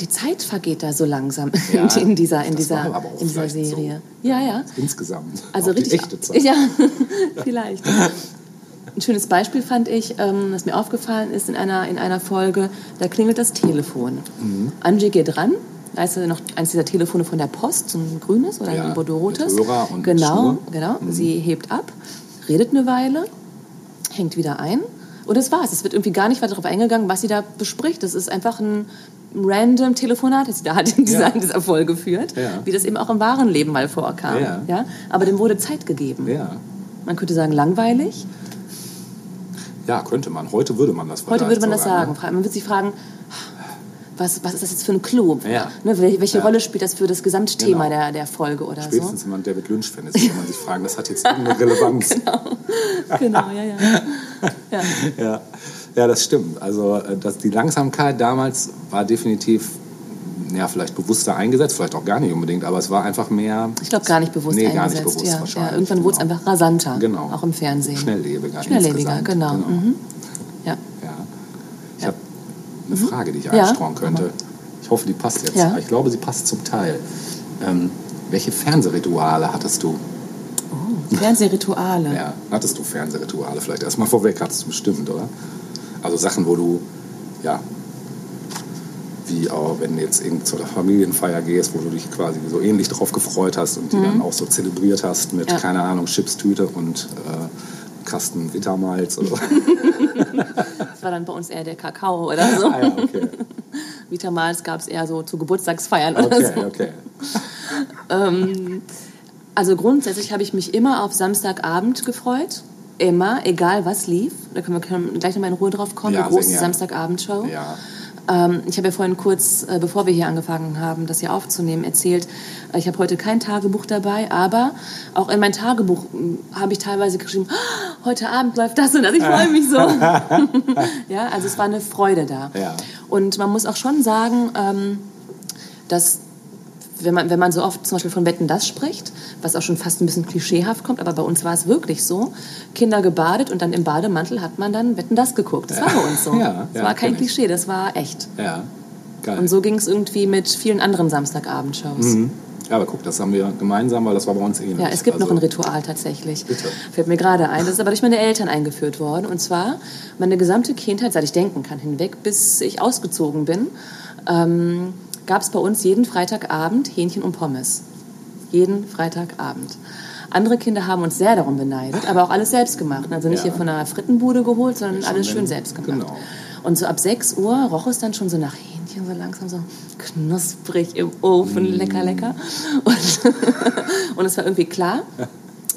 die Zeit vergeht da so langsam Ja, in dieser, in dieser, in dieser vielleicht so. Serie. Ja, ja. Insgesamt. Also Auch richtig. Die echte Zeit. Ja, vielleicht. Ein schönes Beispiel fand ich, ähm, was mir aufgefallen ist in einer, in einer Folge, da klingelt das Telefon. Mhm. Angie geht ran, da ist noch eines dieser Telefone von der Post, so ein grünes oder Ja, ein bordeaux-rotes. mit Hörer und genau, Schnur. Mhm. genau. Sie hebt ab, redet eine Weile, hängt wieder ein und das war's. Es wird irgendwie gar nicht weiter darauf eingegangen, was sie da bespricht. Das ist einfach ein random Telefonat, das sie da hat in dieser, Ja. dieser Folge führt, Ja. wie das eben auch im wahren Leben mal vorkam. Ja. Ja? Aber dem wurde Zeit gegeben. Ja. Man könnte sagen langweilig. ja, könnte man. Heute würde man das Heute würde man das sogar, sagen. Ne? Man würde sich fragen, was, was ist das jetzt für ein Clou? Ja. Ne, wel- welche Ja. Rolle spielt das für das Gesamtthema Genau. der, der Folge oder Spätestens, wenn man David Lynch-Fan ist, kann man sich fragen, das hat jetzt irgendeine Relevanz. so? Genau, ja, ja. Ja. Ja. ja, das stimmt. Also äh, das, die Langsamkeit damals war definitiv, ja, vielleicht bewusster eingesetzt, vielleicht auch gar nicht unbedingt, aber es war einfach mehr Ich glaube, gar nicht bewusst Nee, gar eingesetzt. nicht bewusst ja. wahrscheinlich, Ja, irgendwann wurde es genau. einfach rasanter, Genau. auch im Fernsehen. schnelllebiger. Schnelllebiger, insgesamt. genau. Mhm. Ja. Ja. Ich habe eine Frage, die ich Ja. einstreuen könnte. Ich hoffe, die passt jetzt. Ja. Ich glaube, sie passt zum Teil. Ähm, Welche Fernsehrituale hattest du? Fernsehrituale. Ja, hattest du Fernsehrituale vielleicht? Erstmal vorweg hattest du bestimmt, oder? Also Sachen, wo du, ja, wie auch wenn du jetzt zu einer Familienfeier gehst, wo du dich quasi so ähnlich drauf gefreut hast und die dann auch so zelebriert hast mit, Mhm. Ja. keine Ahnung, Chipstüte und äh, Kasten Vitamalz oder. Das war dann bei uns eher der Kakao oder so. ah ja, okay. Vitamals gab es eher so zu Geburtstagsfeiern oder Okay, so. okay. Also grundsätzlich habe ich mich immer auf Samstagabend gefreut. Immer, egal was lief. Da können wir gleich nochmal in Ruhe drauf kommen. Ja, die große. Samstagabendshow. Ja. Ähm, ich habe ja vorhin kurz, äh, bevor wir hier angefangen haben, das hier aufzunehmen, erzählt, äh, ich habe heute kein Tagebuch dabei, aber auch in mein Tagebuch m, habe ich teilweise geschrieben, "Ah, heute Abend läuft das und das, ich freue mich so. ja, also es war eine Freude da. Ja. Und man muss auch schon sagen, ähm, dass wenn man, wenn man so oft zum Beispiel von Wetten das spricht, was auch schon fast ein bisschen klischeehaft kommt, aber bei uns war es wirklich so, Kinder gebadet und dann im Bademantel hat man dann Wetten das geguckt. Das war bei uns so. Ja, das ja, war kein kenn ich. Klischee, das war echt. Ja, geil. Und so ging es irgendwie mit vielen anderen Samstagabendshows. Mhm. Ja, aber guck, das haben wir gemeinsam, weil das war bei uns ähnlich. Ja, es gibt also, noch ein Ritual tatsächlich. Bitte. Fällt mir gerade ein. Das ist aber durch meine Eltern eingeführt worden. Und zwar meine gesamte Kindheit, seit ich denken kann, hinweg, bis ich ausgezogen bin, ähm, gab es bei uns jeden Freitagabend Hähnchen und Pommes. Jeden Freitagabend. Andere Kinder haben uns sehr darum beneidet, aber auch alles selbst gemacht. Also nicht Ja. hier von einer Frittenbude geholt, sondern alles schön selbst gemacht. genau. Und so ab 6 Uhr roch es dann schon so nach Hähnchen, so langsam so knusprig im Ofen, Mm. lecker, lecker. Und, und es war irgendwie klar,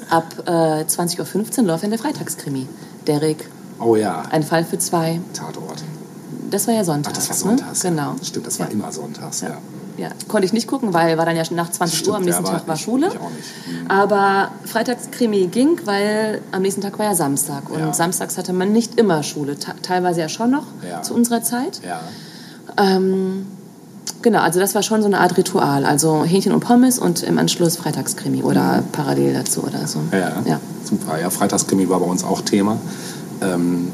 ab äh, 20.15 Uhr läuft dann der Freitagskrimi. Derek, Oh ja, ein Fall für zwei. Tatort. Das war ja Ach, sonntags. das war sonntags. Ne? Genau. Stimmt, das war ja. immer sonntags, ja. Ja, konnte ich nicht gucken, weil war dann ja schon nach 20 Stimmt, Uhr, am nächsten Tag war ich- Schule. ich auch nicht. Mhm. Aber Freitagskrimi ging, weil am nächsten Tag war ja Samstag. Und samstags hatte man nicht immer Schule, teilweise ja schon noch zu unserer Zeit. Ja. Ähm, genau, also das war schon so eine Art Ritual. Also Hähnchen und Pommes und im Anschluss Freitagskrimi oder parallel dazu oder so. Ja, ja. super. Ja, Freitagskrimi war bei uns auch Thema. Ähm,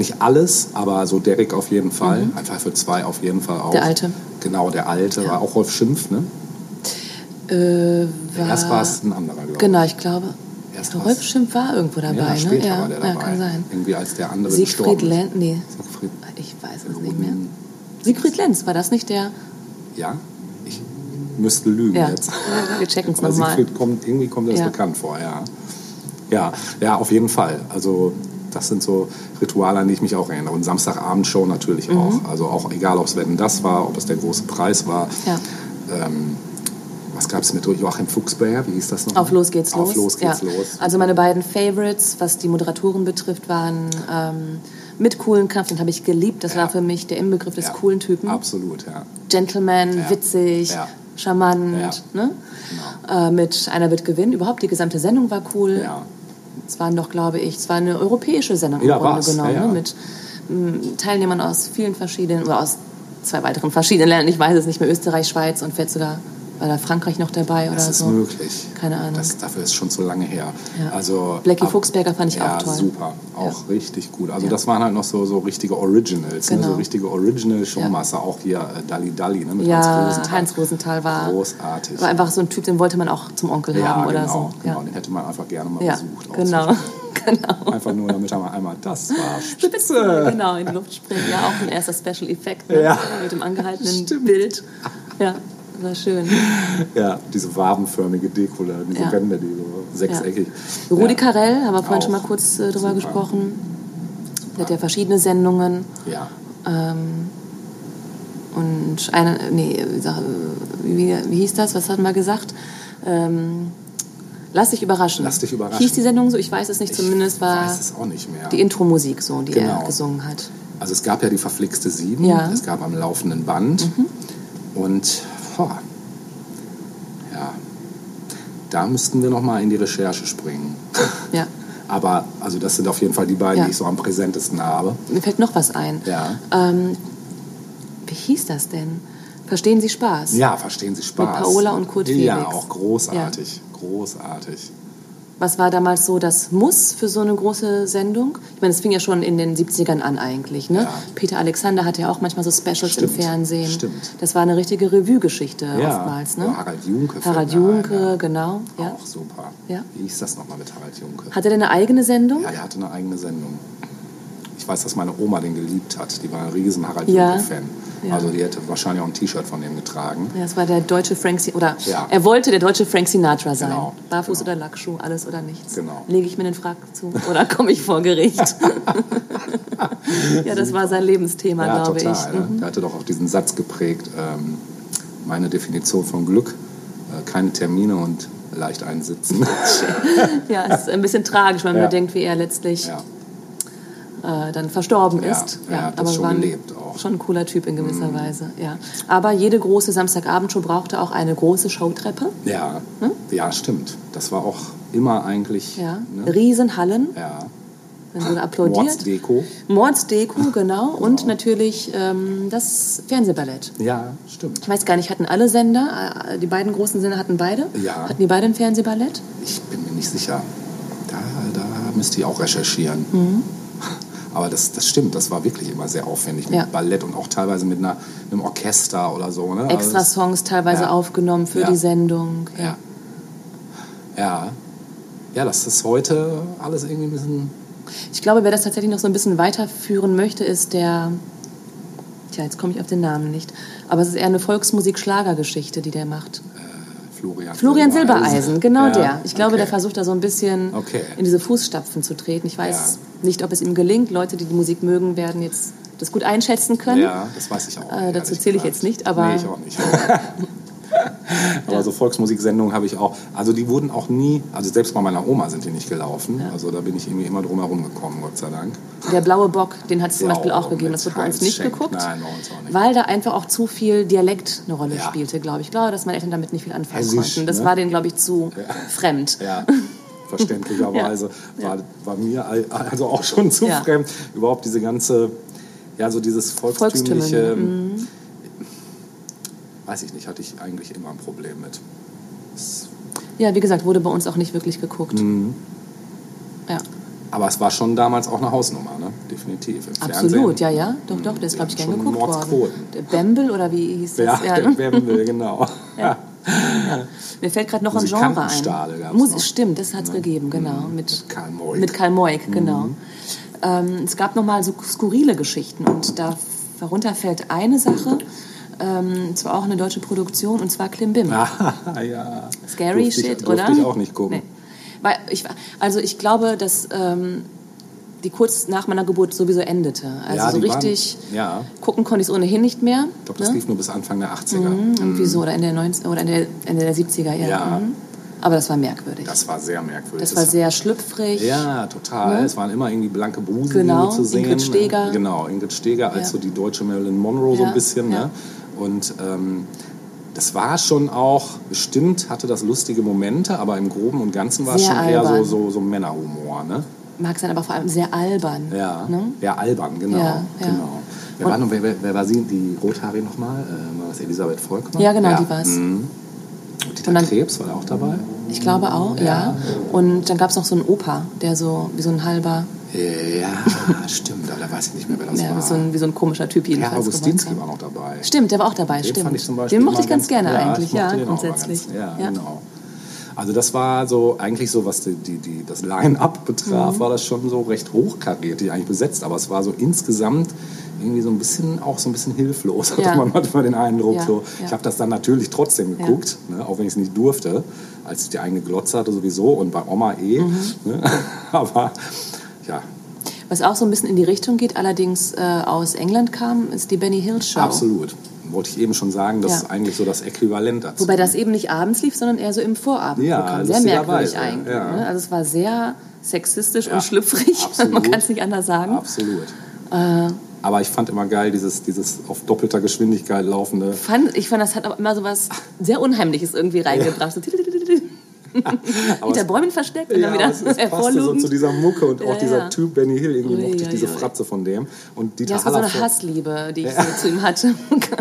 nicht alles, aber so Derek auf jeden Fall. Einfach für zwei auf jeden Fall auch. Mhm. Der Alte. Genau, der Alte. War auch Rolf Schimpf, ne? Äh, war, Erst war es ein anderer, glaube ich. Genau, ich glaube. Erst Rolf Schimpf war irgendwo dabei, Ja, ne? später ja, war der ja, dabei. kann sein. Irgendwie als der andere Siegfried. Lenz, nee, Siegfried, ich weiß es nicht mehr. Siegfried Lenz, war das nicht der? ja? Ich müsste lügen Ja, jetzt. wir checken es nochmal. Siegfried kommt, irgendwie kommt das Ja. bekannt vor, ja. Ja, ja, auf jeden Fall. Also das sind so Rituale, an die ich mich auch erinnere. Und Samstagabendshow natürlich Mhm. auch. Also auch egal, ob es Wetten das war, ob es der große Preis war. Ja. Ähm, was gab es mit Joachim Fuchsberger? Wie hieß das noch? Auf Los geht's los. Auf Los geht's ja. los. Also meine beiden Favorites, was die Moderatoren betrifft, waren ähm, mit coolen Kampf, den habe ich geliebt. Das Ja. war für mich der Inbegriff des coolen Typen. Absolut, ja. Gentleman, witzig, charmant. Ne? Äh, mit Einer wird gewinnen. Überhaupt die gesamte Sendung war cool. Ja. Es waren doch, glaube ich, es war eine europäische Sendung im Ja, Grunde war's. genommen. Ja, ja. Ne? Mit m, Teilnehmern aus vielen verschiedenen, oder aus zwei weiteren verschiedenen Ländern. Ich weiß es nicht mehr, Österreich, Schweiz und du da, war da Frankreich noch dabei Das oder ist so? möglich. Keine Ahnung. Das, dafür ist schon zu lange her. Ja. Also, Blackie ab- Fuchsberger fand ich ja, auch toll. super. Auch richtig gut. Also Ja. das waren halt noch so, so richtige Originals, ne? Genau. so richtige Original-Showmaster. Auch hier äh, Dalli Dalli ne? mit Ja, Hans Rosenthal. Hans Rosenthal war, Großartig. war einfach so ein Typ, den wollte man auch zum Onkel ja, haben oder genau, so. genau. Ja, Den hätte man einfach gerne mal ja besucht. genau. genau. Einfach nur, damit er mal einmal, das war Spitze. spitze. Genau, in die Luft springen. Ja, auch ein erster Special Effekt ne? Ja. mit dem angehaltenen Stimmt. Bild. Ja, war schön. Ja, diese wabenförmige Deko, diese Ja. Wände, die so sechseckig. Rudi ja. Carell, haben wir vorhin schon mal Auch. kurz äh, drüber Super. gesprochen. Der hat ja verschiedene Sendungen. Ja, Ähm, und eine, nee, wie, wie, hieß das? Was hatten wir gesagt? Ähm, Lass dich überraschen. Lass dich überraschen. Hieß die Sendung so? Ich weiß es nicht. Zumindest ich war weiß es auch nicht mehr. die Intro-Musik so, die Genau. er gesungen hat. Also es gab ja die verflixte Sieben, Ja. Mhm. es gab am laufenden Band und boah, ja, da müssten wir noch mal in die Recherche springen. Ja. Aber also das sind auf jeden Fall die beiden, Ja. die ich so am präsentesten habe. Mir fällt noch was ein. Ja. Ähm, wie hieß das denn? Verstehen Sie Spaß? Ja, verstehen Sie Spaß. Mit Paola und Kurt Ja, Felix. auch großartig, großartig. Was war damals so das Muss für so eine große Sendung? Ich meine, es fing ja schon in den 70ern an eigentlich. Ne? Ja. Peter Alexander hatte ja auch manchmal so Specials Stimmt, im Fernsehen. stimmt. Das war eine richtige Revue-Geschichte Ja. oftmals. Ne? Oder Harald Junke. Harald Junke, genau. Ja. Auch super. Ja. Wie hieß das nochmal mit Harald Junke? Hat er denn eine eigene Sendung? Ja, er hatte eine eigene Sendung. Ich weiß, dass meine Oma den geliebt hat. Die war ein riesen Harald Ja. Junke-Fan. Ja. Also die hätte wahrscheinlich auch ein T-Shirt von dem getragen. Ja, es war der deutsche Frank Sinatra. Oder Ja. er wollte der deutsche Frank Sinatra sein. Genau, Barfuß genau. oder Lackschuh, alles oder nichts. Genau. Lege ich mir den Frack zu oder komme ich vor Gericht? ja, das war sein Lebensthema, ja, glaube total. ich. Mhm. Ne? Der hatte doch auch diesen Satz geprägt. Ähm, meine Definition von Glück, äh, keine Termine und leicht einsitzen. Ja, es ist ein bisschen tragisch, wenn man bedenkt, wie er letztlich. Äh, dann verstorben Ja, ist. er hat das schon war ein- gelebt auch. Mhm. Schon ein cooler Typ in gewisser Weise, ja. Aber jede große Samstagabendshow brauchte auch eine große Showtreppe. Ja, ja, stimmt. Das war auch immer eigentlich. Hm? Ja. Ne? Riesenhallen, Ja. dann wurde applaudiert. Mordsdeko. Mordsdeko, genau. Und natürlich ähm, das Fernsehballett. Ja, stimmt. Ich weiß gar nicht, hatten alle Sender, äh, die beiden großen Sender hatten beide? Ja. Hatten die beide ein Fernsehballett? Ich bin mir nicht sicher. Da, da müsste ich auch recherchieren. Mhm. Aber das, das stimmt, das war wirklich immer sehr aufwendig mit Ja. Ballett und auch teilweise mit einer, einem Orchester oder so. Ne? Extra Also Songs teilweise Ja. aufgenommen für Ja. die Sendung. ja. ja. Ja, das ist heute alles irgendwie ein bisschen. Ich glaube, wer das tatsächlich noch so ein bisschen weiterführen möchte, ist der. Tja, jetzt komme ich auf den Namen nicht. Aber es ist eher eine Volksmusik-Schlagergeschichte, die der macht. Florian, Florian Silbereisen, genau Ja, der. Ich glaube, okay. der versucht da so ein bisschen Okay. in diese Fußstapfen zu treten. Ich weiß nicht, ob es ihm gelingt. Leute, die die Musik mögen, werden jetzt das gut einschätzen können. Ja, das weiß ich auch. Äh, dazu zähle ich gesagt. jetzt nicht, aber- Nee, ich auch nicht. aber so Volksmusiksendungen habe ich auch. Also die wurden auch nie, also selbst bei meiner Oma sind die nicht gelaufen. Also da bin ich irgendwie immer drum herum gekommen, Gott sei Dank. Der blaue Bock, den hat es zum Ja, Beispiel auch gegeben. Das wird bei uns nicht Schenk. geguckt. Nein, bei uns auch nicht. Weil da einfach auch zu viel Dialekt eine Rolle Ja. spielte, glaube ich. Ich glaube, dass meine Eltern damit nicht viel anfangen Hessisch, konnten. Das ne? war denen, glaube ich, zu fremd. Ja, verständlicherweise Ja. War, war mir also auch schon zu Ja. fremd. Überhaupt diese ganze, ja, so dieses volkstümliche, Volkstümliche, mhm. Weiß ich nicht, hatte ich eigentlich immer ein Problem mit. Das- Ja, wie gesagt, wurde bei uns auch nicht wirklich geguckt. Mhm. Ja, Aber es war schon damals auch eine Hausnummer, ne? definitiv. Im absolut, Fernsehen. ja, ja. Doch, doch, der ist, glaube ich, gern geguckt worden. Bembel oder wie hieß das? Ja, ne? der Bembel, genau. Ja. Mir fällt gerade noch ein Genre ein. gab's Mus noch. Stimmt, das hat es gegeben, genau. Mit Karl Moik. Mit Karl Moik, genau. Ähm, es gab noch mal so skurrile Geschichten und da, darunter fällt eine Sache, ähm, zwar auch eine deutsche Produktion, und zwar Klimbim. Ah, ja. Scary durfte Shit, ich, oder? Durfte ich auch nicht gucken. Nee. Weil ich, also ich glaube, dass ähm, die kurz nach meiner Geburt sowieso endete. Also Ja, so die waren- richtig ja. gucken konnte ich es ohnehin nicht mehr. Ich glaube, das ne? lief nur bis Anfang der 80er. Mhm, Irgendwie so, oder Ende der, 90, oder Ende, Ende der 70er, ja. Ja. Mhm. Aber das war merkwürdig. Das, Das war sehr merkwürdig. war sehr schlüpfrig. Ja, total. Ne? Es waren immer irgendwie blanke Busen Genau, zu sehen. Ingrid Steeger. Genau, Ingrid Steger als Ja. so die deutsche Marilyn Monroe so Ja, ein bisschen. ja. Ne? Und ähm, das war schon auch, bestimmt hatte das lustige Momente, aber im Groben und Ganzen war es schon eher so, albern. so, so Männerhumor. Ne? Mag sein, aber vor allem sehr albern. Ja, Ne? ja, albern, genau. Ja, ja. genau. Wer, war, noch, wer, wer, war sie, die Rothaarige nochmal? Äh, war das Elisabeth Volkmann? Ja, genau, die war's. Mhm. Und Dieter Und dann- Krebs war da auch dabei? Ich glaube auch, ja. Und dann gab es noch so einen Opa, der so wie so ein halber, Ja, stimmt, aber da weiß ich nicht mehr, wer das ja, war. so ein, wie so ein komischer Typ jedenfalls. Augustinski geworden war noch dabei. Stimmt, der war auch dabei, Den stimmt. fand ich zum Beispiel den mochte ich ganz gerne ja, eigentlich, ja, grundsätzlich. Ganz, ja, genau. Also das war so, eigentlich so, was die, die, die, das Line-Up betraf, Mhm. war das schon so recht hochkarätig eigentlich besetzt. Aber es war so insgesamt irgendwie so ein bisschen, auch so ein bisschen hilflos, hatte Ja. man manchmal den Eindruck. Ja, so. ja. Ich habe das dann natürlich trotzdem Ja. geguckt, ne, auch wenn ich es nicht durfte, als ich die eigene Glotze hatte sowieso und bei Oma eh. Mhm. Ne? Aber ja, Was auch so ein bisschen in die Richtung geht, allerdings äh, aus England kam, ist die Benny Hill Show. absolut. Wollte ich eben schon sagen, das Ja. ist eigentlich so das Äquivalent dazu. Wobei das eben nicht abends lief, sondern eher so im Vorabend. Ja, sehr merkwürdig lustigerweise, eigentlich. ja. Ne? Also es war sehr sexistisch Ja, und schlüpfrig, absolut. man kann es nicht anders sagen. Absolut. Äh. Aber ich fand immer geil, dieses, dieses auf doppelter Geschwindigkeit laufende. Fand, ich fand, das hat aber immer so was sehr Unheimliches irgendwie reingebracht. So Hinter Bäumen versteckt und dann wieder es, es passte so zu dieser Mucke und auch Ja, dieser ja. Typ Benny Hill. Irgendwie Ui, mochte ich diese. Fratze von dem. Und Dieter ja, es war so eine Hassliebe, die ich so zu ihm hatte.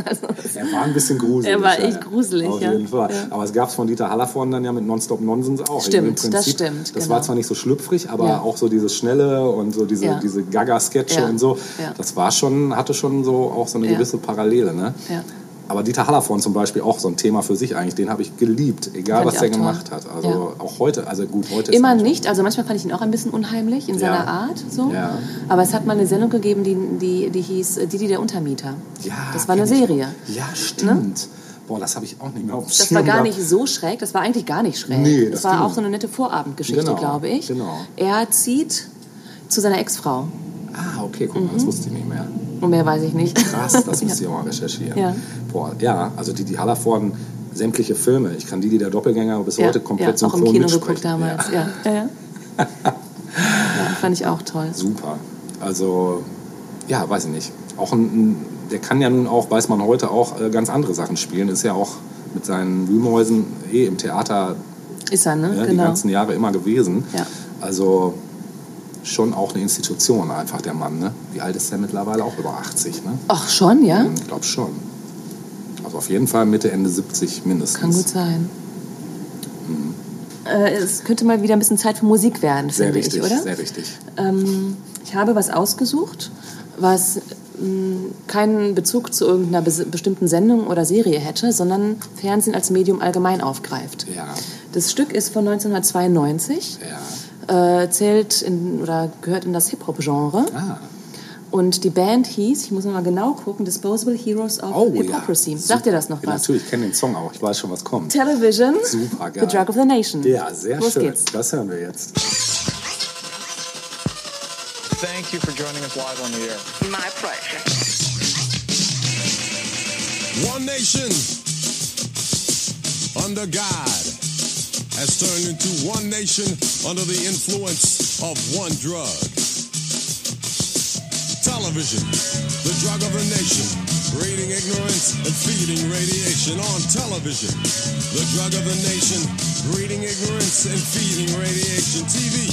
Also, Er war ein bisschen gruselig. Er war ja, echt ja. gruselig, Auf ja. jeden Fall. Ja. Aber es gab es von Dieter Hallervorden dann ja mit Nonstop Nonsens auch. Stimmt, Im das Prinzip, stimmt, Das genau. war zwar nicht so schlüpfrig, aber Ja. auch so dieses Schnelle und so diese, Ja. diese Gaga-Sketche Ja. und so. Ja. Das war schon, hatte schon so auch so eine Ja. gewisse Parallele. Ne? Ja. Aber Dieter Hallervorden zum Beispiel auch so ein Thema für sich eigentlich. Den habe ich geliebt, egal Fand was ich der toll. gemacht hat. Also Ja. auch heute, also gut, heute Immer er nicht, also manchmal fand ich ihn auch ein bisschen unheimlich in seiner Ja. Art. So. Ja. Aber es hat mal eine Sendung gegeben, die, die, die hieß äh, Didi der Untermieter. Ja, das war eine ich Serie. auch. Ja, stimmt. Boah, das habe ich auch nicht mehr auf dem Das Schirm war gar gehabt. nicht so schräg, das war eigentlich gar nicht schräg. Nee, das, das war ging. auch so eine nette Vorabendgeschichte, Genau, glaube ich. genau. Er zieht zu seiner Ex-Frau. Ah, okay, guck mal, das wusste ich nicht mehr. Und mehr weiß ich nicht. Krass, das müsst ihr mal recherchieren. Ja. Boah, ja, also die, die Hallervorden, sämtliche Filme. Ich kann die, die der Doppelgänger bis Ja, heute komplett ja, auch im synchron Kino geguckt damals. Ja. Ja. Ja, ja. ja, fand ich auch toll. Super. Also, ja, weiß ich nicht. Auch ein, der kann ja nun auch, weiß man heute auch, äh, ganz andere Sachen spielen. Ist ja auch mit seinen Wühlmäusen eh im Theater Ist er, ne? ja, die genau. ganzen Jahre immer gewesen. Ja. Also schon auch eine Institution einfach der Mann. Ne? Wie alt ist der mittlerweile? Auch über 80, ne? Ach, schon, ja? Ich glaube schon. Also auf jeden Fall Mitte, Ende 70 mindestens. Kann gut sein. Äh, es könnte mal wieder ein bisschen Zeit für Musik werden, Sehr finde richtig, ich, oder? sehr richtig. Ähm, ich habe was ausgesucht, was mh, keinen Bezug zu irgendeiner bes- bestimmten Sendung oder Serie hätte, sondern Fernsehen als Medium allgemein aufgreift. Ja, Das Stück ist von 1992, ja. Äh, zählt in, oder gehört in das Hip-Hop-Genre. Ah, Und die Band hieß, ich muss noch mal genau gucken, Disposable Heroes of oh Hypocrisy. ja. Sagt ihr das noch ja, was? Natürlich, ich kenne den Song auch. Ich weiß schon, was kommt. Television, Super geil. The Drug of the Nation. Ja, sehr Los schön. geht's. Das hören wir jetzt. Thank you for joining us live on the air. My pleasure. One nation under God has turned into one nation under the influence of one drug. Television, the drug of the nation, breeding ignorance and feeding radiation on television. The drug of the nation, breeding ignorance and feeding radiation. TV,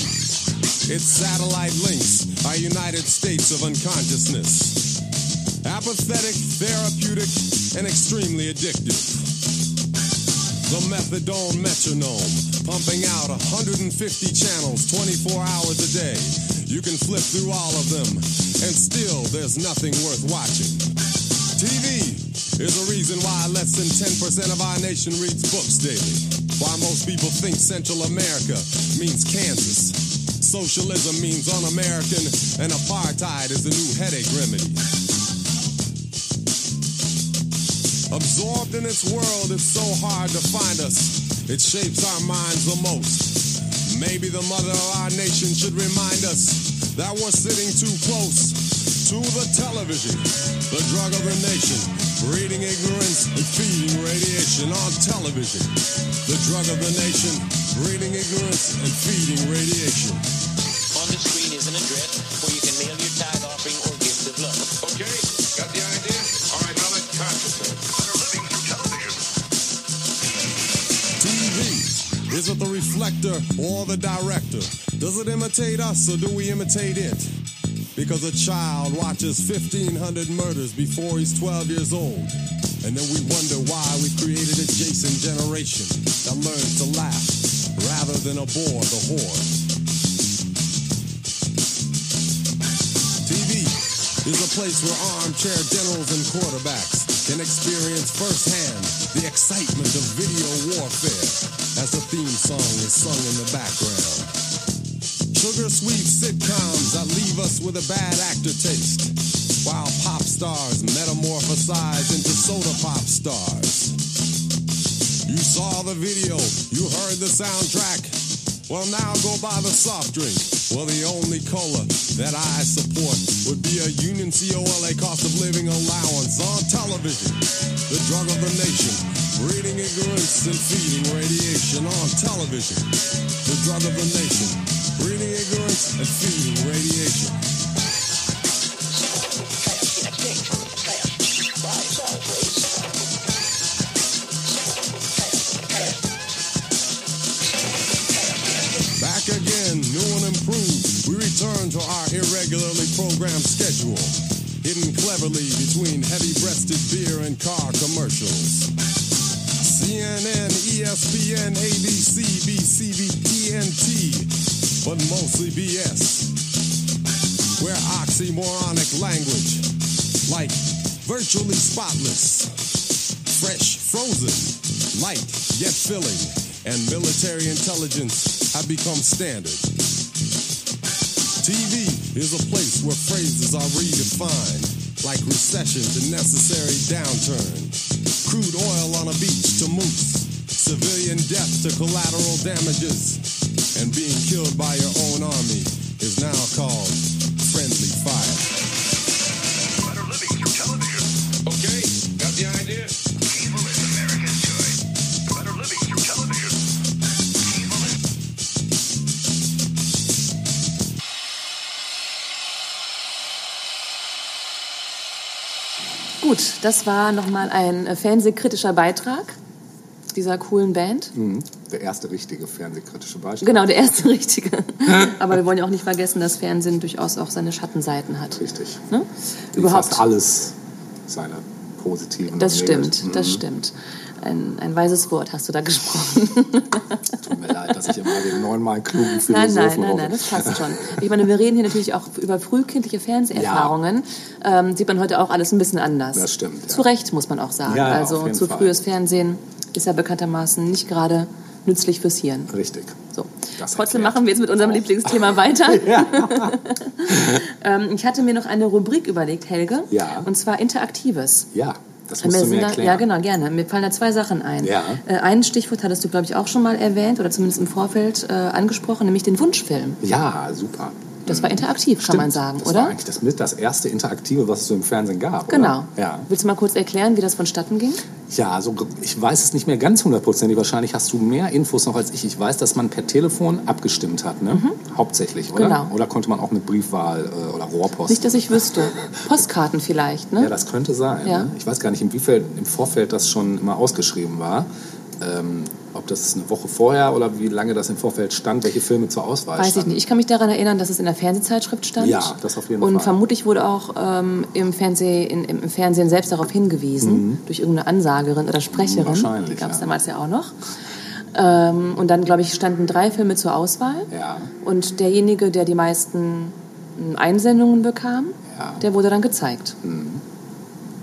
its satellite links are United States of unconsciousness. Apathetic, therapeutic, and extremely addictive. The methadone metronome, pumping out 150 channels 24 hours a day. You can flip through all of them, and still there's nothing worth watching. TV is a reason why less than 10% of our nation reads books daily. Why most people think Central America means Kansas. Socialism means un-American, and apartheid is the new headache remedy. Absorbed in its world, it's so hard to find us. It shapes our minds the most. Maybe the mother of our nation should remind us that we're sitting too close to the television, the drug of the nation, breeding ignorance and feeding radiation on television. The drug of the nation, breeding ignorance and feeding radiation. On the screen is an address Is it the reflector or the director? Does it imitate us or do we imitate it? Because a child watches 1,500 murders before he's 12 years old. And then we wonder why we created a Jason generation that learns to laugh rather than abhor the horror. TV is a place where armchair generals and quarterbacks can experience firsthand the excitement of video warfare as the theme song is sung in the background. Sugar sweet sitcoms that leave us with a bad actor taste, while pop stars metamorphosize into soda pop stars. You saw the video, you heard the soundtrack. Well, now go buy the soft drink. Well, the only cola that I support would be a Union COLA cost of living allowance on television. The drug of the nation, breeding ignorance and feeding radiation on television. The drug of the nation, breeding ignorance and feeding radiation. Programmed schedule, hidden cleverly between heavy-breasted beer and car commercials. CNN, ESPN, ABC, BCB, TNT, but mostly BS. Where oxymoronic language, like virtually spotless, fresh, frozen, light yet filling, and military intelligence have become standard. TV is a place where phrases are redefined, like recession to necessary downturn, crude oil on a beach to moose, civilian death to collateral damages, and being killed by your own army is now called Gut, das war nochmal ein äh, fernsehkritischer Beitrag dieser coolen Band. Mhm. Der erste richtige fernsehkritische Beispiel. Genau, der erste richtige. Aber wir wollen ja auch nicht vergessen, dass Fernsehen durchaus auch seine Schattenseiten hat. Richtig. Ne? Überhaupt. fast alles seine positiven Das stimmt, negativen- das Mhm. stimmt. Ein, ein weises Wort hast du da gesprochen. Tut mir leid, dass ich immer den neunmal klugen Nein, Philosophen nein, nein, brauche. nein, das passt schon. Ich meine, wir reden hier natürlich auch über frühkindliche Fernseherfahrungen. Ähm, sieht man heute auch alles ein bisschen anders. Das stimmt, ja. Zu Recht, muss man auch sagen. Ja, ja, also auf zu Fall. frühes Fernsehen ist ja bekanntermaßen nicht gerade nützlich fürs Hirn. Richtig. So. Das Trotzdem erklärt. machen wir jetzt mit unserem Lieblingsthema weiter. ähm, ich hatte mir noch eine Rubrik überlegt, Helge. Ja. Und zwar Interaktives. Ja, das musst du mir da, erklären. ja, genau, gerne. Mir fallen da zwei Sachen ein. Ja. Äh, ein Stichwort hattest du, glaube ich, auch schon mal erwähnt oder zumindest im Vorfeld äh, angesprochen, nämlich den Wunschfilm. Ja, super. Das war interaktiv, kann Stimmt. man sagen, das oder? war eigentlich das, mit das erste Interaktive, was es so im Fernsehen gab. Genau. Oder? Ja. Willst du mal kurz erklären, wie das vonstatten ging? Ja, also ich weiß es nicht mehr ganz hundertprozentig. Wahrscheinlich hast du mehr Infos noch als ich. Ich weiß, dass man per Telefon abgestimmt hat, ne? Hauptsächlich, oder? Mhm. Genau. Oder konnte man auch mit Briefwahl äh, oder Rohrpost? Nicht, dass ich wüsste. Postkarten vielleicht, ne? Ja, das könnte sein. Ja. Ne? Ich weiß gar nicht, inwiefern im Vorfeld das schon immer ausgeschrieben war. Ähm, ob das eine Woche vorher oder wie lange das im Vorfeld stand, welche Filme zur Auswahl Weiß ich standen. nicht. Ich kann mich daran erinnern, dass es in der Fernsehzeitschrift stand. Ja, das auf jeden Und Fall. vermutlich wurde auch ähm, im, Fernseh, in, im Fernsehen selbst darauf hingewiesen, durch irgendeine Ansagerin oder Sprecherin. Mhm. Wahrscheinlich, Die gab es ja. damals ja auch noch. Ähm, und dann, glaube ich, standen drei Filme zur Auswahl. Ja. Und derjenige, der die meisten ähm, Einsendungen bekam, Ja. Mhm. der wurde dann gezeigt.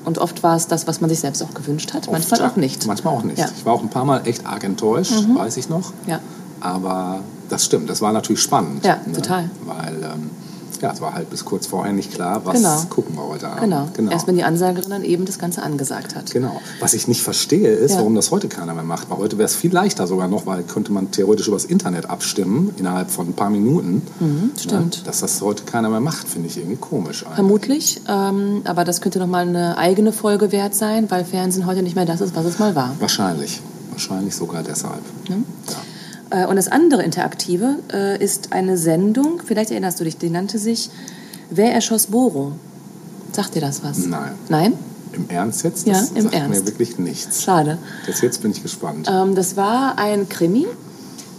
Und oft war es das, was man sich selbst auch gewünscht hat, manchmal Oft, auch nicht. Manchmal auch nicht. Ja. Mhm. Ich war auch ein paar Mal echt arg enttäuscht, weiß ich noch. Ja. Aber das stimmt, das war natürlich spannend. Ja, total. Weil ähm, ja, es war halt bis kurz vorher nicht klar, was Genau. gucken wir heute Abend. Genau. genau. Erst wenn die Ansagerin dann eben das Ganze angesagt hat. Genau. Was ich nicht verstehe, ist, Ja. warum das heute keiner mehr macht. Weil heute wäre es viel leichter sogar noch, weil könnte man theoretisch übers Internet abstimmen innerhalb von ein paar Minuten. Mhm, stimmt. Ja, dass das heute keiner mehr macht, finde ich irgendwie komisch. eigentlich. Vermutlich, ähm, aber das könnte nochmal eine eigene Folge wert sein, weil Fernsehen heute nicht mehr das ist, was es mal war. Wahrscheinlich. Wahrscheinlich sogar deshalb. Ja. Äh, und das andere Interaktive äh, ist eine Sendung, vielleicht erinnerst du dich, die nannte sich Wer erschoss Boro? Sagt dir das was? Nein. Nein? Im Ernst jetzt? Ja, Das im sagt Ernst. mir wirklich nichts. Schade. Jetzt, jetzt bin ich gespannt. Ähm, das war ein Krimi.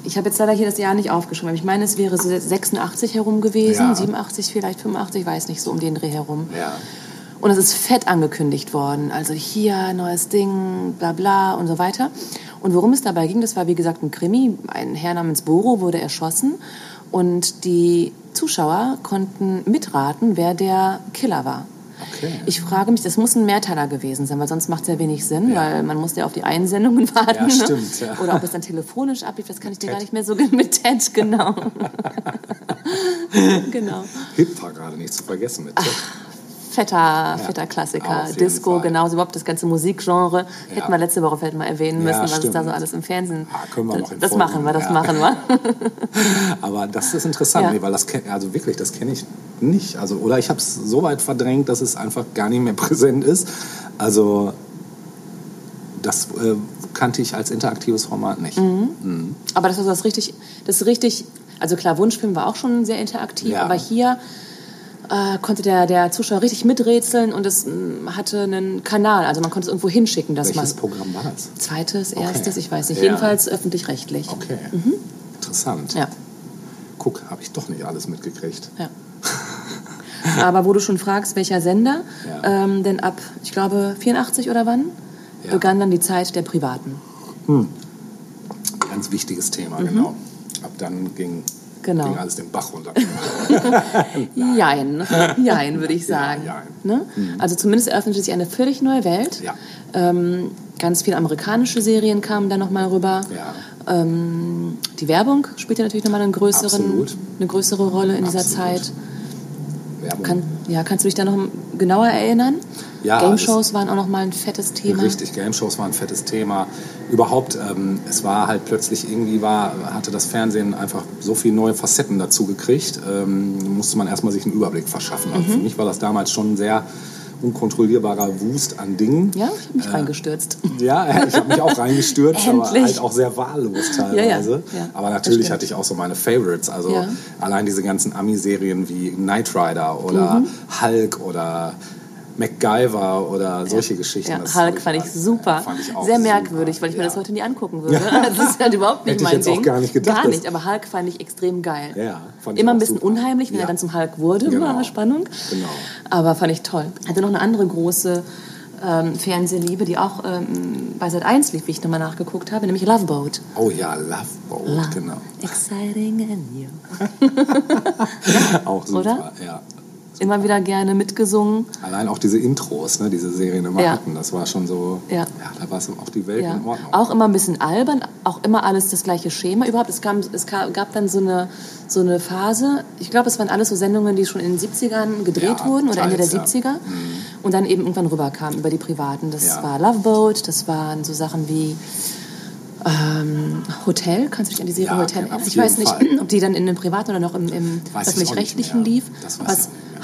Ich habe jetzt leider hier das Jahr nicht aufgeschrieben. aber Ich meine, es wäre 86 herum gewesen, Ja. 87 vielleicht, 85, weiß nicht, so um den Dreh herum. ja. Und es ist fett angekündigt worden. Also hier, neues Ding, bla bla und so weiter. Und worum es dabei ging, das war wie gesagt ein Krimi. Ein Herr namens Boro wurde erschossen. Und die Zuschauer konnten mitraten, wer der Killer war. Okay. Ich frage mich, das muss ein Mehrteiler gewesen sein, weil sonst macht es ja wenig Sinn, Ja. weil man muss ja auf die Einsendungen warten. Ja, stimmt, ne? ja. Oder ob es dann telefonisch ablief, das kann ich dir Ted. gar nicht mehr so mit Ted, genau. genau. Hip war gerade nicht zu vergessen mit Ted. Fetter, fetter Klassiker. Disco, Fall. genauso überhaupt das ganze Musikgenre. Hätten wir letzte Woche vielleicht mal erwähnen müssen, was es da stimmt. so alles im Fernsehen. Ah, können wir das Folgen, machen wir, das machen wir. Aber das ist interessant, nee, weil das also wirklich, das kenne ich nicht. Also oder ich habe es so weit verdrängt, dass es einfach gar nicht mehr präsent ist. Also das äh, kannte ich als interaktives Format nicht. Mhm. Aber das ist das richtig, das ist richtig. Also klar, Wunschfilm war auch schon sehr interaktiv, Ja. aber hier äh, konnte der, der Zuschauer richtig miträtseln und es mh, hatte einen Kanal, also man konnte es irgendwo hinschicken, dass Welches man Programm war das? zweites, erstes, ich weiß nicht, Ja. jedenfalls öffentlich-rechtlich. Okay, interessant. Mhm. Ja. guck, habe ich doch nicht alles mitgekriegt. Ja. Aber wo du schon fragst, welcher Sender, Ja. ähm, denn ab, ich glaube, 84 oder wann, Ja. begann dann die Zeit der Privaten. Ganz wichtiges Thema, genau. Ab dann ging, Mhm. Genau. ging alles den Bach runter. Jein, jein, würde ich Ja, sagen. jein. Ne? Also zumindest eröffnete sich eine völlig neue Welt. Ja. Ähm, ganz viele amerikanische Serien kamen da nochmal rüber. ja. Ähm, die Werbung spielte natürlich nochmal einen größeren, Absolut. eine größere Rolle in dieser Absolut. Zeit. Werbung. Kann, ja, kannst du dich da noch genauer erinnern? Ja, Game Shows waren auch nochmal ein fettes Thema. Richtig, Game Shows waren ein fettes Thema. Überhaupt, ähm, es war halt plötzlich irgendwie war, hatte das Fernsehen einfach so viele neue Facetten dazu gekriegt, ähm, musste man erstmal sich einen Überblick verschaffen. Mhm. Also für mich war das damals schon ein sehr unkontrollierbarer Wust an Dingen. Ja, ich habe mich reingestürzt. Ja, ich habe mich auch reingestürzt, aber halt auch sehr wahllos teilweise. Ja, ja, ja, aber natürlich hatte ich auch so meine Favorites. Also allein diese ganzen Ami-Serien wie Knight Rider oder Mhm. Hulk oder MacGyver oder solche Geschichten. Ja, Das Hulk hab fand ich super. fand ich auch Sehr super. merkwürdig, weil ich mir Ja. das heute nie angucken würde. Das ist halt überhaupt nicht Hätte ich mein jetzt auch Ding. gar nicht gedacht, Gar nicht, aber Hulk fand ich extrem geil. Ja, fand ich Immer auch ein bisschen super. unheimlich, wenn Ja. er dann zum Hulk wurde, Genau. war Spannung. Genau. Aber fand ich toll. Hatte noch eine andere große ähm, Fernsehliebe, die auch ähm, bei Sat 1 lief, wie ich nochmal nachgeguckt habe, nämlich Love Boat. Oh ja, Love Boat, Love. genau. Exciting and new. Auch super, Oder? ja. Immer wieder gerne mitgesungen. Allein auch diese Intros, ne, diese Serien immer Ja. hatten, das war schon so, Ja. da war es auch die Welt Ja. in Ordnung. Auch immer ein bisschen albern, auch immer alles das gleiche Schema. Überhaupt, es, kam, es gab dann so eine, so eine Phase, ich glaube, es waren alles so Sendungen, die schon in den 70ern gedreht Ja, wurden oder Ende der teils, ja. 70er und dann eben irgendwann rüberkamen über die Privaten. Das Ja. war Love Boat, das waren so Sachen wie ähm, Hotel, kannst du dich an die Serie Ja, Hotel auf erinnern? Ich weiß nicht, Fall. ob die dann in dem Privaten oder noch im, im öffentlich-rechtlichen lief. Das weiß Aber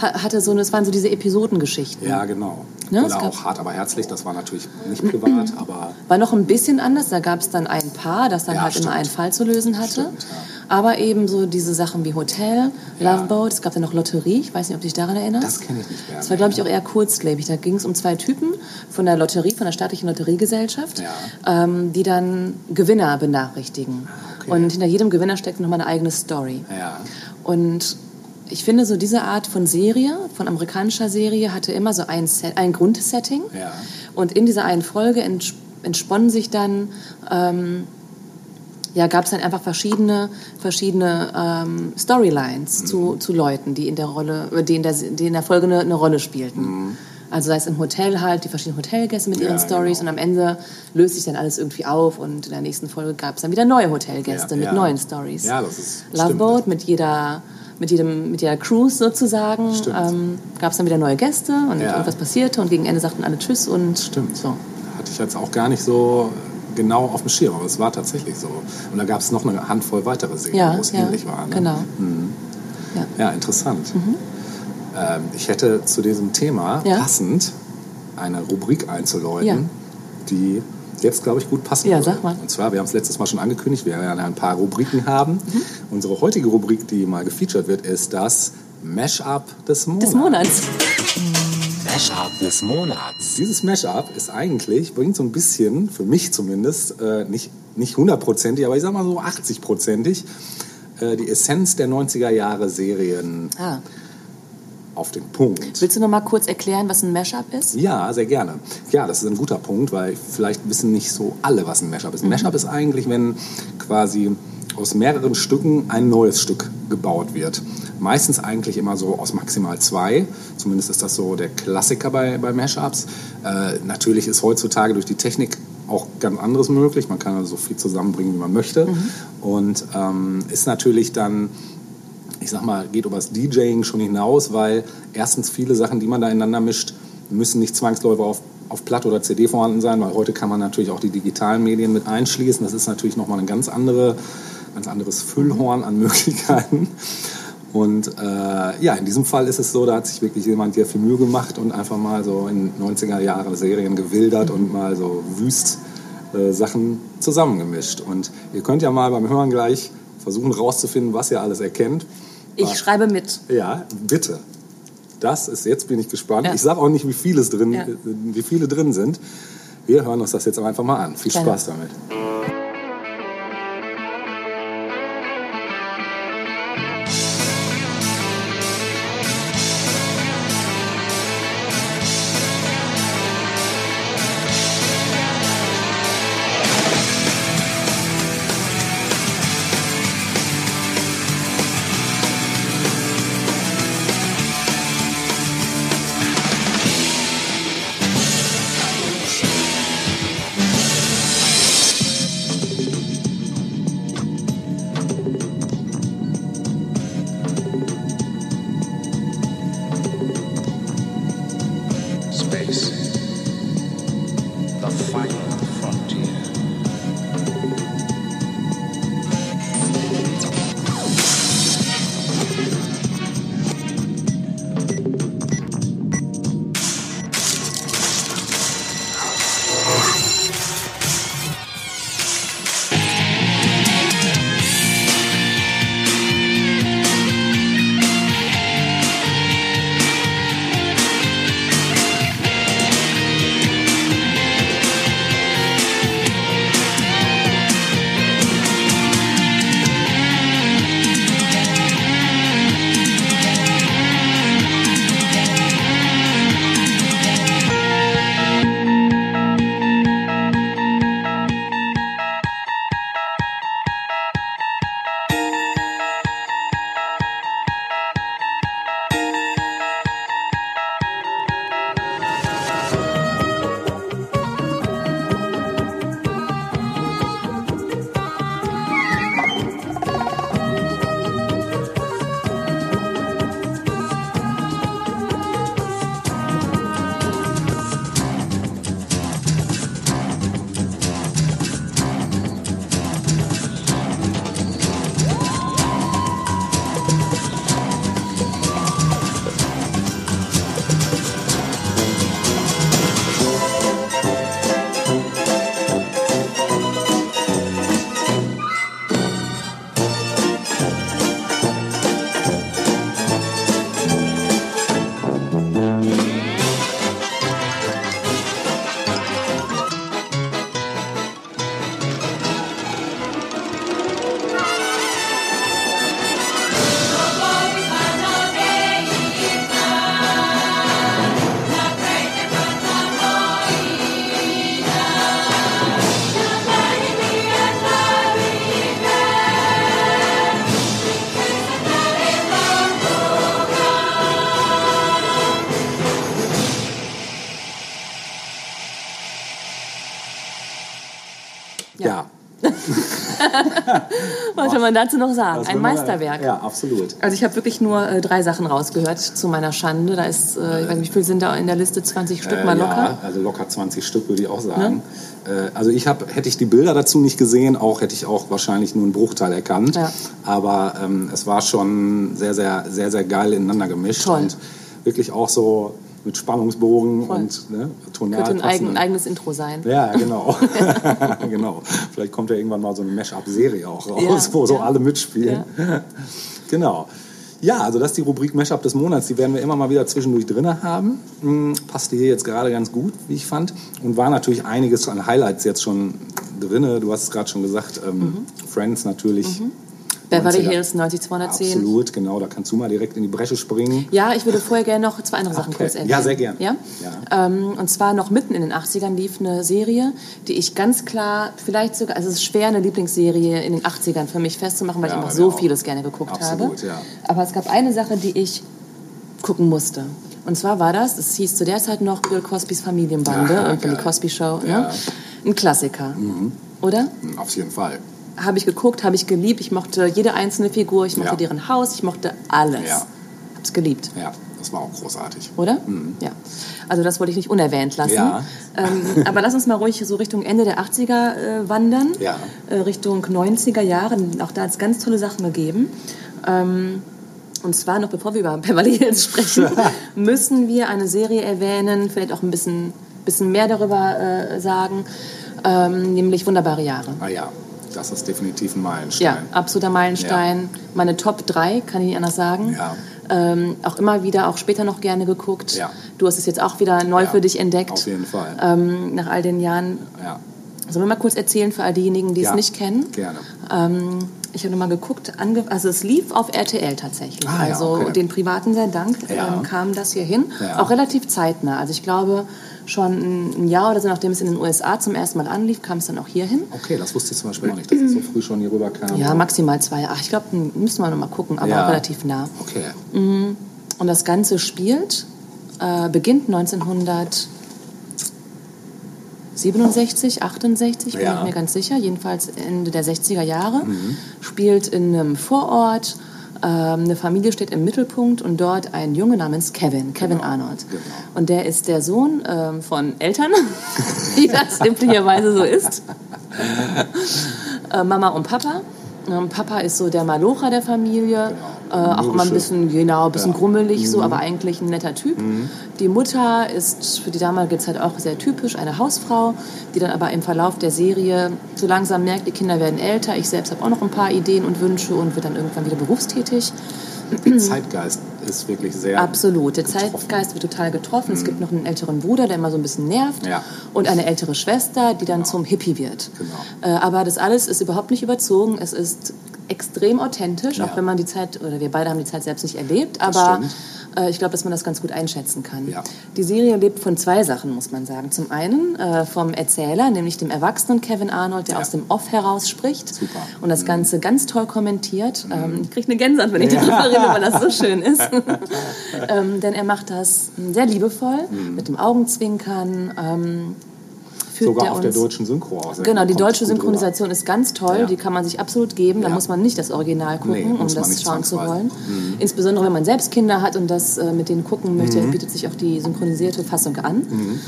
hatte so, eine- es waren so diese Episodengeschichten. Ja, genau. Ne, Oder auch hart, aber herzlich, das war natürlich nicht privat, aber War noch ein bisschen anders. Da gab es dann ein Paar, das dann Ja, halt immer stimmt. einen Fall zu lösen hatte. Stimmt, ja. Aber eben so diese Sachen wie Hotel, Ja. Love Boat, es gab dann noch Lotterie. Ich weiß nicht, ob du dich daran erinnerst. das kenne ich nicht mehr. Das war, glaube ich, auch eher kurzlebig. Da ging es um zwei Typen von der Lotterie, von der staatlichen Lotteriegesellschaft, ähm, die dann Gewinner benachrichtigen. okay. Und hinter jedem Gewinner steckt nochmal eine eigene Story. Ja, Und ich finde, so diese Art von Serie, von amerikanischer Serie, hatte immer so ein, Set, ein Grundsetting. Ja. Und in dieser einen Folge ents entsponnen sich dann, ähm, ja, gab es dann einfach verschiedene, verschiedene ähm, Storylines zu, zu Leuten, die in der Rolle, äh, die in der, die in der Folge eine, eine Rolle spielten. Also sei es im Hotel halt, die verschiedenen Hotelgäste mit Ja, ihren Stories genau. und am Ende löst sich dann alles irgendwie auf und in der nächsten Folge gab es dann wieder neue Hotelgäste Ja, mit neuen Stories. Ja, das ist- Love stimmt. Boat mit jeder mit jedem mit jeder Cruise sozusagen ähm, gab es dann wieder neue Gäste und Ja. irgendwas passierte und gegen Ende sagten alle Tschüss und Stimmt. so. Hatte ich jetzt auch gar nicht so genau auf dem Schirm, aber es war tatsächlich so. Und da gab es noch eine Handvoll weitere Serien, Ja, wo es ja, ähnlich war. Ne? genau. Ja, interessant. Ähm, ich hätte zu diesem Thema Ja. passend eine Rubrik einzuläuten, Ja. die jetzt, glaube ich, gut passen Ja, würde. sag mal. Und zwar, wir haben es letztes Mal schon angekündigt, wir werden ein paar Rubriken haben. Mhm. Unsere heutige Rubrik, die mal gefeatured wird, ist das Mash-up des Monats. Des Monats. Mashup des Monats. Dieses Mashup ist eigentlich, bringt so ein bisschen, für mich zumindest, äh, nicht, nicht hundertprozentig, aber ich sag mal so 80-prozentig, äh, die Essenz der 90er Jahre Serien Ah. Auf den Punkt. Willst du noch mal kurz erklären, was ein Mashup ist? Ja, sehr gerne. Ja, das ist ein guter Punkt, weil vielleicht wissen nicht so alle, was ein Mashup ist. Ein Mashup ist eigentlich, wenn quasi aus mehreren Stücken ein neues Stück gebaut wird. Meistens eigentlich immer so aus maximal zwei. Zumindest ist das so der Klassiker bei, bei Mashups. Äh, natürlich ist heutzutage durch die Technik auch ganz anderes möglich. Man kann also so viel zusammenbringen, wie man möchte. Und ähm, ist natürlich dann ich sag mal, geht über das DJing schon hinaus, weil erstens viele Sachen, die man da ineinander mischt, müssen nicht zwangsläufig auf, auf Platte oder CD vorhanden sein, weil heute kann man natürlich auch die digitalen Medien mit einschließen. Das ist natürlich nochmal ein ganz, andere, ganz anderes Füllhorn an Möglichkeiten. Und äh, ja, in diesem Fall ist es so, da hat sich wirklich jemand sehr viel Mühe gemacht und einfach mal so in 90er Jahre Serien gewildert und mal so wüst äh, Sachen zusammengemischt. Und ihr könnt ja mal beim Hören gleich versuchen rauszufinden, was ihr alles erkennt. Ich schreibe mit. Ja, bitte. Das ist, jetzt bin ich gespannt. Ja. Ich sage auch nicht, wie viele, es drin, Ja. äh, wie viele drin sind. Wir hören uns das jetzt einfach mal an. Viel Gerne. Spaß damit. Was soll man dazu noch sagen? Ein Meisterwerk. Ja, absolut. Also ich habe wirklich nur äh, drei Sachen rausgehört zu meiner Schande. Da ist, äh, ich weiß nicht, wie viel sind da in der Liste? 20 Stück mal Äh, locker. Ja, also locker 20 Stück würde ich auch sagen. Äh, also ich habe, hätte ich die Bilder dazu nicht gesehen, auch hätte ich auch wahrscheinlich nur einen Bruchteil erkannt. Ja. Aber ähm, es war schon sehr, sehr, sehr, sehr geil ineinander gemischt Toll. und wirklich auch so mit Spannungsbogen Voll. und ne, tonal Könnte ein, eigen, ein eigenes Intro sein. Ja, genau. genau. Vielleicht kommt ja irgendwann mal so eine Mash-up-Serie auch raus, Ja, wo so ja. alle mitspielen. genau. Ja, also das ist die Rubrik Mash-up des Monats. Die werden wir immer mal wieder zwischendurch drin haben. Hm, passte hier jetzt gerade ganz gut, wie ich fand. Und war natürlich einiges an Highlights jetzt schon drin. Du hast es gerade schon gesagt. Ähm, Friends natürlich. Beverly 90er. Hills 90210. Absolut, genau. Da kannst du mal direkt in die Bresche springen. Ja, ich würde vorher gerne noch zwei andere Sachen Okay. kurz erwähnen. Ja, sehr gern. Ja? Ja. Ähm, und zwar noch mitten in den 80ern lief eine Serie, die ich ganz klar, vielleicht sogar, also es ist schwer, eine Lieblingsserie in den 80ern für mich festzumachen, weil Ja, ich einfach so auch. vieles gerne geguckt Absolut, habe. ja. Aber es gab eine Sache, die ich gucken musste. Und zwar war das, es hieß zu der Zeit noch Bill Cosbys Familienbande, Ah, irgendwann die. Cosby Show. Ja. Ne? Ein Klassiker. Oder? Hm, Auf jeden Fall. Habe ich geguckt, habe ich geliebt. Ich mochte jede einzelne Figur, ich mochte Ja. deren Haus, ich mochte alles. Ja. Hab's geliebt. Ja, das war auch großartig. Oder? Ja. Also das wollte ich nicht unerwähnt lassen. Mhm. Ja. Ähm, aber lass uns mal ruhig so Richtung Ende der 80er äh, wandern. Ja. Äh, Richtung 90er Jahre. Auch da hat es ganz tolle Sachen gegeben. Ähm, und zwar noch bevor wir über Beverly Hills sprechen, müssen wir eine Serie erwähnen, vielleicht auch ein bisschen, bisschen mehr darüber äh, sagen, ähm, nämlich Wunderbare Jahre. Ah ja, das ist definitiv ein Meilenstein. Ja, absoluter Meilenstein. Meine Top 3, kann ich nicht anders sagen. Ja. Ähm, auch immer wieder, auch später noch gerne geguckt. Ja. Du hast es jetzt auch wieder neu Ja, für dich entdeckt. Auf jeden Fall. Ähm, nach all den Jahren. ja, Sollen wir mal kurz erzählen für all diejenigen, die ja. es nicht kennen? Gerne. Ähm, ich habe nochmal geguckt, also es lief auf RTL tatsächlich. Ah, ja, also okay. den Privaten sei Dank Ja. ähm, kam das hier hin. Ja. Auch relativ zeitnah. Also ich glaube schon ein- Jahr oder so, nachdem es in den USA zum ersten Mal anlief, kam es dann auch hier hin. Okay, das wusste ich zum Beispiel auch nicht, dass es so früh schon hier rüber kam. Ja, maximal zwei. Ach, ich glaube, müssen wir noch mal gucken, aber Ja. auch relativ nah. Okay. Und das Ganze spielt, äh, beginnt 1967, 68, bin Ja. ich mir ganz sicher, jedenfalls Ende der 60er Jahre. Mhm. Spielt in einem Vorort. Ähm, eine Familie steht im Mittelpunkt und dort ein Junge namens Kevin, Kevin Genau, Arnold. genau. Und der ist der Sohn ähm, von Eltern, wie das üblicherweise so ist. äh, Mama und Papa. Ähm, Papa ist so der Malocher der Familie, äh, auch immer ein bisschen, genau, ein bisschen Ja. grummelig, so, aber eigentlich ein netter Typ. Die Mutter ist für die damalige Zeit auch sehr typisch, eine Hausfrau, die dann aber im Verlauf der Serie so langsam merkt, die Kinder werden älter, ich selbst habe auch noch ein paar Ideen und Wünsche und wird dann irgendwann wieder berufstätig. Der Zeitgeist ist wirklich sehr. Absolut. Der getroffen. Zeitgeist wird total getroffen. Es gibt noch einen älteren Bruder, der immer so ein bisschen nervt. Ja. Und eine ältere Schwester, die dann zum Hippie wird. Genau. Äh, aber das alles ist überhaupt nicht überzogen. Es ist extrem authentisch, Ja. auch wenn man die Zeit, oder wir beide haben die Zeit selbst nicht erlebt. Aber äh, ich glaube, dass man das ganz gut einschätzen kann. Ja. Die Serie lebt von zwei Sachen, muss man sagen. Zum einen äh, vom Erzähler, nämlich dem erwachsenen Kevin Arnold, der Ja. aus dem Off heraus spricht. Super. Mhm. Und das Ganze ganz toll kommentiert. Ähm, ich kriege eine Gänsehaut, wenn ich darüber rede, weil das so schön ist. ähm, denn er macht das sehr liebevoll, Mhm. mit dem Augenzwinkern. Ähm, führt Sogar der auf der uns- deutschen Synchro aus. Genau, die deutsche gut rüber. Synchronisation ist ganz toll, Ja. die kann man sich absolut geben. Da Ja. muss man nicht das Original gucken, Nee, um das schauen zu zwangsweise. Mhm. wollen. Insbesondere wenn man selbst Kinder hat und das äh, mit denen gucken möchte, bietet sich auch die synchronisierte Fassung an. Mhm.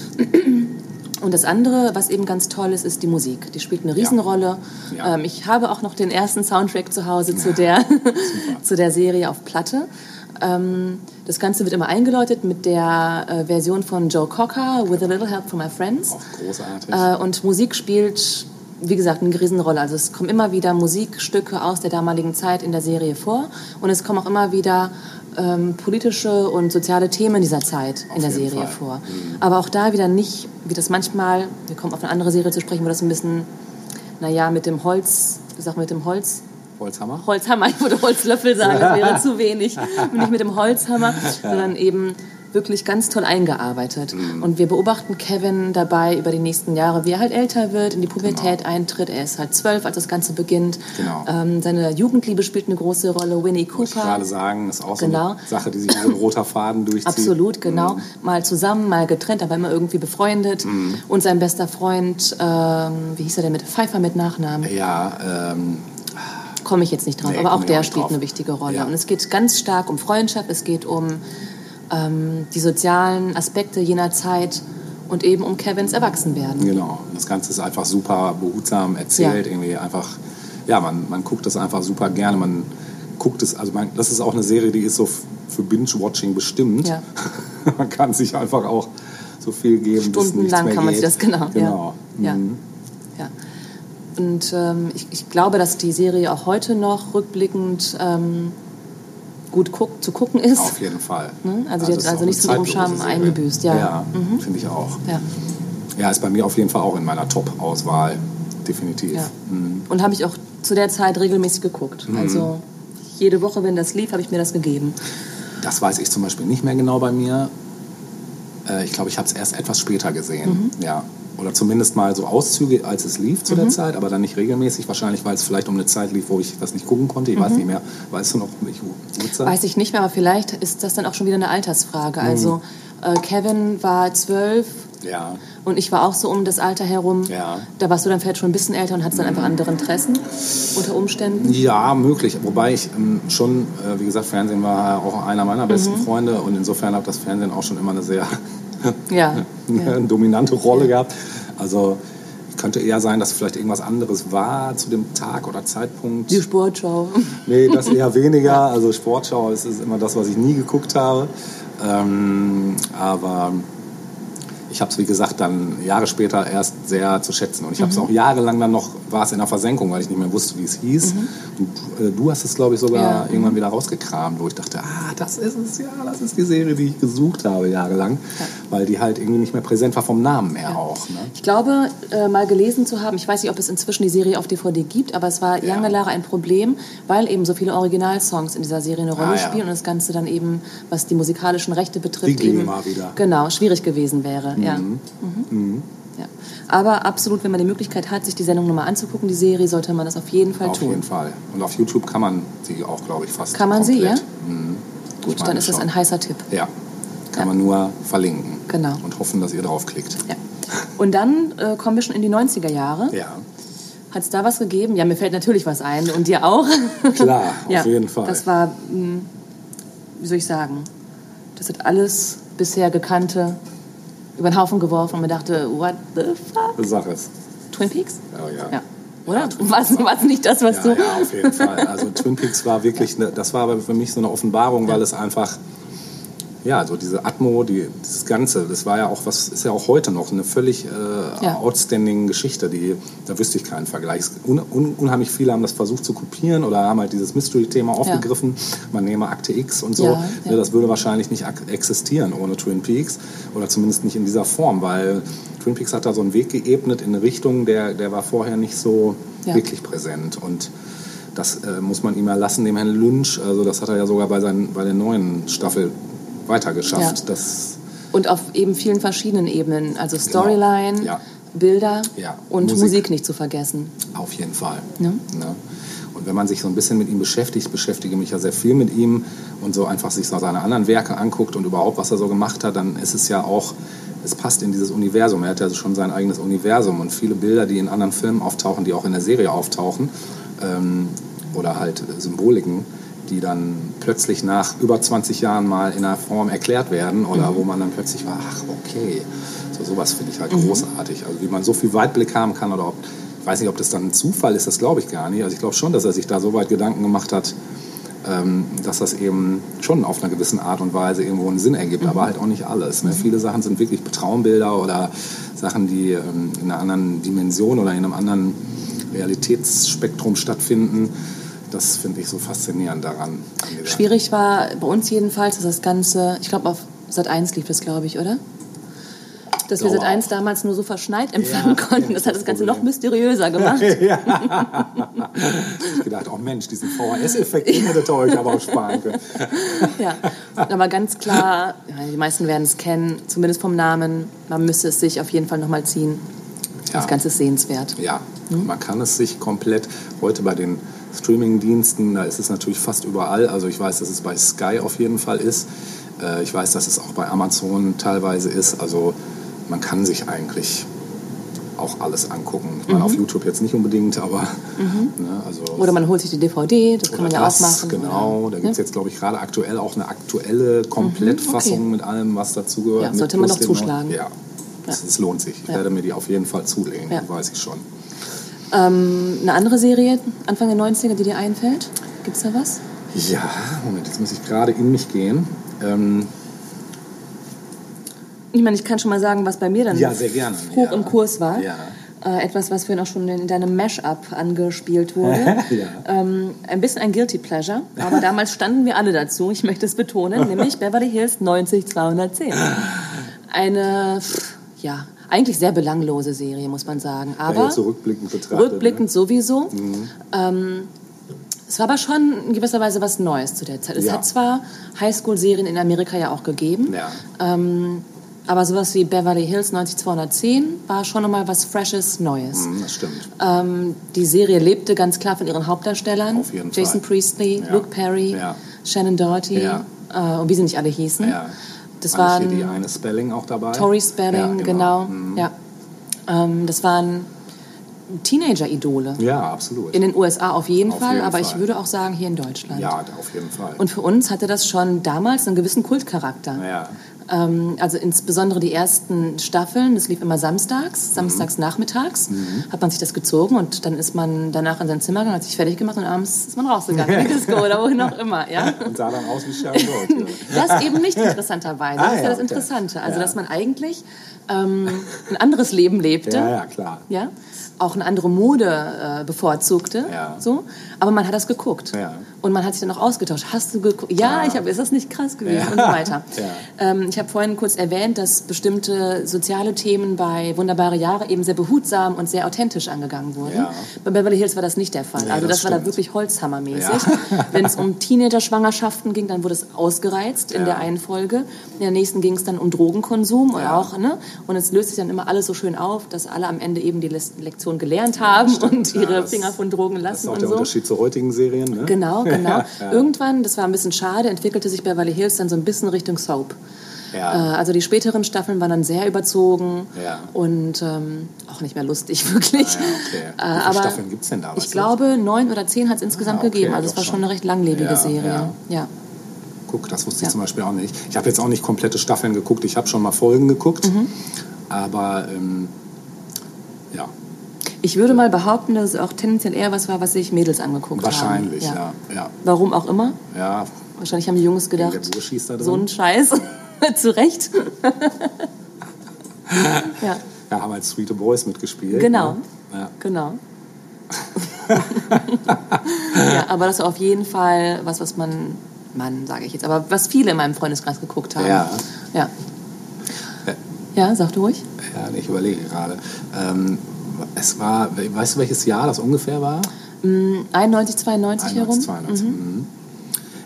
Und das andere, was eben ganz toll ist, ist die Musik. Die spielt eine Riesenrolle. Ja. Ähm, ich habe auch noch den ersten Soundtrack zu Hause zu, der, zu der Serie auf Platte. Ähm, das Ganze wird immer eingeläutet mit der äh, Version von Joe Cocker, With a Little Help from My Friends. Auch großartig. Äh, und Musik spielt, wie gesagt, eine Riesenrolle. Also es kommen immer wieder Musikstücke aus der damaligen Zeit in der Serie vor. Und es kommen auch immer wieder ähm, politische und soziale Themen dieser Zeit in der Serie Fall. vor. Aber auch da wieder nicht, wie das manchmal, wir kommen auf eine andere Serie zu sprechen, wo das ein bisschen, naja, mit dem Holz, wie sagt man, mit dem Holz, Holzhammer? Holzhammer, ich würde Holzlöffel sagen, das wäre zu wenig. Nicht mit dem Holzhammer, sondern eben wirklich ganz toll eingearbeitet. Mhm. Und wir beobachten Kevin dabei über die nächsten Jahre, wie er halt älter wird, in die Pubertät eintritt. Er ist halt zwölf, als das Ganze beginnt. Genau. Ähm, seine Jugendliebe spielt eine große Rolle. Winnie Wollte ich Cooper. gerade sagen, ist auch so Genau. eine Sache, die sich so ein roter Faden durchzieht. Absolut, genau. Mhm. Mal zusammen, mal getrennt, aber immer irgendwie befreundet. Mhm. Und sein bester Freund, ähm, wie hieß er denn mit Pfeiffer mit Nachnamen? Ja, ähm, komme ich jetzt nicht drauf, Nee, aber auch der auch spielt drauf. eine wichtige Rolle. Ja. Und es geht ganz stark um Freundschaft, es geht um ähm, die sozialen Aspekte jener Zeit und eben um Kevins Erwachsenwerden. genau. Das Ganze ist einfach super behutsam erzählt. Ja. Irgendwie einfach, ja, man, man guckt das einfach super gerne. Man guckt es, also man, das ist auch eine Serie, die ist so für Binge-Watching bestimmt. Ja. man kann sich einfach auch so viel geben, bis nichts Stundenlang mehr kann man sich geht. das, genau. Genau. Ja. Mhm. Und ähm, ich, ich glaube, dass die Serie auch heute noch rückblickend ähm, gut guck, zu gucken ist. Auf jeden Fall. Ne? Also die hat also zeitlose Charme Serie. eingebüßt, ja. Ja, Mhm. finde ich auch. Ja. Ja, ist bei mir auf jeden Fall auch in meiner Top-Auswahl. Definitiv. Ja. Mhm. Und habe ich auch zu der Zeit regelmäßig geguckt. Also jede Woche, wenn das lief, habe ich mir das gegeben. Das weiß ich zum Beispiel nicht mehr genau bei mir. Äh, ich glaube, ich habe es erst etwas später gesehen. Mhm. Ja. Oder zumindest mal so Auszüge, als es lief Mhm. zu der Zeit, aber dann nicht regelmäßig. Wahrscheinlich, weil es vielleicht um eine Zeit lief, wo ich das nicht gucken konnte. Ich weiß nicht mehr. Weißt du noch, welche Uhrzeit? Mhm. Weiß ich nicht mehr, aber vielleicht ist das dann auch schon wieder eine Altersfrage. Also äh, Kevin war zwölf Ja. und ich war auch so um das Alter herum. Ja. Da warst du dann vielleicht schon ein bisschen älter und hattest dann einfach andere Interessen unter Umständen. Ja, möglich. Wobei ich ähm, schon, äh, wie gesagt, Fernsehen war auch einer meiner besten Mhm. Freunde und insofern hat das Fernsehen auch schon immer eine sehr Ja. eine dominante Rolle gehabt. Also könnte eher sein, dass vielleicht irgendwas anderes war zu dem Tag oder Zeitpunkt. Die Sportschau. Nee, das eher weniger. Also Sportschau ist, ist immer das, was ich nie geguckt habe. Ähm, aber ich habe es, wie gesagt, dann Jahre später erst sehr zu schätzen. Und ich habe es auch jahrelang dann noch, war es in der Versenkung, weil ich nicht mehr wusste, wie es hieß. Und äh, du hast es, glaube ich, sogar Ja. irgendwann wieder rausgekramt, wo ich dachte, ah, das ist es, ja, das ist die Serie, die ich gesucht habe jahrelang. Weil die halt irgendwie nicht mehr präsent war vom Namen her auch. Ne? Ich glaube, äh, mal gelesen zu haben, ich weiß nicht, ob es inzwischen die Serie auf DVD gibt, aber es war Ja. lange Jahre ein Problem, weil eben so viele Originalsongs in dieser Serie eine Rolle Ah, ja. spielen und das Ganze dann eben, was die musikalischen Rechte betrifft, eben wieder. genau schwierig gewesen wäre. Ja. Mhm. Ja. Aber absolut, wenn man die Möglichkeit hat, sich die Sendung nochmal anzugucken, die Serie, sollte man das auf jeden Fall Auf tun. jeden Fall. Und auf YouTube kann man sie auch, glaube ich, fast Kann man sie, komplett. ja? Mhm. Gut, dann ist das schon. ein heißer Tipp. Ja, kann Ja. man nur verlinken. Genau. Und hoffen, dass ihr draufklickt. Ja. Und dann äh, kommen wir schon in die 90er Jahre. Ja, Hat es da was gegeben? Ja, mir fällt natürlich was ein. Und dir auch? klar, ja, auf jeden Fall. Das war, mh, wie soll ich sagen, das hat alles bisher Gekannte über den Haufen geworfen und mir dachte, what the fuck? Sag es. Twin Peaks? Oh, ja. Ja. Oder? War es nicht das, was Ja, du... ja, auf jeden Fall. Also Twin Peaks war wirklich, eine, das war aber für mich so eine Offenbarung, weil es einfach, ja, so diese Atmo, die, dieses Ganze, das war ja auch, was ist ja auch heute noch eine völlig äh, Ja. outstanding Geschichte, die, da wüsste ich keinen Vergleich. Un, un, unheimlich viele haben das versucht zu kopieren oder haben halt dieses Mystery-Thema aufgegriffen. Man nehme Akte X und so. Ja, ja. Ne, Das würde wahrscheinlich nicht existieren ohne Twin Peaks oder zumindest nicht in dieser Form, weil Twin Peaks hat da so einen Weg geebnet in eine Richtung, der, der war vorher nicht so Ja. wirklich präsent und das äh, muss man ihm erlassen, dem Herrn Lynch. Also das hat er ja sogar bei, seinen, bei der neuen Staffel weitergeschafft. Ja. Das, Und auf eben vielen verschiedenen Ebenen. Also Storyline, Genau. Ja. Bilder Ja, und Musik. Musik. nicht zu vergessen. auf jeden Fall. Ja. Ne? Und wenn man sich so ein bisschen mit ihm beschäftigt, ich beschäftige mich ja sehr viel mit ihm und so einfach sich so seine anderen Werke anguckt und überhaupt, was er so gemacht hat, dann ist es ja auch, es passt in dieses Universum. Er hat ja schon sein eigenes Universum und viele Bilder, die in anderen Filmen auftauchen, die auch in der Serie auftauchen, ähm, oder halt Symboliken, die dann plötzlich nach über 20 Jahren mal in einer Form erklärt werden oder wo man dann plötzlich war, ach okay, so sowas finde ich halt großartig. Also wie man so viel Weitblick haben kann oder ob, ich weiß nicht, ob das dann ein Zufall ist, das glaube ich gar nicht. Also ich glaube schon, dass er sich da so weit Gedanken gemacht hat, ähm, dass das eben schon auf einer gewissen Art und Weise irgendwo einen Sinn ergibt, aber halt auch nicht alles. Ne? Viele Sachen sind wirklich Traumbilder oder Sachen, die ähm, in einer anderen Dimension oder in einem anderen Realitätsspektrum stattfinden. Das finde ich so faszinierend daran. Schwierig war bei uns jedenfalls, dass das Ganze, ich glaube auf Sat 1 lief das, glaube ich, oder? Dass wir Glaube Sat 1 auch. damals nur so verschneit empfangen Ja, konnten. Das hat das das Ganze noch mysteriöser gemacht. Ich gedacht, oh Mensch, diesen VHS-Effekt, den hätte euch aber auch sparen können. Ja, aber ganz klar, die meisten werden es kennen, zumindest vom Namen. Man müsste es sich auf jeden Fall nochmal ziehen. Das Ja. Ganze ist sehenswert. Ja, man kann es sich komplett, heute bei den Streaming-Diensten, da ist es natürlich fast überall. Also ich weiß, dass es bei Sky auf jeden Fall ist. Äh, Ich weiß, dass es auch bei Amazon teilweise ist. Also man kann sich eigentlich auch alles angucken. Ich meine, auf YouTube jetzt nicht unbedingt, aber... Ne, also Oder man holt sich die DVD, das kann man ja das, auch machen. Genau, Oder, da gibt es ne? jetzt, glaube ich, gerade aktuell auch eine aktuelle Komplettfassung okay. mit allem, was dazugehört. Ja, sollte man noch zuschlagen. Ja, das, es lohnt sich. Ich Ja. werde mir die auf jeden Fall zulegen, Ja. weiß ich schon. Ähm, eine andere Serie, Anfang der 90er, die dir einfällt? Gibt es da was? Ja, Moment, jetzt muss ich gerade in mich gehen. Ähm, Ich meine, ich kann schon mal sagen, was bei mir dann Ja, sehr gerne. hoch Ja. im Kurs war. Ja. Äh, etwas, was vorhin auch schon in deinem Mash-up angespielt wurde. Ja. ähm, ein bisschen ein Guilty Pleasure, aber damals standen wir alle dazu, ich möchte es betonen, nämlich Beverly Hills 90210. Eine, pff, ja, eigentlich sehr belanglose Serie, muss man sagen. ja, Aber jetzt so rückblickend betrachtet. rückblickend sowieso. Mhm. Ähm, es war aber schon in gewisser Weise was Neues zu der Zeit. Es Ja. hat zwar Highschool-Serien in Amerika ja auch gegeben, Ne? Ja. ähm, aber sowas wie Beverly Hills 90210 war schon nochmal was Freshes, Neues. Mhm, das stimmt. Ähm, die Serie lebte ganz klar von ihren Hauptdarstellern. Auf jeden Jason Fall. Priestley, Ja. Luke Perry, Ja. Shannon Doherty Ja. äh, und wie sie nicht alle hießen. Das War die eine Spelling auch dabei? Tori Spelling, Ja, genau. Mhm. Ja. Ähm, das waren Teenager-Idole. Ja, absolut. In den USA auf jeden Auf Fall, jeden aber Fall. ich würde auch sagen hier in Deutschland. ja, auf jeden Fall. Und für uns hatte das schon damals einen gewissen Kultcharakter. ja. Ähm, also insbesondere die ersten Staffeln, das lief immer samstags, samstags nachmittags, hat man sich das gezogen und dann ist man danach in sein Zimmer gegangen, hat sich fertig gemacht und abends ist man rausgegangen, in die Disco oder wohin auch immer. Ja? Und sah dann aus wie Sharon. Das eben nicht interessanterweise. Das Ah, ist ja das. Interessante. Also, dass man eigentlich ähm, ein anderes Leben lebte. ja, ja, klar. Ja? Auch eine andere Mode äh, bevorzugte. Ja. So. Aber man hat das geguckt. Ja. Und man hat sich dann auch ausgetauscht. Hast du geguckt? Ja, Ja. ich habe. Ist das nicht krass gewesen? Ja. Und so weiter. Ähm, ich habe vorhin kurz erwähnt, dass bestimmte soziale Themen bei Wunderbare Jahre eben sehr behutsam und sehr authentisch angegangen wurden. Bei Beverly Hills war das nicht der Fall. Also das, das war da stimmt. wirklich Holzhammermäßig. Wenn es um Teenager-Schwangerschaften ging, dann wurde es ausgereizt in der einen Folge. In der nächsten ging es dann um Drogenkonsum Ja. auch, ne? Und es löst sich dann immer alles so schön auf, dass alle am Ende eben die Lektion gelernt haben und Ja, ihre Finger von Drogen Das ist lassen auch und der so. Unterschied zu heutigen Serien, ne? Genau, genau. Ja. Irgendwann, das war ein bisschen schade, entwickelte sich Beverly Hills dann so ein bisschen Richtung Soap. Ja. Äh, also die späteren Staffeln waren dann sehr überzogen Ja. und ähm, auch nicht mehr lustig, wirklich. Ah, ja, okay. Äh, Wie viele aber Staffeln gibt's denn da? Ich glaube, neun oder zehn hat es insgesamt Ah, okay, gegeben. Also es war schon eine recht langlebige Serie. ja. Guck, das wusste ich zum Beispiel auch nicht. Ich habe jetzt auch nicht komplette Staffeln geguckt. Ich habe schon mal Folgen geguckt. Mhm. Aber ähm, ja, Ich würde mal behaupten, dass es auch tendenziell eher was war, was sich Mädels angeguckt wahrscheinlich, haben. ja. Ja, Warum auch immer. ja. Wahrscheinlich haben die Jungs gedacht, so ein Scheiß. Zu Recht. ja, ja, haben halt Sweet Boys mitgespielt. Genau. Ne? Ja. genau. ja, aber das war auf jeden Fall was, was man, Mann, sage ich jetzt, aber was viele in meinem Freundeskreis geguckt haben. Ja. Ja, ja sag du ruhig. Ja, ich überlege gerade. Ähm, es war, weißt du, welches Jahr das ungefähr war? 91, 92 herum. 92. Mhm.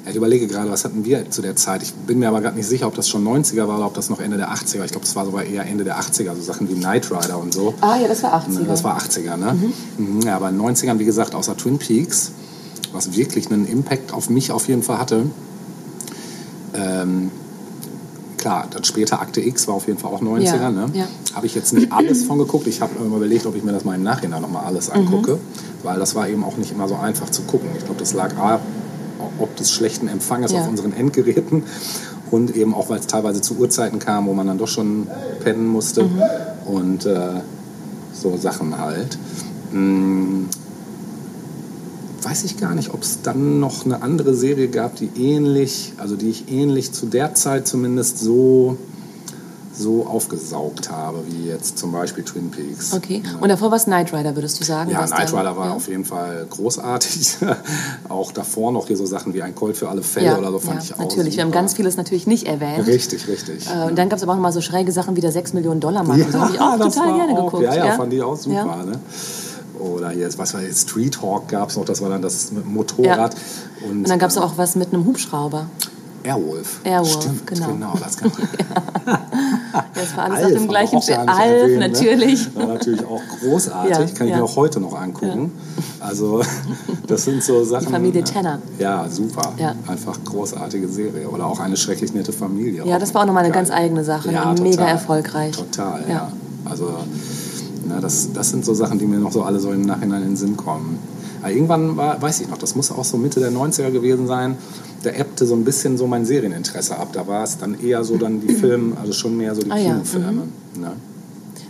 Ja, ich überlege gerade, was hatten wir zu der Zeit? Ich bin mir aber gerade nicht sicher, ob das schon 90er war oder ob das noch Ende der 80er. Ich glaube, es war sogar eher Ende der 80er, so Sachen wie Knight Rider und so. Ah ja, das war 80er. Das war 80er, ne? Mhm. Ja, aber in den 90ern, wie gesagt, außer Twin Peaks, was wirklich einen Impact auf mich auf jeden Fall hatte. Ähm, klar, dann später Akte X war auf jeden Fall auch 90er, Ja, ne? ja. Habe ich jetzt nicht alles von geguckt. Ich habe mir mal überlegt, ob ich mir das mal im Nachhinein nochmal alles angucke, weil das war eben auch nicht immer so einfach zu gucken. Ich glaube, das lag A, ob des schlechten Empfanges Ja. auf unseren Endgeräten und eben auch, weil es teilweise zu Uhrzeiten kam, wo man dann doch schon pennen musste Mhm. und äh, so Sachen halt. Weiß ich gar nicht, ob es dann noch eine andere Serie gab, die ähnlich, also die ich ähnlich zu der Zeit zumindest so, so aufgesaugt habe, wie jetzt zum Beispiel Twin Peaks. Okay. Und davor war es Knight Rider, würdest du sagen? Ja, Knight Rider war ja? auf jeden Fall großartig. auch davor noch hier so Sachen wie ein Colt für alle Fälle ja, oder so fand ja, ich auch natürlich. Wir haben super. ganz vieles natürlich nicht erwähnt. Richtig, richtig. Äh, und dann gab es aber auch noch mal so schräge Sachen wie der 6 Millionen Dollar Mann. und so habe ich auch total gerne auch, geguckt. Ja, ja, fand ich auch super. Ja. Ne? Oder jetzt, was war jetzt, Street Hawk gab es noch, das war dann das mit dem Motorrad. Und, Und dann gab es auch was mit einem Hubschrauber. Airwolf. Airwolf, Stimmt, genau. genau das kann Ja, das war alles Alf auf dem gleichen Schiff. Alf, erwähnt, ne? natürlich. War natürlich auch großartig. Ja, Kann ich ja. mir auch heute noch angucken. Also, das sind so Sachen. Familie Tanner. Ja, super. Ja. Einfach großartige Serie. Oder auch eine schrecklich nette Familie. Ja, das war auch nochmal eine geil. ganz eigene Sache. Ja, mega total. erfolgreich. Total, ja. Ja. Also, na, das, das sind so Sachen, die mir noch so alle so im Nachhinein in den Sinn kommen. Aber irgendwann war, weiß ich noch, das muss auch so Mitte der 90er gewesen sein. Da ebbte so ein bisschen so mein Serieninteresse ab. Da war es dann eher so dann die Filme, also schon mehr so die Ah, ja. Kinofilme. Ne?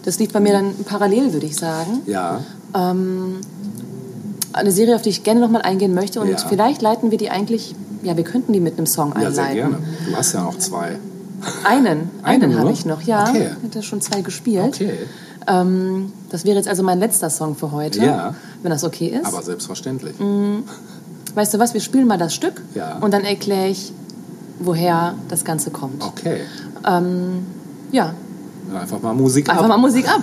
Das lief bei mir dann parallel, würde ich sagen. Ja, Eine Serie, auf die ich gerne nochmal eingehen möchte. Und Ja. vielleicht leiten wir die eigentlich, ja, wir könnten die mit einem Song ja, einleiten. sehr gerne. Du hast ja noch zwei. Einen, Einen einen habe ich noch, ja. Okay. Ich hatte schon zwei gespielt. Okay, Ähm, das wäre jetzt also mein letzter Song für heute. Ja. Wenn das okay ist. aber selbstverständlich. weißt du was, wir spielen mal das Stück Ja. und dann erkläre ich, woher das Ganze kommt. Okay, Ja, Ja, einfach mal Musik einfach ab. mal Musik ab.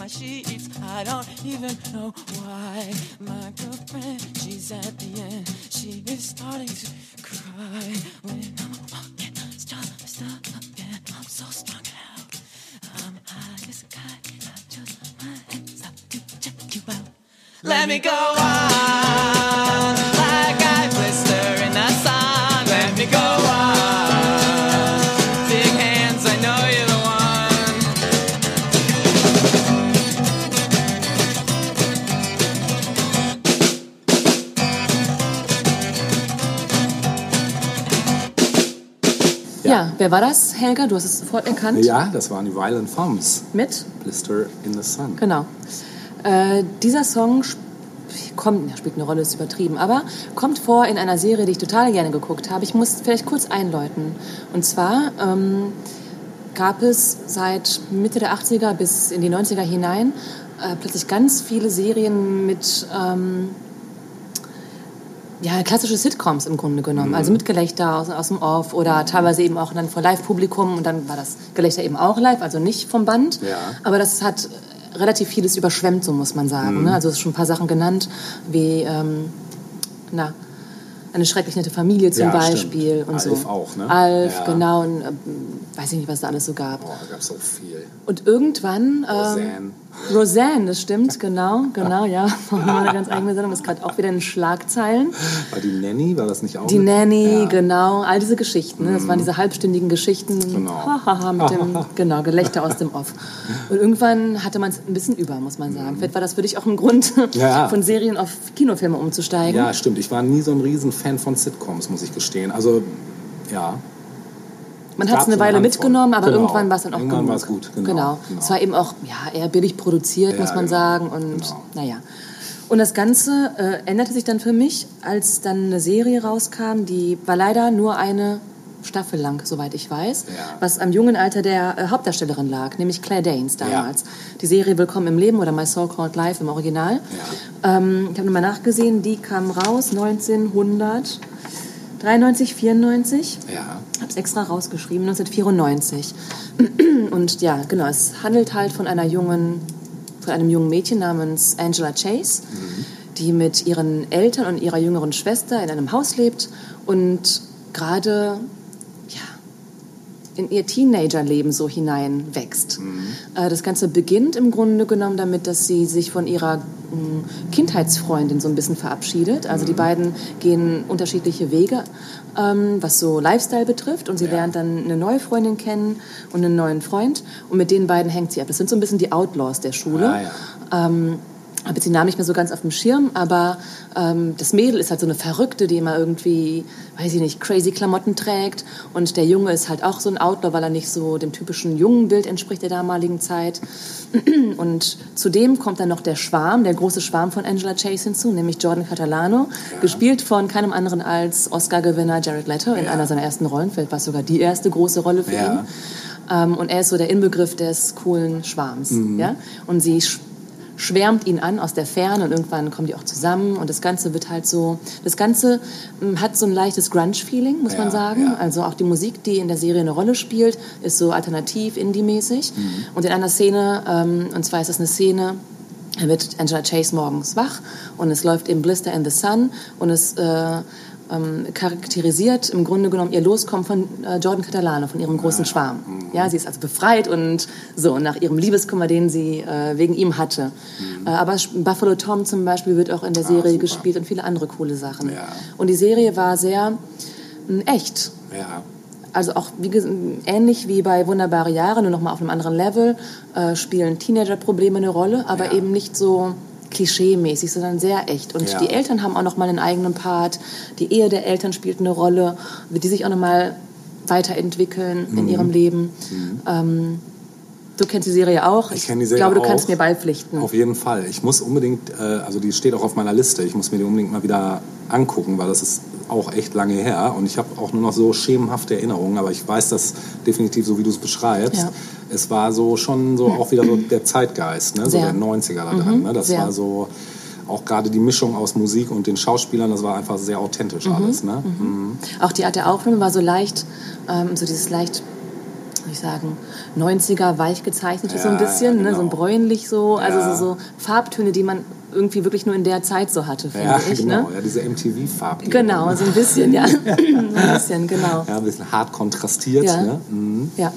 My sheets. I don't even know why. My girlfriend, she's at the end. She is starting to cry. When I'm walking, stop, stop, and I'm so strung out. Um, I'm high as a kite. I just might stop to check you out. Let me go wer war das, Helga? Du hast es sofort erkannt. Ja, das waren die Violent Femmes. Mit? Blister in the Sun. Genau. Äh, dieser Song sp- kommt, ja, spielt eine Rolle, ist übertrieben, aber kommt vor in einer Serie, die ich total gerne geguckt habe. Ich muss vielleicht kurz einläuten. Und zwar ähm, gab es seit Mitte der 80er bis in die 90er hinein äh, plötzlich ganz viele Serien mit ähm, ja, klassische Sitcoms im Grunde genommen. Also mit Gelächter aus, aus dem Off oder teilweise eben auch dann vor Live-Publikum und dann war das Gelächter eben auch live, also nicht vom Band. Ja. Aber das hat relativ vieles überschwemmt, so muss man sagen. Ne? Also es sind schon ein paar Sachen genannt, wie, ähm, na, Eine schrecklich nette Familie zum Ja, Beispiel. stimmt. Und Alf so. auch, ne? Alf, Ja. genau. Und, ähm, weiß ich nicht, was da alles so gab. Boah, da gab es so viel. Und irgendwann. Ähm, Roseanne. Roseanne, das stimmt, genau, genau, ja. Machen wir eine ganz eigene Sendung, ist gerade auch wieder in Schlagzeilen. War die Nanny, war das nicht auch? Die mit? Nanny, Ja. genau, all diese Geschichten. Ne? Das waren diese halbstündigen Geschichten. Genau. Hahaha, mit dem genau, Gelächter aus dem Off. Und irgendwann hatte man es ein bisschen über, muss man sagen. Vielleicht war das für dich auch ein Grund, Ja. von Serien auf Kinofilme umzusteigen. Ja, stimmt. Ich war nie so ein Riesen-Fan von Sitcoms, muss ich gestehen. Also, ja. Man hat es eine Weile mitgenommen, aber Genau. irgendwann war es dann auch Irgendwann genug. war es gut, genau, genau. Es war eben auch ja, eher billig produziert, Ja, muss man genau, sagen. Und genau. naja. Und das Ganze äh, änderte sich dann für mich, als dann eine Serie rauskam, die war leider nur eine Staffel lang, soweit ich weiß, Ja. was am jungen Alter der äh, Hauptdarstellerin lag, nämlich Claire Danes damals. Die Serie Willkommen im Leben oder My So-Called Life im Original. Ähm, ich habe nochmal nachgesehen, die kam raus 1993, 94 Ja. habe es extra rausgeschrieben, 1994. Und ja, genau, es handelt halt von einer jungen, von einem jungen Mädchen namens Angela Chase, die mit ihren Eltern und ihrer jüngeren Schwester in einem Haus lebt und gerade in ihr Teenagerleben so hineinwächst. Äh, Das Ganze beginnt im Grunde genommen damit, dass sie sich von ihrer mh, Kindheitsfreundin so ein bisschen verabschiedet. Also die beiden gehen unterschiedliche Wege, ähm, was so Lifestyle betrifft. Und sie Ja. lernt dann eine neue Freundin kennen und einen neuen Freund. Und mit den beiden hängt sie ab. Das sind so ein bisschen die Outlaws der Schule. Ah, ja. Ähm, habe jetzt den Namen nicht mehr so ganz auf dem Schirm, aber ähm, das Mädel ist halt so eine Verrückte, die immer irgendwie, weiß ich nicht, crazy Klamotten trägt. Und der Junge ist halt auch so ein Outlaw, weil er nicht so dem typischen jungen Bild entspricht der damaligen Zeit. Und zudem kommt dann noch der Schwarm, der große Schwarm von Angela Chase hinzu, nämlich Jordan Catalano, gespielt von keinem anderen als Oscar-Gewinner Jared Leto in Ja. einer seiner ersten Rollen. Vielleicht war es sogar die erste große Rolle für Ja. ihn. Ähm, und er ist so der Inbegriff des coolen Schwarms. Mhm. Ja? Und sie schwärmt ihn an aus der Ferne und irgendwann kommen die auch zusammen und das Ganze wird halt so, das Ganze ähm, hat so ein leichtes Grunge-Feeling, muss Ja, man sagen. ja. Also auch die Musik, die in der Serie eine Rolle spielt, ist so alternativ, indie-mäßig. Mhm. Und in einer Szene, ähm, und zwar ist das eine Szene, wird Angela Chase morgens wach und es läuft eben Blister in the Sun und es äh, ähm, charakterisiert im Grunde genommen ihr Loskommen von äh, Jordan Catalano, von ihrem großen Schwarm. Ja, sie ist also befreit und so nach ihrem Liebeskummer, den sie äh, wegen ihm hatte. Äh, aber Buffalo Tom zum Beispiel wird auch in der Serie super. gespielt und viele andere coole Sachen. Ja. Und die Serie war sehr mh, echt. Ja. Also auch wie, ähnlich wie bei Wunderbare Jahre, nur noch mal auf einem anderen Level, äh, spielen Teenager-Probleme eine Rolle, aber Ja. eben nicht so klischee-mäßig, sondern sehr echt. Und Ja. die Eltern haben auch noch mal einen eigenen Part. Die Ehe der Eltern spielt eine Rolle, die sich auch noch mal weiterentwickeln Mhm. in ihrem Leben. Ähm, du kennst die Serie auch. Ich kenne die Serie glaube, du kannst mir beipflichten. Auf jeden Fall. Ich muss unbedingt, äh, also die steht auch auf meiner Liste, ich muss mir die unbedingt mal wieder angucken, weil das ist auch echt lange her und ich habe auch nur noch so schemenhafte Erinnerungen, aber ich weiß das definitiv so, wie du es beschreibst. Ja. Es war so schon so auch wieder so der Zeitgeist, ne? so Sehr. der 90er da dran. Ne? Das sehr. war so auch gerade die Mischung aus Musik und den Schauspielern, das war einfach sehr authentisch alles. Ne? Mhm. Auch die Art der Aufnahme war so leicht, ähm, so dieses leicht, soll ich sagen, 90er weich gezeichnet so ein Ja, bisschen, ja, ne, so ein genau. bräunlich so, also Ja. so, so Farbtöne, die man irgendwie wirklich nur in der Zeit so hatte, finde Ja, ich. genau, Ne? ja, diese MTV-Farben. Genau, so ein bisschen, ja. so ein bisschen, genau. Ja, ein bisschen hart kontrastiert. Ja. Ne? Mhm. Ja.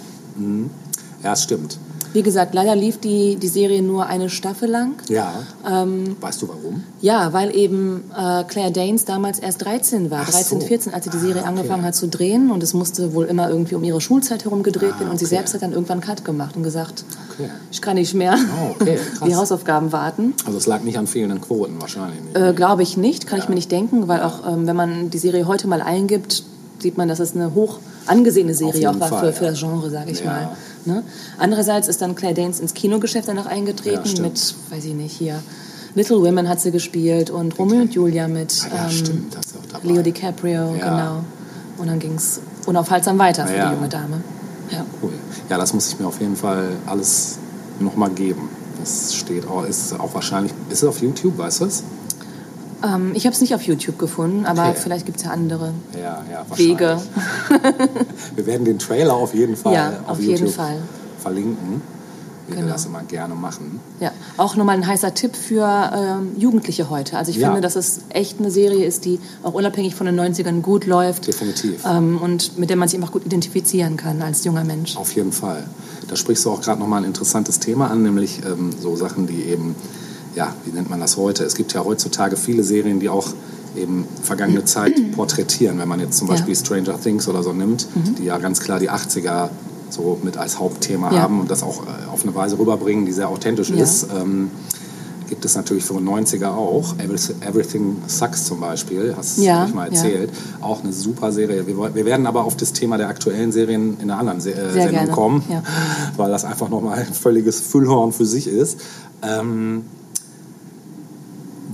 Ja, es stimmt. Wie gesagt, leider lief die, die Serie nur eine Staffel lang. Ja. Ähm, weißt du warum? Ja, weil eben äh, Claire Danes damals erst 13 war, Ach 13, so. 14, als sie die Serie Ah, okay. angefangen hat zu drehen. Und es musste wohl immer irgendwie um ihre Schulzeit herum gedreht Ah, werden. Und sie okay. selbst hat dann irgendwann Cut gemacht und gesagt, Okay. ich kann nicht mehr. Oh, okay, krass. Die Hausaufgaben warten. Also es lag nicht an fehlenden Quoten wahrscheinlich. Nicht. Äh, Glaube ich nicht, kann ich mir nicht denken, weil auch ähm, wenn man die Serie heute mal eingibt, sieht man, dass es eine hoch angesehene Serie auch war Fall, für, für ja. das Genre, sage ich Ja. mal. Ne? Andererseits ist dann Claire Danes ins Kinogeschäft danach Ja, eingetreten stimmt. mit, weiß ich nicht, hier Little Women hat sie gespielt und Romeo und Julia mit Ah, ja, ähm. Leo DiCaprio, Ja. genau. Und dann ging es unaufhaltsam weiter für Ja. die junge Dame. Ja. Cool. Ja, das muss ich mir auf jeden Fall alles nochmal geben. Das steht auch, ist auch wahrscheinlich, ist es auf YouTube, weißt du es? Ähm, ich habe es nicht auf YouTube gefunden, aber Okay. vielleicht gibt es ja andere Ja, ja, Wege. Wir werden den Trailer auf jeden Fall Ja, auf, auf jeden YouTube Fall. verlinken. wie Genau. wir das immer gerne machen. Ja, auch nochmal ein heißer Tipp für ähm, Jugendliche heute. Also ich Ja. finde, dass es echt eine Serie ist, die auch unabhängig von den 90ern gut läuft. Definitiv. Ähm, und mit der man sich einfach gut identifizieren kann als junger Mensch. Auf jeden Fall. Da sprichst du auch gerade nochmal ein interessantes Thema an, nämlich ähm, so Sachen, die eben, ja, wie nennt man das heute? Es gibt ja heutzutage viele Serien, die auch eben vergangene Zeit porträtieren. Wenn man jetzt zum Ja. Beispiel Stranger Things oder so nimmt, die ja ganz klar die 80er so mit als Hauptthema Ja. haben und das auch äh, auf eine Weise rüberbringen, die sehr authentisch Ja. ist. Ähm, gibt es natürlich für 90er auch. Everything- Sucks zum Beispiel, hast du Ja, mal ja. erzählt. Auch eine super Serie. Wir, wir werden aber auf das Thema der aktuellen Serien in einer anderen Se äh, Sehr Sendung gerne, kommen, ja. weil das einfach nochmal ein völliges Füllhorn für sich ist. Ähm,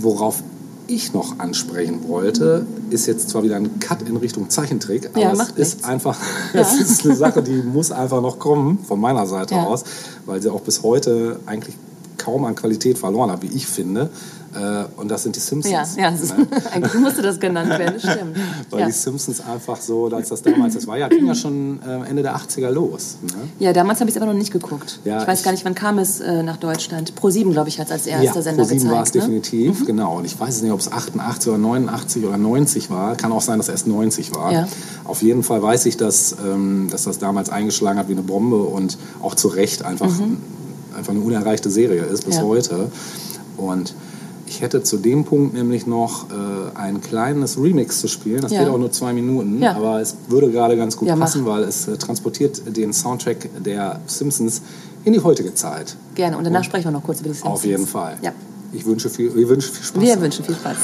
worauf ich noch ansprechen wollte, ist jetzt zwar wieder ein Cut in Richtung Zeichentrick, aber Ja, es ist nichts. einfach, Ja. es ist eine Sache, die muss einfach noch kommen, von meiner Seite Ja. aus, weil sie auch bis heute eigentlich kaum an Qualität verloren hat, wie ich finde. Äh, Und das sind die Simpsons. Ja, ja ne? eigentlich musste das genannt werden, das stimmt. Weil Ja. die Simpsons einfach so, als das damals, das war ja, ging ja schon äh, Ende der 80er los. Ne? ja, damals habe ich es aber noch nicht geguckt. Ja, ich weiß ich- gar nicht, wann kam es äh, nach Deutschland. Pro7, glaube ich, hat es als erster ja, Sender Pro 7 war es gezeigt. Ne? definitiv, genau. Und ich weiß es nicht, ob es 88 oder 89 oder 90 war. Kann auch sein, dass es erst 90 war. Ja. Auf jeden Fall weiß ich, dass, ähm, dass das damals eingeschlagen hat wie eine Bombe und auch zu Recht einfach, einfach eine unerreichte Serie ist bis Mhm. Heute. Und ich hätte zu dem Punkt nämlich noch äh, ein kleines Remix zu spielen. Das Ja. geht auch nur zwei Minuten, Ja. aber es würde gerade ganz gut Ja, mach. passen, weil es äh, transportiert den Soundtrack der Simpsons in die heutige Zeit. Gerne. Und danach sprechen wir noch kurz über die Simpsons. Auf jeden Fall. Ja. Ich wünsche viel, wir wünschen viel Spaß. Wir wünschen viel Spaß.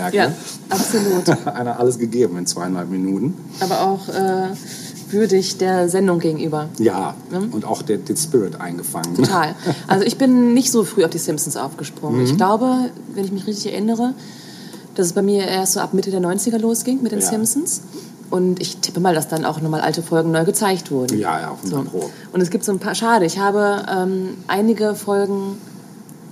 Feuerwerk. Ja, Ne? absolut. Einer alles gegeben in zweieinhalb Minuten. Aber auch äh, würdig der Sendung gegenüber. Ja, und auch der, den Spirit eingefangen. Total. Also ich bin nicht so früh auf die Simpsons aufgesprungen. Mhm. Ich glaube, wenn ich mich richtig erinnere, dass es bei mir erst so ab Mitte der 90er losging mit den Ja. Simpsons. Und ich tippe mal, dass dann auch nochmal alte Folgen neu gezeigt wurden. Ja, ja, auf So. Fall. Und es gibt so ein paar, schade, ich habe ähm, einige Folgen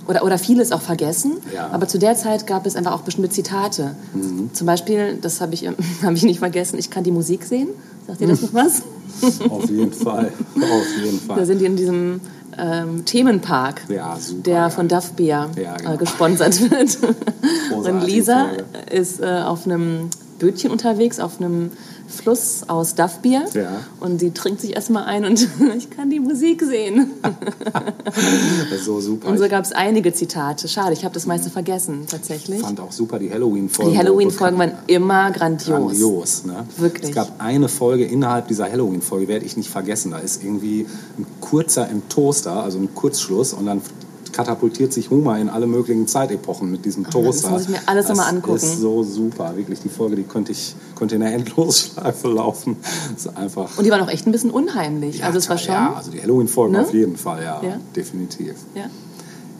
oder, oder vieles auch vergessen. Ja. Aber zu der Zeit gab es einfach auch bestimmte Zitate. Mhm. Zum Beispiel, das habe ich, hab ich nicht vergessen, ich kann die Musik sehen. Sagt ihr das noch was? Auf jeden Fall. Auf jeden Da Fall. sind die in diesem ähm, Themenpark, Ja, super, der ja. von Duff Beer Ja, genau. äh, gesponsert wird. Und Lisa ist äh, auf einem Bötchen unterwegs, auf einem Fluss aus Duff Beer. Ja. Und sie trinkt sich erstmal ein und ich kann die Musik sehen. So super. Und so Ich gab es einige Zitate. Schade, ich habe das meiste vergessen, tatsächlich. fand auch super die Halloween-Folgen. Die Halloween-Folgen waren immer grandios. grandios. Ne? Wirklich. Es gab eine Folge innerhalb dieser Halloween-Folge, werde ich nicht vergessen. Da ist irgendwie ein kurzer im Toaster, also ein Kurzschluss, und dann katapultiert sich Homer in alle möglichen Zeitepochen mit diesem Toaster. muss ich mir alles das nochmal angucken. ist so super. Wirklich, die Folge, die könnte ich könnte in der Endlosschleife laufen. Das ist einfach... Und die waren auch echt ein bisschen unheimlich. ja, also es war schon. Ja, also die Halloween-Folgen Ne? auf jeden Fall, ja, Ja. definitiv. ja.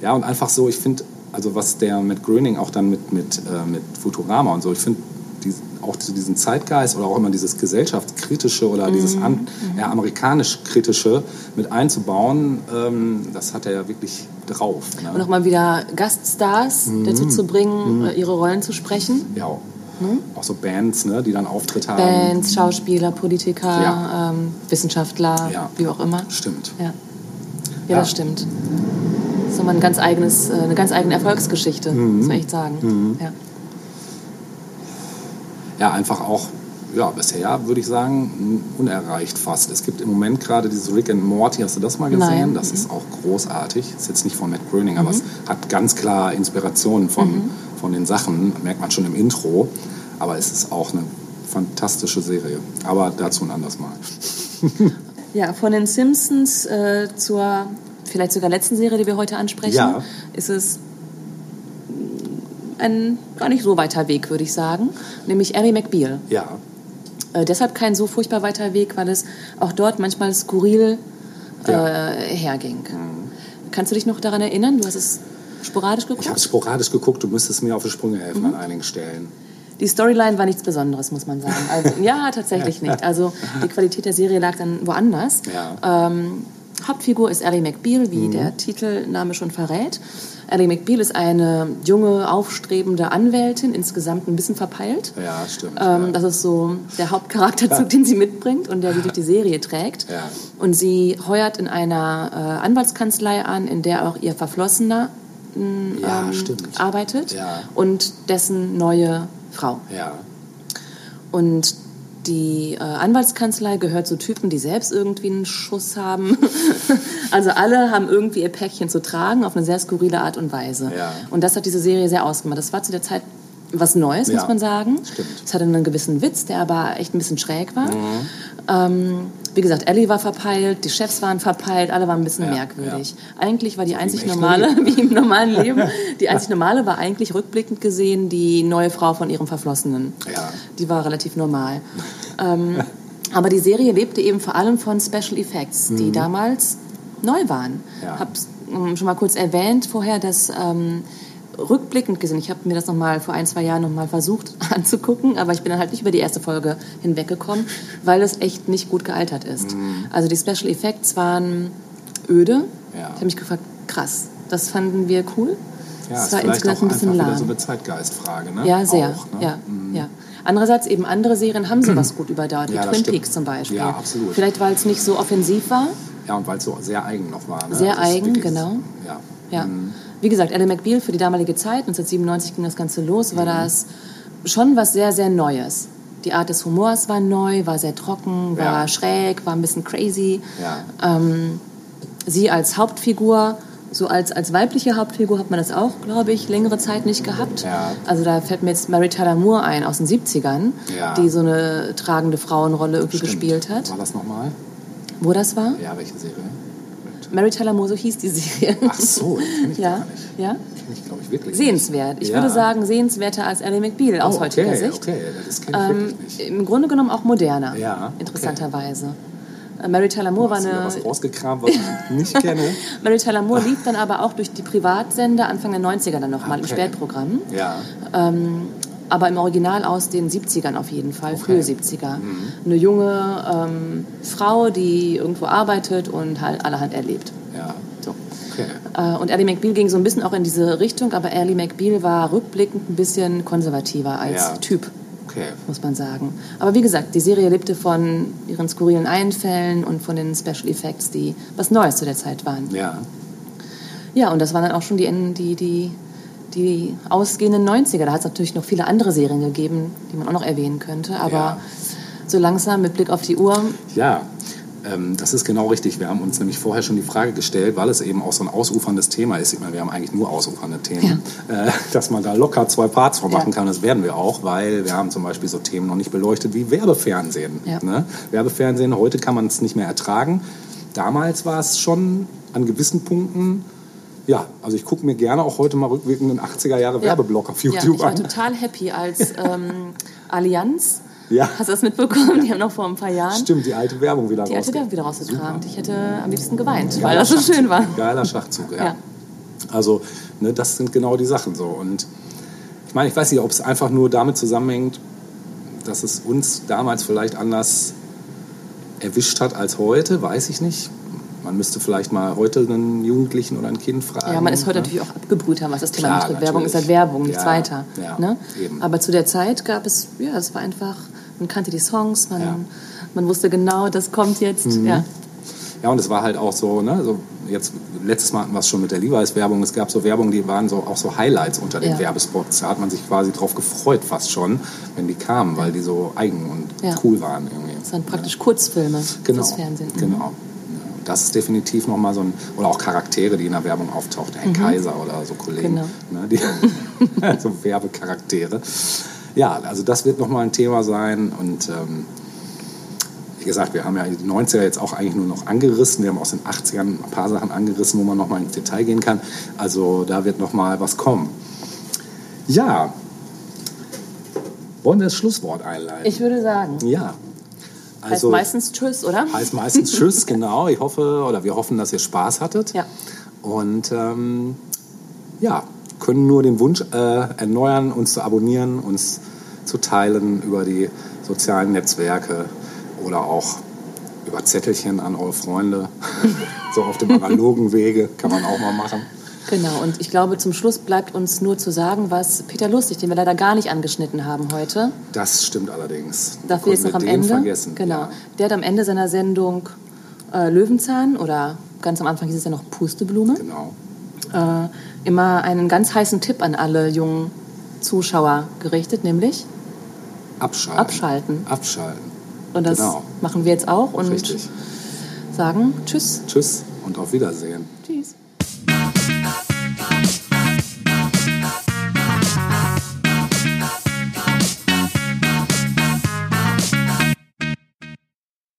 Ja, und einfach so, ich finde, also was der mit Gröning auch dann mit, mit, äh, mit Futurama und so, ich finde die, auch so diesen Zeitgeist oder auch immer dieses gesellschaftskritische oder dieses Mhm. an, ja, amerikanisch-kritische mit einzubauen, ähm, das hat er ja wirklich drauf. Ne? Und auch mal wieder Gaststars Mhm. dazu zu bringen, äh, ihre Rollen zu sprechen. ja, auch so Bands, ne, die dann Auftritt haben. Bands, Schauspieler, Politiker, Ja. ähm, Wissenschaftler, Ja. wie auch immer. Stimmt. Ja, ja, Ja. das stimmt. Das ist nochmal ein ganz eigenes, äh, eine ganz eigene Erfolgsgeschichte, Mhm. muss man echt sagen. Ja. Ja, einfach auch, ja, bisher würde ich sagen, unerreicht fast. Es gibt im Moment gerade dieses Rick and Morty, hast du das mal gesehen? Nein. Das ist auch großartig. Ist jetzt nicht von Matt Groening, aber es hat ganz klar Inspirationen von, von den Sachen, merkt man schon im Intro. Aber es ist auch eine fantastische Serie. Aber dazu ein anderes Mal. ja, von den Simpsons äh, zur vielleicht sogar letzten Serie, die wir heute ansprechen, Ja. ist es ein gar nicht so weiter Weg, würde ich sagen, nämlich Ally McBeal. Ja, Äh, deshalb kein so furchtbar weiter Weg, weil es auch dort manchmal skurril äh, Ja. herging. Kannst du dich noch daran erinnern? Du hast es sporadisch geguckt? ich habe sporadisch geguckt, du müsstest mir auf die Sprünge helfen Mhm. an einigen Stellen. Die Storyline war nichts Besonderes, muss man sagen. Also, ja, tatsächlich nicht. Also die Qualität der Serie lag dann woanders. Ja. Ähm, Hauptfigur ist Ally McBeal, wie der Titelname schon verrät. Ally McBeal ist eine junge, aufstrebende Anwältin, insgesamt ein bisschen verpeilt. Ja, stimmt. Ähm, ja. das ist so der Hauptcharakterzug, den sie mitbringt und der sie durch die Serie trägt. Ja. Und sie heuert in einer äh, Anwaltskanzlei an, in der auch ihr Verflossener ja, ähm, arbeitet und dessen neue Frau. Ja, Und die äh, Anwaltskanzlei gehört zu Typen, die selbst irgendwie einen Schuss haben. also alle haben irgendwie ihr Päckchen zu tragen auf eine sehr skurrile Art und Weise. Ja. Und das hat diese Serie sehr ausgemacht. Das war zu der Zeit was Neues, Ja, muss man sagen. stimmt. Es hatte einen gewissen Witz, der aber echt ein bisschen schräg war. Mhm. Ähm, wie gesagt, Ellie war verpeilt, die Chefs waren verpeilt, alle waren ein bisschen Ja, merkwürdig. Eigentlich war die einzig normale, Leben. wie im normalen Leben, die einzig normale war eigentlich rückblickend gesehen die neue Frau von ihrem Verflossenen. Ja. Die war relativ normal. ähm, aber die Serie lebte eben vor allem von Special Effects, die damals neu waren. Mhm. Ja. Hab's ähm, schon mal kurz erwähnt vorher, dass ähm, rückblickend gesehen, ich habe mir das noch mal vor ein, zwei Jahren noch mal versucht anzugucken, aber ich bin dann halt nicht über die erste Folge hinweggekommen, weil es echt nicht gut gealtert ist. Also die Special Effects waren öde. Mhm. Ja. Ich habe mich gefragt, krass, das fanden wir cool. ja es ist war insgesamt ein bisschen lahm. so eine Zeitgeistfrage, ne? Ja, sehr. Auch, ne? ja, ja. Andererseits eben andere Serien haben sowas gut überdauert, wie Ja, das Twin stimmt. Peaks zum Beispiel. Ja, absolut. Vielleicht weil es nicht so offensiv war. Ja, und weil es so sehr eigen noch war. Ne? Sehr Also eigen, wirklich- genau. Ja. Ja. Wie gesagt, Ellen McBeal für die damalige Zeit, 1997 ging das Ganze los, Mhm. war das schon was sehr, sehr Neues. Die Art des Humors war neu, war sehr trocken, war Ja. schräg, war ein bisschen crazy. Ja. Ähm, sie als Hauptfigur, so als, als weibliche Hauptfigur hat man das auch, glaube ich, längere Zeit nicht gehabt. Ja. Also da fällt mir jetzt Mary Tyler Moore ein aus den 70ern, Ja. die so eine tragende Frauenrolle irgendwie Stimmt. gespielt hat. War das nochmal? Wo das war? Ja, welche Serie? Mary Tyler Moore, so hieß die Serie. Ach so, ich ja, gar nicht. ja. Ich, glaube ich, wirklich Sehenswert. Ich Ja. würde sagen, sehenswerter als Ellie McBeal aus oh, heutiger okay, Sicht. Okay, das kenne ich Ähm, wirklich nicht. Im Grunde genommen auch moderner, Ja, interessanterweise. Äh, Mary Tyler Moore war eine... was rausgekramt, was ich nicht kenne? Mary Tyler Moore lief dann aber auch durch die Privatsender Anfang der 90er dann nochmal im Okay. Spätprogramm. Ja. Ähm, aber im Original aus den 70ern auf jeden Fall, Okay. frühe 70er. Eine junge ähm, Frau, die irgendwo arbeitet und halt allerhand erlebt. Ja. So. Okay. Äh, und Ally McBeal ging so ein bisschen auch in diese Richtung, aber Ally McBeal war rückblickend ein bisschen konservativer als Ja. Typ, Okay. muss man sagen. Aber wie gesagt, die Serie lebte von ihren skurrilen Einfällen und von den Special Effects, die was Neues zu der Zeit waren. Ja. Ja, und das waren dann auch schon die, die, die, die ausgehenden 90er. Da hat es natürlich noch viele andere Serien gegeben, die man auch noch erwähnen könnte. Aber Ja. so langsam mit Blick auf die Uhr, Ja, ähm, das ist genau richtig. Wir haben uns nämlich vorher schon die Frage gestellt, weil es eben auch so ein ausuferndes Thema ist. Ich meine, wir haben eigentlich nur ausufernde Themen, äh, dass man da locker zwei Parts von machen Ja. kann. Das werden wir auch, weil wir haben zum Beispiel so Themen noch nicht beleuchtet wie Werbefernsehen. Ja. Ne? Werbefernsehen, heute kann man es nicht mehr ertragen. Damals war es schon an gewissen Punkten, ja, also ich gucke mir gerne auch heute mal rückwirkend einen 80er Jahre Werbeblock auf ja, YouTube ich war an. total happy als ähm, Allianz. Ja. Hast du das mitbekommen? Die haben noch vor ein paar Jahren Stimmt, die alte Werbung wieder die alte Werbung wieder rausgekramt. Ich hätte am liebsten geweint, weil Geiler das so schön war. Geiler Schachzug, ja. Ja. Also, ne, das sind genau die Sachen so. Und ich meine, ich weiß nicht, ob es einfach nur damit zusammenhängt, dass es uns damals vielleicht anders erwischt hat als heute, weiß ich nicht. Man müsste vielleicht mal heute einen Jugendlichen oder ein Kind fragen. Ja, man ist heute ne? natürlich auch abgebrühter, was das Thema Klar, betrifft. Werbung ist halt. Werbung, nichts Ja, weiter. ja, ne? Aber zu der Zeit gab es, ja, es war einfach, man kannte die Songs, man, Ja. Mhm. man wusste genau, das kommt jetzt. Ja. Ja, und es war halt auch so, ne, so jetzt letztes Mal hatten wir es schon mit der Levi's-Werbung. Es gab so Werbung, die waren so auch so Highlights unter den Ja. Werbespots. Da hat man sich quasi drauf gefreut, fast schon, wenn die kamen, weil die so eigen und Ja. cool waren irgendwie. Das waren praktisch Kurzfilme Genau. fürs Fernsehen. Mhm. Genau. Das ist definitiv nochmal so ein, oder auch Charaktere, die in der Werbung auftauchten. Herr Kaiser oder so Kollegen. Mhm. Genau. Ne, die, so Werbecharaktere. Ja, also das wird nochmal ein Thema sein und ähm, wie gesagt, wir haben ja die 90er jetzt auch eigentlich nur noch angerissen. Wir haben aus den 80ern ein paar Sachen angerissen, wo man nochmal ins Detail gehen kann. Also da wird nochmal was kommen. Ja, wollen wir das Schlusswort einleiten? Ich würde sagen, ja. Heißt Also, meistens Tschüss, oder? heißt meistens Tschüss, genau. Ich hoffe oder wir hoffen, dass ihr Spaß hattet. Ja. Und ähm, ja, können nur den Wunsch äh, erneuern, uns zu abonnieren, uns zu teilen über die sozialen Netzwerke oder auch über Zettelchen an eure Freunde. so auf dem analogen Wege kann man auch mal machen. Genau, und ich glaube, zum Schluss bleibt uns nur zu sagen, was Peter Lustig, den wir leider gar nicht angeschnitten haben heute, Das stimmt allerdings. dafür jetzt noch am Ende. vergessen. Genau. Ja. Der hat am Ende seiner Sendung äh, Löwenzahn oder ganz am Anfang hieß es ja noch Pusteblume. Genau. äh, immer einen ganz heißen Tipp an alle jungen Zuschauer gerichtet, nämlich Abschalten. Abschalten. Abschalten. und das Genau. machen wir jetzt auch und Richtig. sagen Tschüss. Tschüss und auf Wiedersehen.